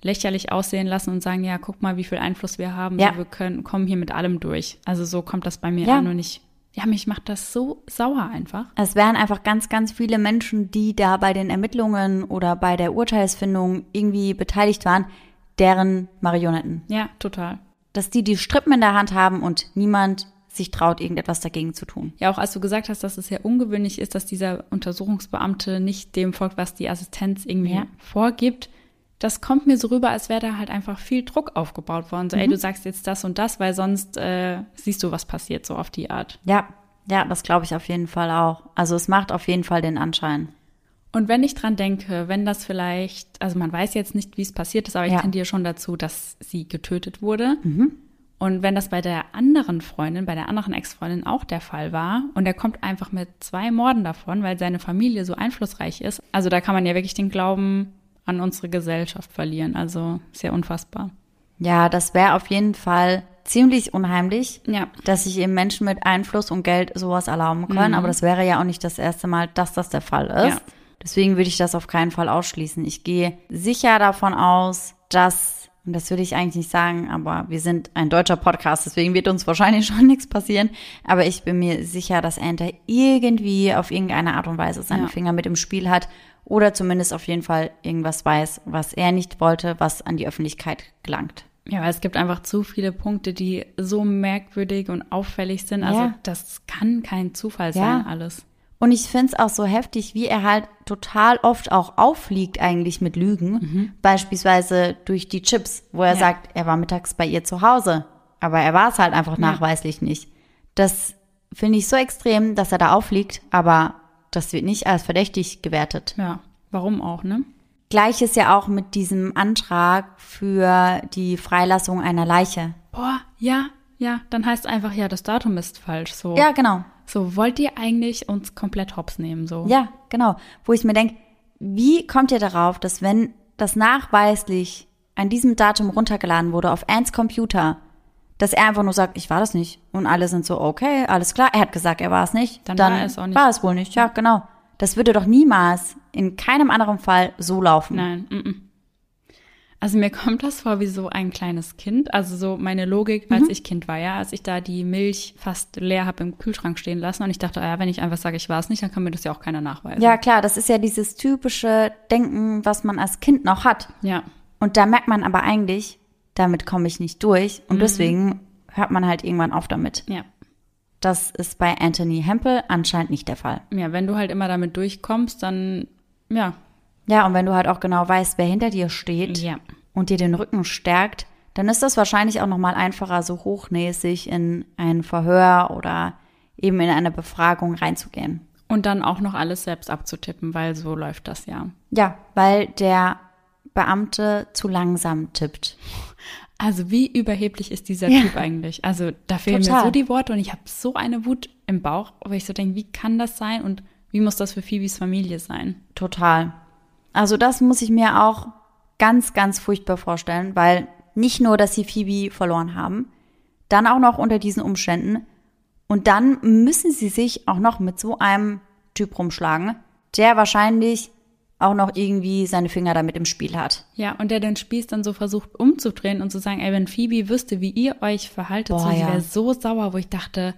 lächerlich aussehen lassen und sagen, ja, guck mal, wie viel Einfluss wir haben. Ja. So, wir können, kommen hier mit allem durch. Also so kommt das bei mir Ja. an und ich, ja, mich macht das so sauer einfach. Es wären einfach ganz, ganz viele Menschen, die da bei den Ermittlungen oder bei der Urteilsfindung irgendwie beteiligt waren, deren Marionetten. Ja, total. Dass die die Strippen in der Hand haben und niemand sich traut, irgendetwas dagegen zu tun. Ja, auch als du gesagt hast, dass es sehr ungewöhnlich ist, dass dieser Untersuchungsbeamte nicht dem folgt, was die Assistenz irgendwie Ja. vorgibt. Das kommt mir so rüber, als wäre da halt einfach viel Druck aufgebaut worden. So, ey, du sagst jetzt das und das, weil sonst äh, siehst du, was passiert, so auf die Art. Ja, ja, das glaube ich auf jeden Fall auch. Also es macht auf jeden Fall den Anschein. Und wenn ich dran denke, wenn das vielleicht, also man weiß jetzt nicht, wie es passiert ist, aber ich Ja. tendiere schon dazu, dass sie getötet wurde. Und wenn das bei der anderen Freundin, bei der anderen Ex-Freundin auch der Fall war und er kommt einfach mit zwei Morden davon, weil seine Familie so einflussreich ist, also da kann man ja wirklich den Glauben an unsere Gesellschaft verlieren. Also sehr unfassbar. Ja, das wäre auf jeden Fall ziemlich unheimlich, Ja. dass sich eben Menschen mit Einfluss und Geld sowas erlauben können. Aber das wäre ja auch nicht das erste Mal, dass das der Fall ist. Ja. Deswegen würde ich das auf keinen Fall ausschließen. Ich gehe sicher davon aus, dass, und das würde ich eigentlich nicht sagen, aber wir sind ein deutscher Podcast, deswegen wird uns wahrscheinlich schon nichts passieren. Aber ich bin mir sicher, dass Enter irgendwie auf irgendeine Art und Weise seine Ja. Finger mit im Spiel hat oder zumindest auf jeden Fall irgendwas weiß, was er nicht wollte, was an die Öffentlichkeit gelangt. Ja, weil es gibt einfach zu viele Punkte, die so merkwürdig und auffällig sind. Also Ja. das kann kein Zufall Ja. sein, alles. Und ich find's auch so heftig, wie er halt total oft auch auffliegt eigentlich mit Lügen. Beispielsweise durch die Chips, wo er Ja. sagt, er war mittags bei ihr zu Hause. Aber er war es halt einfach nachweislich nicht. Das finde ich so extrem, dass er da auffliegt, aber das wird nicht als verdächtig gewertet. Ja, warum auch, ne? Gleiches ja auch mit diesem Antrag für die Freilassung einer Leiche. Boah, ja, ja, dann heißt einfach, ja, das Datum ist falsch. So, Ja, genau. So wollt ihr eigentlich uns komplett hops nehmen, so. Ja, genau. Wo ich mir denke, wie kommt ihr darauf, dass wenn das nachweislich an diesem Datum runtergeladen wurde auf Ants Computer, dass er einfach nur sagt, ich war das nicht. Und alle sind so, okay, alles klar. Er hat gesagt, er war es nicht. Dann war er es auch nicht. War es wohl nicht, ja, genau. Das würde doch niemals in keinem anderen Fall so laufen. Nein, mm, mm. Also mir kommt das vor wie so ein kleines Kind. Also so meine Logik, Mhm. als ich Kind war, ja, als ich da die Milch fast leer habe im Kühlschrank stehen lassen und ich dachte, ah ja, wenn ich einfach sage, ich war es nicht, dann kann mir das ja auch keiner nachweisen. Ja, klar, das ist ja dieses typische Denken, was man als Kind noch hat. Ja, Und da merkt man aber eigentlich, damit komme ich nicht durch. Mhm. Und deswegen hört man halt irgendwann auf damit. ja. Das ist bei Anthony Hempel anscheinend nicht der Fall. Ja, wenn du halt immer damit durchkommst, dann, ja. Ja, und wenn du halt auch genau weißt, wer hinter dir steht Ja. Und dir den Rücken stärkt, dann ist das wahrscheinlich auch nochmal einfacher, so hochnäsig in ein Verhör oder eben in eine Befragung reinzugehen. Und dann auch noch alles selbst abzutippen, weil so läuft das ja. Ja, weil der Beamte zu langsam tippt. Also wie überheblich ist dieser Ja. Typ eigentlich? Also da fehlen Total. mir so die Worte und ich habe so eine Wut im Bauch, wo ich so denke, wie kann das sein und wie muss das für Phoebes Familie sein? Total. Also das muss ich mir auch ganz, ganz furchtbar vorstellen, weil nicht nur, dass sie Phoebe verloren haben, dann auch noch unter diesen Umständen und dann müssen sie sich auch noch mit so einem Typ rumschlagen, der wahrscheinlich auch noch irgendwie seine Finger damit im Spiel hat. Ja, und der den Spieß dann so versucht umzudrehen und zu sagen, ey, wenn Phoebe wüsste, wie ihr euch verhaltet, Boah, so, ja. wäre so sauer, wo ich dachte,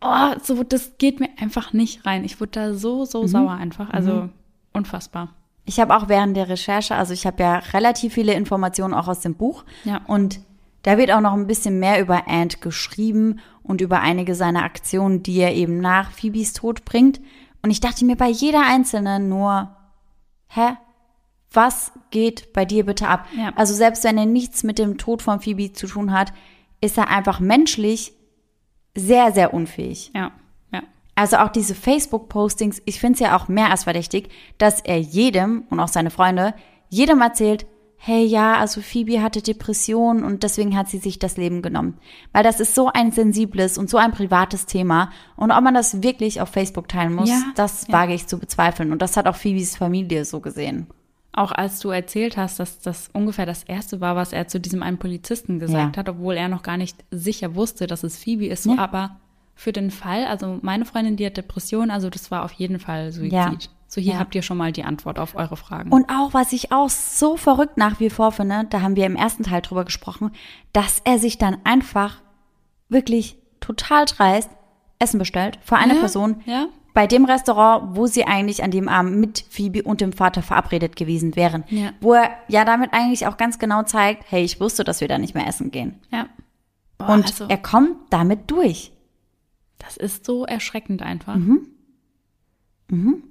oh, so, das geht mir einfach nicht rein. Ich wurde da so, so Mhm. sauer einfach. Also unfassbar. Ich habe auch während der Recherche, also ich habe ja relativ viele Informationen auch aus dem Buch. Ja. Und da wird auch noch ein bisschen mehr über Ant geschrieben und über einige seiner Aktionen, die er eben nach Phoebes Tod bringt. Und ich dachte mir bei jeder einzelnen nur, hä? Was geht bei dir bitte ab? Ja. Also selbst wenn er nichts mit dem Tod von Phoebe zu tun hat, ist er einfach menschlich sehr, sehr unfähig. Ja, ja. Also auch diese Facebook-Postings, ich finde es ja auch mehr als verdächtig, dass er jedem und auch seine Freunde, jedem erzählt, hey ja, also Phoebe hatte Depressionen und deswegen hat sie sich das Leben genommen. Weil das ist so ein sensibles und so ein privates Thema. Und ob man das wirklich auf Facebook teilen muss, ja, das ja. wage ich zu bezweifeln. Und das hat auch Phoebes Familie so gesehen. Auch als du erzählt hast, dass das ungefähr das erste war, was er zu diesem einen Polizisten gesagt ja. hat, obwohl er noch gar nicht sicher wusste, dass es Phoebe ist. So, aber für den Fall, also meine Freundin, die hat Depression, also das war auf jeden Fall Suizid. So, hier ja. habt ihr schon mal die Antwort auf eure Fragen. Und auch, was ich auch so verrückt nach wie vor finde, da haben wir im ersten Teil drüber gesprochen, dass er sich dann einfach wirklich total dreist Essen bestellt für eine ja, Person ja. bei dem Restaurant, wo sie eigentlich an dem Abend mit Phoebe und dem Vater verabredet gewesen wären. Ja. Wo er ja damit eigentlich auch ganz genau zeigt, hey, ich wusste, dass wir da nicht mehr essen gehen. Ja. Boah, und also, er kommt damit durch. Das ist so erschreckend einfach. Mhm. Mhm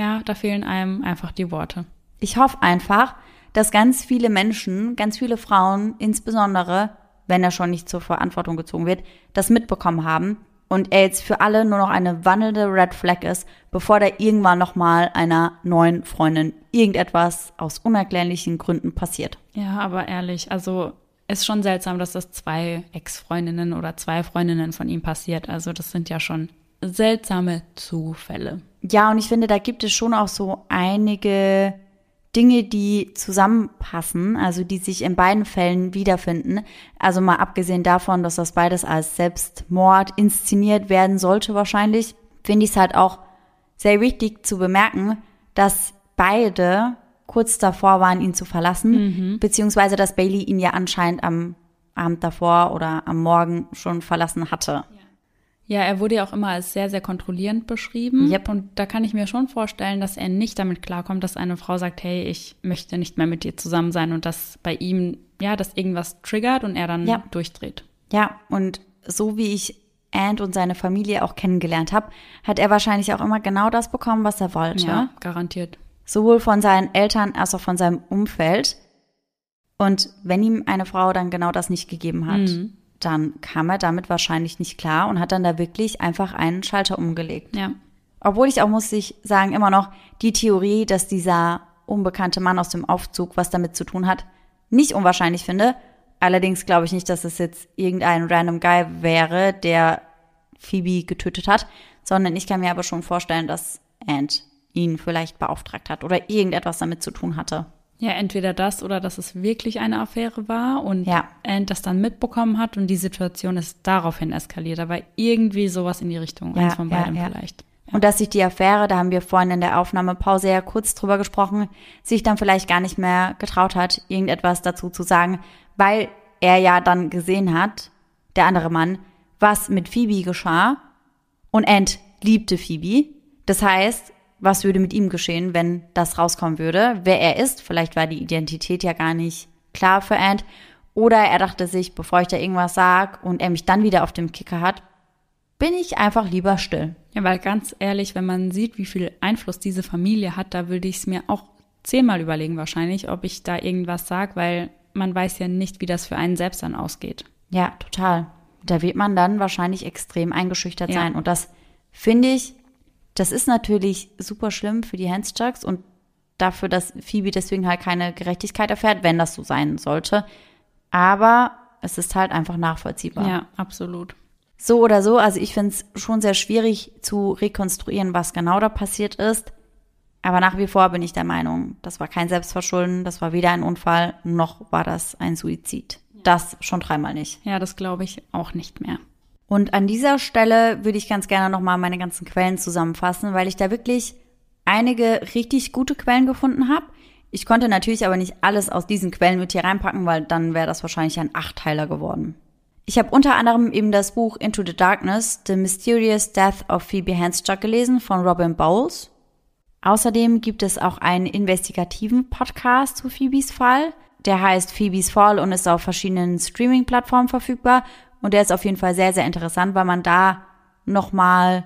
ja, da fehlen einem einfach die Worte. Ich hoffe einfach, dass ganz viele Menschen, ganz viele Frauen insbesondere, wenn er schon nicht zur Verantwortung gezogen wird, das mitbekommen haben und er jetzt für alle nur noch eine wandelnde Red Flag ist, bevor da irgendwann nochmal einer neuen Freundin irgendetwas aus unerklärlichen Gründen passiert. Ja, aber ehrlich, also ist schon seltsam, dass das zwei Ex-Freundinnen oder zwei Freundinnen von ihm passiert. Also das sind ja schon seltsame Zufälle. Ja, und ich finde, da gibt es schon auch so einige Dinge, die zusammenpassen, also die sich in beiden Fällen wiederfinden. Also mal abgesehen davon, dass das beides als Selbstmord inszeniert werden sollte wahrscheinlich, finde ich es halt auch sehr wichtig zu bemerken, dass beide kurz davor waren, ihn zu verlassen, mhm. beziehungsweise dass Bailey ihn ja anscheinend am Abend davor oder am Morgen schon verlassen hatte. Ja. Er wurde ja auch immer als sehr, sehr kontrollierend beschrieben. Yep. Und da kann ich mir schon vorstellen, dass er nicht damit klarkommt, dass eine Frau sagt, hey, ich möchte nicht mehr mit dir zusammen sein und dass bei ihm, ja, dass irgendwas triggert und er dann ja. durchdreht. Ja, und so wie ich Ant und seine Familie auch kennengelernt habe, hat er wahrscheinlich auch immer genau das bekommen, was er wollte. Ja, garantiert. Sowohl von seinen Eltern als auch von seinem Umfeld. Und wenn ihm eine Frau dann genau das nicht gegeben hat, mhm dann kam er damit wahrscheinlich nicht klar und hat dann da wirklich einfach einen Schalter umgelegt. Ja. Obwohl ich auch, muss ich sagen, immer noch die Theorie, dass dieser unbekannte Mann aus dem Aufzug was damit zu tun hat, nicht unwahrscheinlich finde. Allerdings glaube ich nicht, dass es jetzt irgendein random Guy wäre, der Phoebe getötet hat, sondern ich kann mir aber schon vorstellen, dass Ant ihn vielleicht beauftragt hat oder irgendetwas damit zu tun hatte. Ja, entweder das oder dass es wirklich eine Affäre war und ja. Ant das dann mitbekommen hat und die Situation ist daraufhin eskaliert. Aber irgendwie sowas in die Richtung, ja, eins von beidem ja, vielleicht. Und dass sich die Affäre, da haben wir vorhin in der Aufnahmepause ja kurz drüber gesprochen, sich dann vielleicht gar nicht mehr getraut hat, irgendetwas dazu zu sagen, weil er ja dann gesehen hat, der andere Mann, was mit Phoebe geschah und Ant liebte Phoebe. Das heißt, was würde mit ihm geschehen, wenn das rauskommen würde, wer er ist. Vielleicht war die Identität ja gar nicht klar für Ant. Oder er dachte sich, bevor ich da irgendwas sag und er mich dann wieder auf dem Kicker hat, bin ich einfach lieber still. Ja, weil ganz ehrlich, wenn man sieht, wie viel Einfluss diese Familie hat, da würde ich es mir auch zehnmal überlegen wahrscheinlich, ob ich da irgendwas sag, weil man weiß ja nicht, wie das für einen selbst dann ausgeht. Ja, total. Da wird man dann wahrscheinlich extrem eingeschüchtert ja. sein. Und das finde ich das ist natürlich super schlimm für die Handstrucks und dafür, dass Phoebe deswegen halt keine Gerechtigkeit erfährt, wenn das so sein sollte. Aber es ist halt einfach nachvollziehbar. Ja, absolut. So oder so, also ich finde es schon sehr schwierig zu rekonstruieren, was genau da passiert ist. Aber nach wie vor bin ich der Meinung, das war kein Selbstverschulden, das war weder ein Unfall, noch war das ein Suizid. Das schon dreimal nicht. Ja, das glaube ich auch nicht mehr. Und an dieser Stelle würde ich ganz gerne nochmal meine ganzen Quellen zusammenfassen, weil ich da wirklich einige richtig gute Quellen gefunden habe. Ich konnte natürlich aber nicht alles aus diesen Quellen mit hier reinpacken, weil dann wäre das wahrscheinlich ein Achtteiler geworden. Ich habe unter anderem eben das Buch Into the Darkness, The Mysterious Death of Phoebe Handschuck gelesen von Robin Bowles. Außerdem gibt es auch einen investigativen Podcast zu Phoebes Fall. Der heißt Phoebes Fall und ist auf verschiedenen Streaming-Plattformen verfügbar und der ist auf jeden Fall sehr, sehr interessant, weil man da nochmal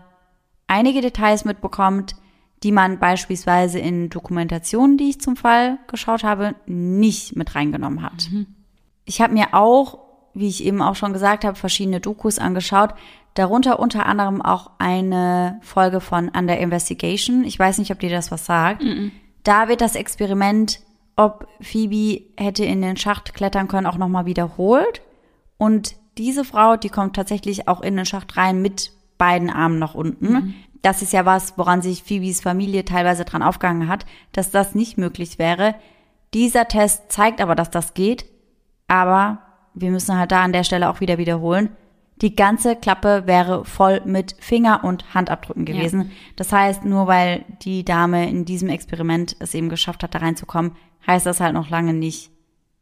einige Details mitbekommt, die man beispielsweise in Dokumentationen, die ich zum Fall geschaut habe, nicht mit reingenommen hat. Mhm. Ich habe mir auch, wie ich eben auch schon gesagt habe, verschiedene Dokus angeschaut, darunter unter anderem auch eine Folge von Under Investigation. Ich weiß nicht, ob dir das was sagt. Mhm. Da wird das Experiment ob Phoebe hätte in den Schacht klettern können, auch nochmal wiederholt. Und diese Frau, die kommt tatsächlich auch in den Schacht rein mit beiden Armen nach unten. Mhm. Das ist ja was, woran sich Phoebes Familie teilweise dran aufgehangen hat, dass das nicht möglich wäre. Dieser Test zeigt aber, dass das geht. Aber wir müssen halt da an der Stelle auch wieder wiederholen. Die ganze Klappe wäre voll mit Finger- und Handabdrücken gewesen. Ja. Das heißt, nur weil die Dame in diesem Experiment es eben geschafft hat, da reinzukommen, heißt das halt noch lange nicht,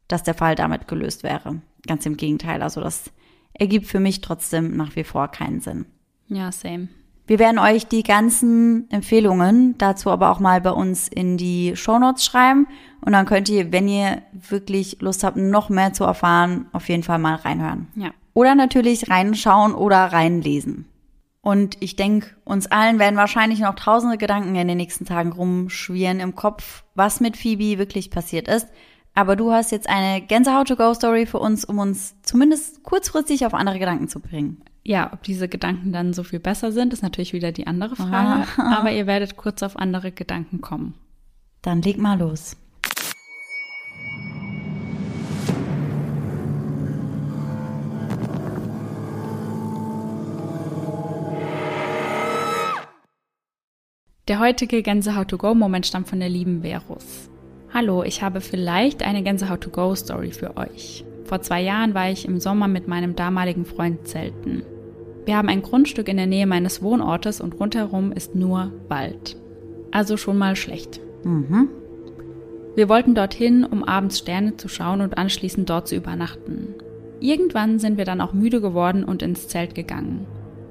dass der Fall damit gelöst wäre. Ganz im Gegenteil. Also das ergibt für mich trotzdem nach wie vor keinen Sinn. Ja, same. Wir werden euch die ganzen Empfehlungen dazu aber auch mal bei uns in die Shownotes schreiben. Und dann könnt ihr, wenn ihr wirklich Lust habt, noch mehr zu erfahren, auf jeden Fall mal reinhören. Ja. Oder natürlich reinschauen oder reinlesen. Und ich denke, uns allen werden wahrscheinlich noch tausende Gedanken in den nächsten Tagen rumschwirren im Kopf, was mit Phoebe wirklich passiert ist. Aber du hast jetzt eine Gänsehaut-to-go-Story für uns, um uns zumindest kurzfristig auf andere Gedanken zu bringen. Ja, ob diese Gedanken dann so viel besser sind, ist natürlich wieder die andere Frage. Aha. Aber ihr werdet kurz auf andere Gedanken kommen. Dann leg mal los. Der heutige Gänsehaut-to-go-Moment stammt von der lieben Verus. Hallo, ich habe vielleicht eine Gänsehaut-to-go-Story für euch. Vor zwei Jahren war ich im Sommer mit meinem damaligen Freund zelten. Wir haben ein Grundstück in der Nähe meines Wohnortes und rundherum ist nur Wald. Also schon mal schlecht. Mhm. Wir wollten dorthin, um abends Sterne zu schauen und anschließend dort zu übernachten. Irgendwann sind wir dann auch müde geworden und ins Zelt gegangen.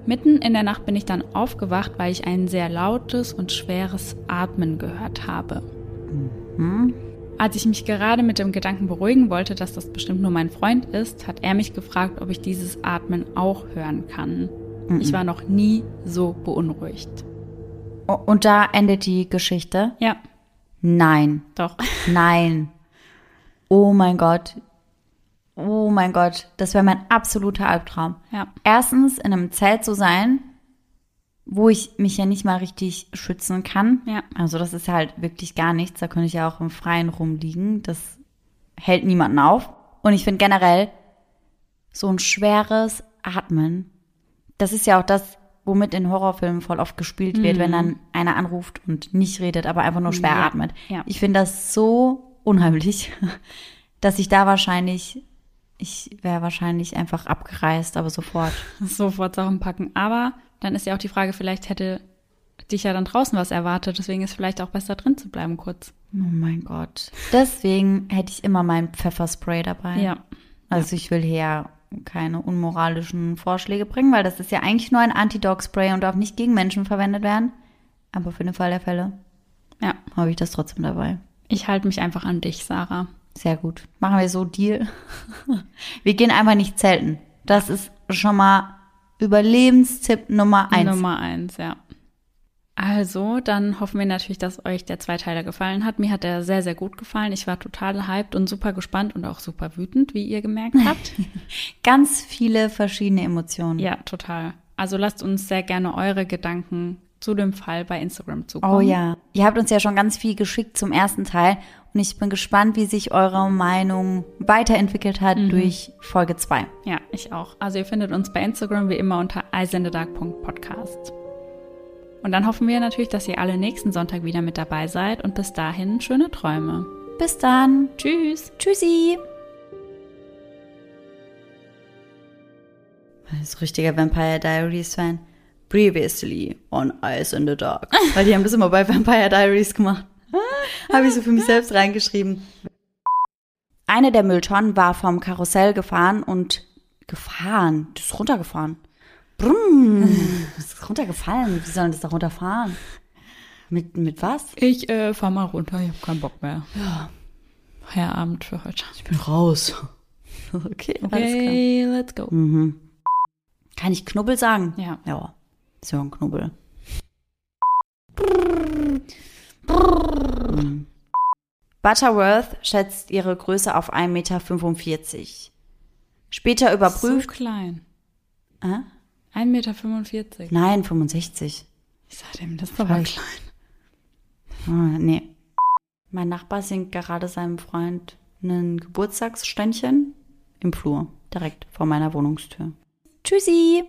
Mitten in der Nacht bin ich dann aufgewacht, weil ich ein sehr lautes und schweres Atmen gehört habe. Mhm. Als ich mich gerade mit dem Gedanken beruhigen wollte, dass das bestimmt nur mein Freund ist, hat er mich gefragt, ob ich dieses Atmen auch hören kann. Mhm. Ich war noch nie so beunruhigt. Und da endet die Geschichte? Ja. Nein. Doch. Nein. Oh mein Gott, Oh mein Gott, das wäre mein absoluter Albtraum. Ja. Erstens in einem Zelt zu sein, wo ich mich ja nicht mal richtig schützen kann. Ja. Also das ist halt wirklich gar nichts. Da könnte ich ja auch im Freien rumliegen. Das hält niemanden auf. Und ich finde generell so ein schweres Atmen. Das ist ja auch das, womit in Horrorfilmen voll oft gespielt wird, mhm. wenn dann einer anruft und nicht redet, aber einfach nur schwer ja. atmet. Ja. Ich finde das so unheimlich, dass ich da wahrscheinlich ich wäre wahrscheinlich einfach abgereist, aber sofort. Sofort Sachen packen. Aber dann ist ja auch die Frage, vielleicht hätte dich ja dann draußen was erwartet. Deswegen ist vielleicht auch besser drin zu bleiben kurz. Oh mein Gott. Deswegen hätte ich immer mein Pfefferspray dabei. Ja. Also ich will hier keine unmoralischen Vorschläge bringen, weil das ist ja eigentlich nur ein Anti-Dog-Spray und darf nicht gegen Menschen verwendet werden. Aber für den Fall der Fälle ja. habe ich das trotzdem dabei. Ich halte mich einfach an dich, Sarah. Sehr gut. Machen wir so Deal. Wir gehen einfach nicht zelten. Das ist schon mal Überlebenstipp Nummer eins. Nummer eins, ja. Also, dann hoffen wir natürlich, dass euch der Zweiteiler gefallen hat. Mir hat er sehr, sehr gut gefallen. Ich war total hyped und super gespannt und auch super wütend, wie ihr gemerkt habt. Ganz viele verschiedene Emotionen. Ja, total. Also lasst uns sehr gerne eure Gedanken zu dem Fall bei Instagram zukommen. Oh ja. Ihr habt uns ja schon ganz viel geschickt zum ersten Teil und ich bin gespannt, wie sich eure Meinung weiterentwickelt hat mhm. durch Folge 2. Ja, ich auch. Also ihr findet uns bei Instagram wie immer unter eisendedark.podcast. Und dann hoffen wir natürlich, dass ihr alle nächsten Sonntag wieder mit dabei seid und bis dahin schöne Träume. Bis dann. Tschüss. Tschüssi. Das ist richtiger Vampire Diaries Fan. Previously on Ice in the Dark. Weil die haben das immer bei Vampire Diaries gemacht. Habe ich so für mich selbst reingeschrieben. Eine der Mülltonnen war vom Karussell gefahren und gefahren. Das ist runtergefahren. Brumm. Das ist runtergefallen. Wie sollen das da runterfahren? Mit, mit was? Ich äh, fahr mal runter, ich habe keinen Bock mehr. Ja. Feierabend für heute. Ich bin raus. Okay, okay let's go. Mhm. Kann ich Knubbel sagen? Ja. Ja, ist ja ein Knubbel. Butterworth schätzt ihre Größe auf 1,45 Meter. Später überprüft. So klein. Äh? 1,45 Meter. Nein, 65. Ich sag dem, das ist aber klein. Ah, nee. Mein Nachbar singt gerade seinem Freund ein Geburtstagsständchen im Flur, direkt vor meiner Wohnungstür. Tschüssi!